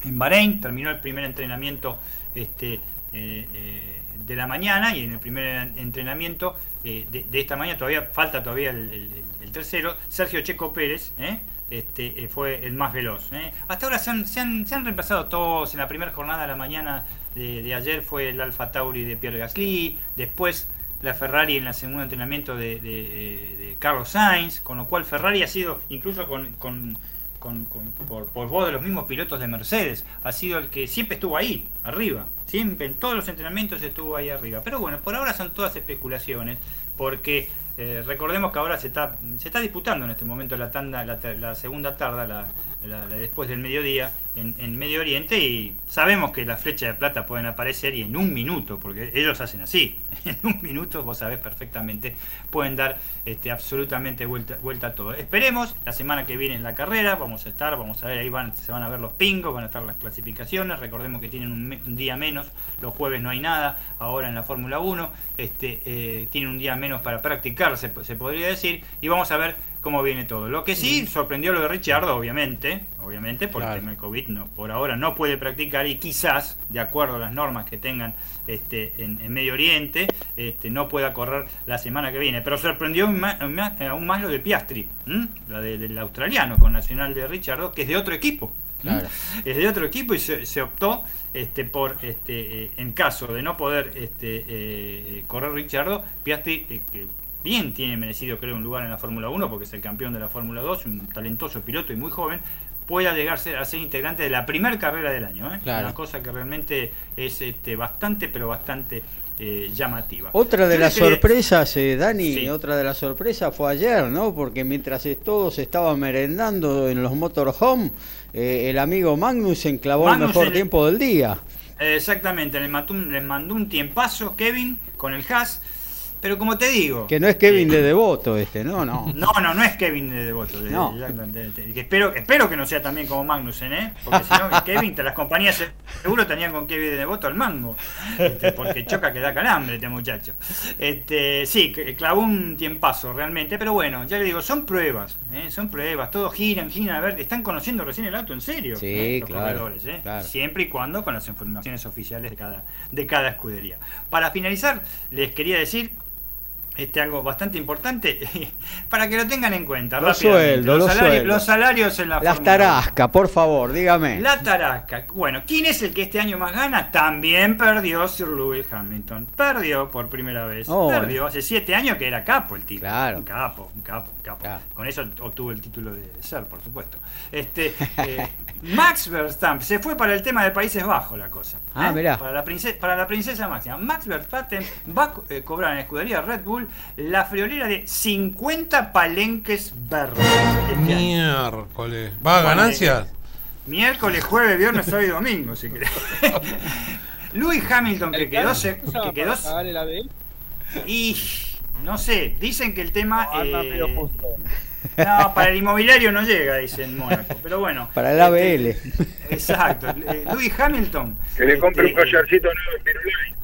Speaker 6: en Bahrein, terminó el primer entrenamiento este, eh, eh, de la mañana y en el primer entrenamiento eh, de, esta mañana todavía falta todavía el, tercero, Sergio Checo Pérez. ¿eh? Este, eh, fue el más veloz. ¿eh? Hasta ahora se han, se, han, se han reemplazado todos. En la primera jornada de la mañana de, ayer fue el Alfa Tauri de Pierre Gasly. Después la Ferrari en el segundo entrenamiento de, de- de- de Carlos Sainz. Con lo cual Ferrari ha sido, incluso con, con- con- con- por, por voz de los mismos pilotos de Mercedes, ha sido el que siempre estuvo ahí, arriba. Siempre, en todos los entrenamientos estuvo ahí arriba. Pero bueno, por ahora son todas especulaciones, porque eh, recordemos que ahora se está, se está disputando en este momento la tanda, la, la segunda tarda, la, la- después del mediodía, en, Medio Oriente, y sabemos que las flechas de plata pueden aparecer y en un minuto, porque ellos hacen así, en un minuto, vos sabés perfectamente, pueden dar este, absolutamente vuelta, vuelta a todo. Esperemos, la semana que viene es la carrera, vamos a estar, vamos a ver, ahí van, se van a ver los pingos, van a estar las clasificaciones, recordemos que tienen un, día menos, los jueves no hay nada, ahora en la Fórmula 1, este, eh, tienen un día menos para practicar, se podría decir, y vamos a ver cómo viene todo. Lo que sí sorprendió lo de Richardo, obviamente, obviamente, porque
Speaker 1: Claro.
Speaker 6: el COVID no, por ahora no puede practicar y quizás, de acuerdo a las normas que tengan este, en, en Medio Oriente, este, no pueda correr la semana que viene. Pero sorprendió aún más, aún más lo de Piastri, ¿m? la de- del australiano con Nacional de Richardo, que es de otro equipo. Es de otro equipo y se, se optó este, por, este, eh, en caso de no poder este, eh, correr Richardo, Piastri, eh, que bien tiene merecido creo un lugar en la Fórmula 1 porque es el campeón de la Fórmula 2, un talentoso piloto y muy joven, pueda llegarse a ser integrante de la primera carrera del año. ¿eh?
Speaker 1: Claro.
Speaker 6: Una cosa que realmente es este, bastante, pero bastante eh, llamativa.
Speaker 1: Otra de las sorpresas, eh, Dani,
Speaker 6: Sí.
Speaker 1: otra de las sorpresas fue ayer, ¿no? Porque mientras todos estaban merendando en los motorhome, eh, el amigo Magnussen clavó el mejor tiempo del día.
Speaker 6: Exactamente, les mandó un tiempazo Kevin con el Haas, pero como te digo...
Speaker 1: Que no es Kevin
Speaker 6: eh,
Speaker 1: de Devoto este, no, no.
Speaker 6: No, no, no es Kevin de Devoto. de-
Speaker 1: No.
Speaker 6: de- de- de- que espero, espero que no sea también como Magnussen, ¿eh? Porque si no, Kevin, las compañías seguro tenían con Kevin de Devoto al mango. Este, porque choca que da calambre este muchacho. Este, sí, clavó un tiempazo realmente, pero bueno, ya le digo, son pruebas, ¿eh? son pruebas, todos giran, giran, a ver, están conociendo recién el auto en serio.
Speaker 1: Sí,
Speaker 6: ¿eh? Los
Speaker 1: claro,
Speaker 6: corredores, ¿eh?
Speaker 1: claro.
Speaker 6: Siempre y cuando con las informaciones oficiales de cada, de cada escudería. Para finalizar, les quería decir este algo bastante importante para que lo tengan en cuenta.
Speaker 1: Los sueldos, los
Speaker 6: salarios,
Speaker 1: sueldos.
Speaker 6: los salarios en la
Speaker 1: Las tarascas, por favor, dígame.
Speaker 6: 1. La tarasca. Bueno, ¿quién es el que este año más gana? También perdió Sir Lewis Hamilton. Perdió por primera vez.
Speaker 1: Oh,
Speaker 6: perdió hace siete años que era capo el tipo.
Speaker 1: Claro.
Speaker 6: Un capo, un capo, un capo.
Speaker 1: Claro.
Speaker 6: Con eso obtuvo el título de, ser, por supuesto. Este, eh, Max Verstappen se fue para el tema de Países Bajos la cosa.
Speaker 1: Ah,
Speaker 6: ¿eh?
Speaker 1: mirá.
Speaker 6: Para la, princesa, para la princesa máxima. Max Verstappen va a eh, cobrar en la escudería Red Bull la friolera de 50 palenques verdes. este.
Speaker 3: Miércoles. ¿Va a ganancias?
Speaker 6: Miércoles, jueves, viernes, sábado y domingo, si querés. Lewis Hamilton, que quedó, se- que quedó
Speaker 5: pagar el ABL?
Speaker 6: y no sé, dicen que el tema
Speaker 5: No,
Speaker 6: eh,
Speaker 5: pero justo.
Speaker 6: no, para el inmobiliario no llega, dicen Mónaco, pero bueno.
Speaker 1: Para el
Speaker 6: Este,
Speaker 1: ABL.
Speaker 6: Exacto. eh, Lewis Hamilton.
Speaker 4: Que le compre un
Speaker 6: este,
Speaker 4: collarcito nuevo en Pirulay.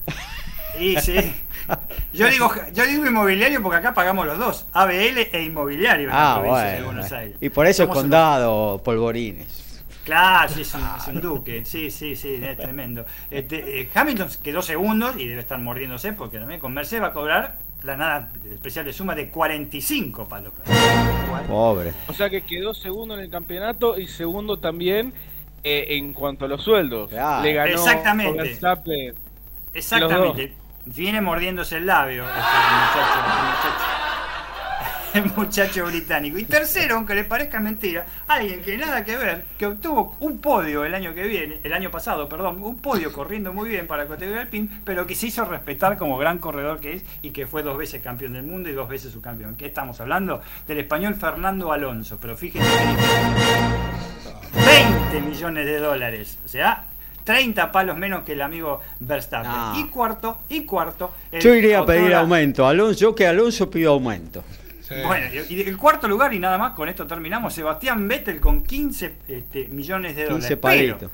Speaker 6: Y sí. Yo digo, yo digo inmobiliario porque acá pagamos los dos, ABL e inmobiliario en la
Speaker 1: Ah,
Speaker 6: provincia de
Speaker 1: bueno.
Speaker 6: Buenos Aires.
Speaker 1: Y por eso
Speaker 6: Somos unos-
Speaker 1: condado, polvorines.
Speaker 6: Claro, sí, es un, es un duque, sí, sí, sí, es tremendo. Este, eh, Hamilton quedó segundo y debe estar mordiéndose porque también con Mercedes va a cobrar la nada especial de suma de 45 palos.
Speaker 1: Pobre.
Speaker 5: O sea que quedó segundo en el campeonato y segundo también eh, en cuanto a los sueldos.
Speaker 1: Claro.
Speaker 5: Le ganó
Speaker 6: Exactamente.
Speaker 5: Verstappen.
Speaker 6: Exactamente. Viene mordiéndose el labio este muchacho. el muchacho británico. Y tercero, aunque le parezca mentira, alguien que nada que ver, que obtuvo un podio el año que viene, el año pasado, perdón, un podio corriendo muy bien para la categoría alpin, pero que se hizo respetar como gran corredor que es y que fue dos veces campeón del mundo y dos veces subcampeón. ¿Qué estamos hablando? Del español Fernando Alonso. Pero fíjense que 20 millones de dólares. O sea, 30 palos menos que el amigo Verstappen.
Speaker 1: Ah.
Speaker 6: Y cuarto, y cuarto. el
Speaker 1: Yo iría a pedir aumento. Alonso, yo que Alonso pidió aumento.
Speaker 3: Sí.
Speaker 6: Bueno, y el cuarto lugar, y nada más, con esto terminamos, Sebastián Vettel con 15 este, millones de
Speaker 1: 15
Speaker 6: dólares.
Speaker 1: palitos.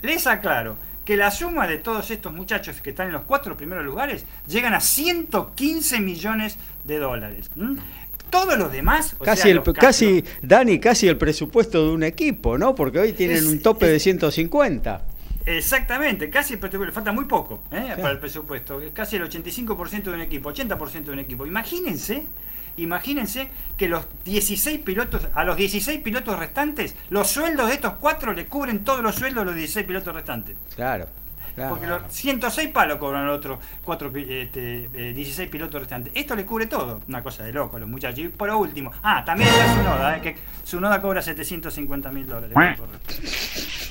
Speaker 6: Pero, les aclaro que la suma de todos estos muchachos que están en los cuatro primeros lugares llegan a 115 millones de dólares. Todos los demás, o
Speaker 1: Casi,
Speaker 6: sea,
Speaker 1: el,
Speaker 6: los
Speaker 1: casi, Dani, casi el presupuesto de un equipo, ¿no? Porque hoy tienen
Speaker 6: Es-
Speaker 1: un tope
Speaker 6: es-
Speaker 1: de 150.
Speaker 6: Exactamente, casi le falta muy poco ¿eh? para el presupuesto, casi el 85% de un equipo, 80% de un equipo. Imagínense, imagínense que los 16 pilotos, a los 16 pilotos restantes, los sueldos de estos cuatro le cubren todos los sueldos de los 16 pilotos restantes.
Speaker 1: Claro. claro.
Speaker 6: Porque los 106 palos cobran los otros cuatro, pi- este, eh, 16 pilotos restantes. Esto le cubre todo. Una cosa de loco, los muchachos. Y por último, ah, también está Sunoda, eh, que Sunoda cobra 750 mil dólares.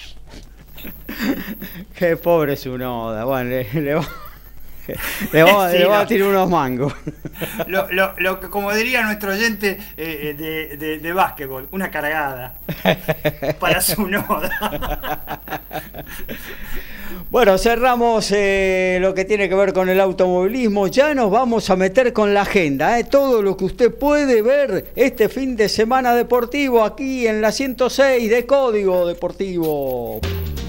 Speaker 1: Qué pobre su noda. Bueno, le, le va, le va-
Speaker 6: Sí,
Speaker 1: le va a tirar unos mangos.
Speaker 6: Lo, lo- lo que, como diría nuestro oyente eh, de, de, de básquetbol, una cargada para su noda.
Speaker 1: Bueno, cerramos eh, lo que tiene que ver con el automovilismo. Ya nos vamos a meter con la agenda. eh, Todo lo que usted puede ver este fin de semana deportivo aquí en la 106 de Código Deportivo.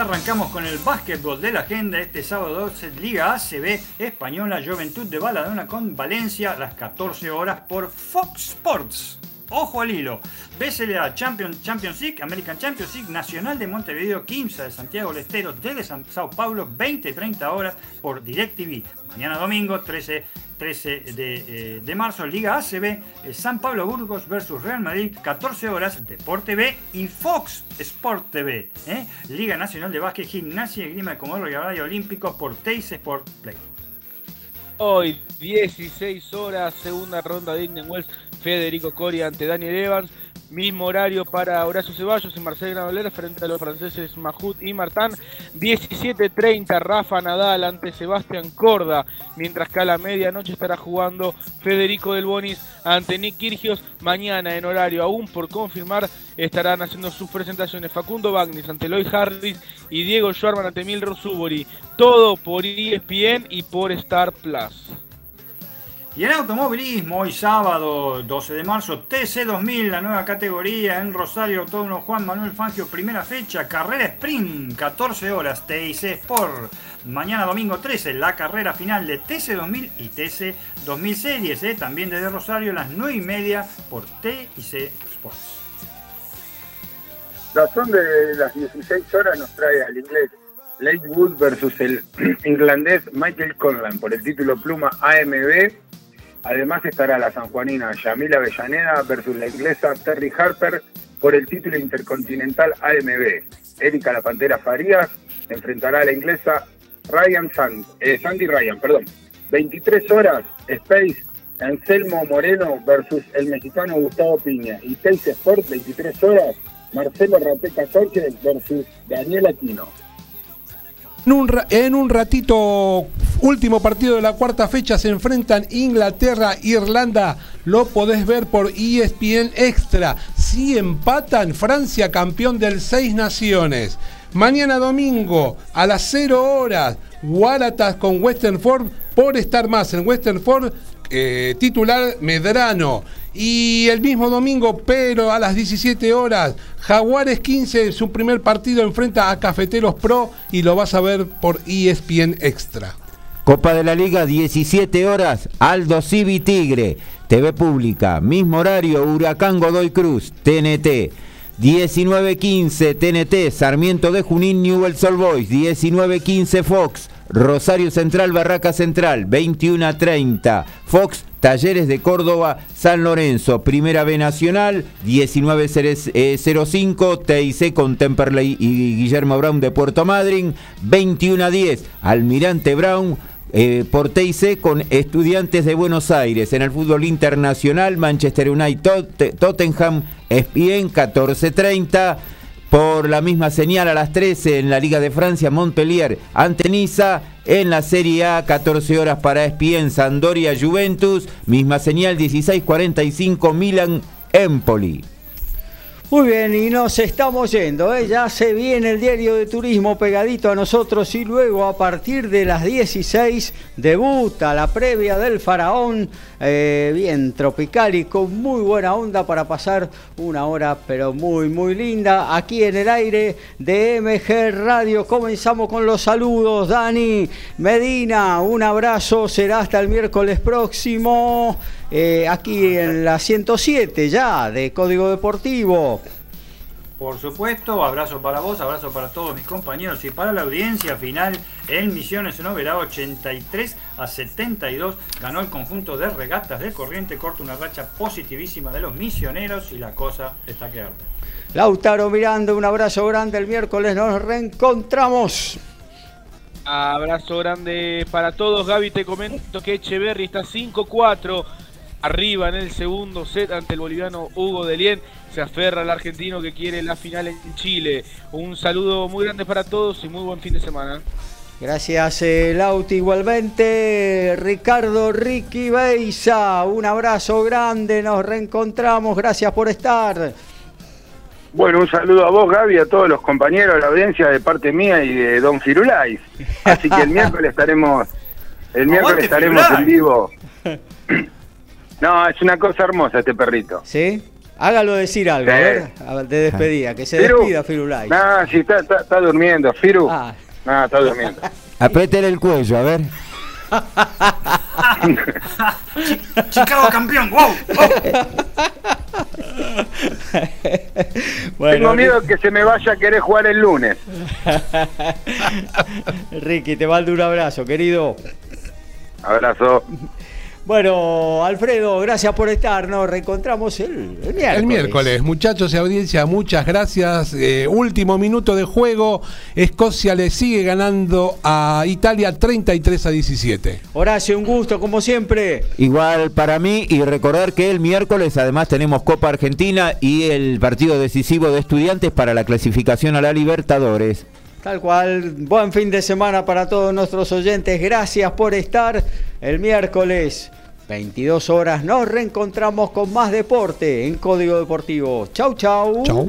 Speaker 6: Arrancamos con el básquetbol de la agenda. Este sábado 12, Liga ACB Española Juventud de Baladona con Valencia a las 14 horas por Fox Sports. Ojo al hilo. BCLA Champion, Champions League, American Champions League, Nacional de Montevideo, 15 de Santiago del desde San, Sao Paulo, 20-30 horas por DirecTV. Mañana domingo, 13, 13 de, eh, de marzo, Liga ACB, eh, San Pablo Burgos versus Real Madrid, 14 horas, Deport TV y Fox Sport TV. ¿eh? Liga Nacional de Básquet, Gimnasia y Grima de Comodoro y Horario Olímpico por Teis Sport Play.
Speaker 5: Hoy, 16 horas, segunda ronda de Indian Federico Coria ante Daniel Evans. Mismo horario para Horacio Ceballos y Marcel Granollers frente a los franceses Mahut y Martán. 17.30 Rafa Nadal ante Sebastián Corda. Mientras que a la medianoche estará jugando Federico Del Bonis ante Nick Kirgios. Mañana en horario aún por confirmar estarán haciendo sus presentaciones Facundo Bagnis ante Lloyd Harris y Diego Schwarman ante Milro Subori. Todo por ESPN y por Star Plus.
Speaker 6: Y en automovilismo, hoy sábado 12 de marzo, TC2000, la nueva categoría en Rosario, Autódromo Juan Manuel Fangio, primera fecha, carrera sprint, 14 horas, TIC Sport. Mañana domingo 13, la carrera final de TC2000 y TC2000 Series, eh, también desde Rosario, las 9 y media por TIC Sports.
Speaker 4: Son de las 16 horas nos trae al inglés Lakewood versus el irlandés Michael Conlan por el título Pluma AMB. Además estará la sanjuanina Yamila Avellaneda versus la inglesa Terry Harper por el título intercontinental AMB. Erika La Pantera Farías enfrentará a la inglesa Ryan Sand, eh, Sandy Ryan, perdón. 23 horas Space Anselmo Moreno versus el mexicano Gustavo Piña. Y Teis Sport, 23 horas Marcelo Rapeca Sánchez versus Daniel Aquino.
Speaker 3: En un, en un ratito, último partido de la cuarta fecha, se enfrentan Inglaterra, Irlanda. Lo podés ver por E ESPN Extra. Si empatan, Francia campeón del Seis Naciones. Mañana domingo a las 0 horas, Waratahs con Western Ford por estar más en Western Ford. Eh, titular Medrano. Y el mismo domingo, pero a las 17 horas, Jaguares 15, su primer partido enfrenta a Cafeteros Pro y lo vas a ver por ESPN Extra.
Speaker 2: Copa de la Liga, 17 horas, Aldo Civi Tigre, TV Pública, mismo horario, Huracán Godoy Cruz, TNT. 19.15 TNT, Sarmiento de Junín, Newell's Old Boys. 19.15 Fox, Rosario Central, Barraca Central. 21.30 Fox, Talleres de Córdoba, San Lorenzo, Primera B Nacional, 19.05, TIC con Temperley y Guillermo Brown de Puerto Madryn, 21 a 10, Almirante Brown. Eh, por TIC con Estudiantes de Buenos Aires. En el fútbol internacional, Manchester United, Tot- Tottenham, ESPN, 14.30. Por la misma señal a las 13 en la Liga de Francia, Montpellier ante Niza. En la Serie A, 14 horas para ESPN, Sandoria, Juventus. Misma señal, 16.45, Milan, Empoli.
Speaker 1: Muy bien, y nos estamos yendo, ¿eh? ya se viene el diario de turismo pegadito a nosotros y luego a partir de las 16 debuta la previa del faraón, eh, bien tropical y con muy buena onda para pasar una hora pero muy muy linda aquí en el aire de MG Radio. Comenzamos con los saludos, Dani Medina, un abrazo, será hasta el miércoles próximo. eh, aquí en la 107 ya de Código Deportivo.
Speaker 6: Por supuesto, abrazo para vos, abrazo para todos mis compañeros y para la audiencia final en Misiones en Oberá 83 a 72 ganó el conjunto de regatas de Corriente corta una racha positivísima de los misioneros y la cosa está que arde.
Speaker 1: Lautaro Miranda, un abrazo grande. El miércoles nos reencontramos.
Speaker 5: Abrazo grande para todos. Gaby, te comento que Echeverry está 5-4 arriba en el segundo set ante el boliviano Hugo Delien. Se aferra al argentino que quiere la final en Chile. Un saludo muy grande para todos y muy buen fin de semana.
Speaker 1: Gracias, eh, Lauti. Igualmente, Ricardo Ricky Beisa, un abrazo grande. Nos reencontramos. Gracias por estar.
Speaker 4: Bueno, un saludo a vos, Gaby, a todos los compañeros de la audiencia de parte mía y de Don Firulais. Así que el miércoles estaremos, el miércoles
Speaker 6: ¡Aguante,
Speaker 4: estaremos
Speaker 6: Firulais!
Speaker 4: en vivo. No, es una cosa hermosa este perrito.
Speaker 1: ¿Sí? Hágalo decir algo,
Speaker 4: Sí.
Speaker 1: a ver, de despedida. Que se
Speaker 4: Firu.
Speaker 1: despida, Firulais.
Speaker 4: No, sí, está, está, está durmiendo. Firu.
Speaker 1: Ah.
Speaker 4: No, está durmiendo.
Speaker 2: Apriétele el cuello, a ver.
Speaker 6: Chicago campeón, wow.
Speaker 4: Tengo miedo que se me vaya a querer jugar el lunes.
Speaker 1: Ricky, te mando un abrazo, querido.
Speaker 4: Abrazo.
Speaker 1: Bueno, Alfredo, gracias por estar. Nos reencontramos el, el miércoles.
Speaker 3: El miércoles, muchachos y audiencia, muchas gracias. Eh, último minuto de juego. Escocia le sigue ganando a Italia 33 a 17.
Speaker 1: Horacio, un gusto, como siempre.
Speaker 2: Igual para mí y recordar que el miércoles además tenemos Copa Argentina y el partido decisivo de estudiantes para la clasificación a la Libertadores.
Speaker 1: Tal cual, buen fin de semana para todos nuestros oyentes. Gracias por estar el miércoles. 22 horas nos reencontramos con más deporte en Código Deportivo. Chau, chau.
Speaker 3: Chau.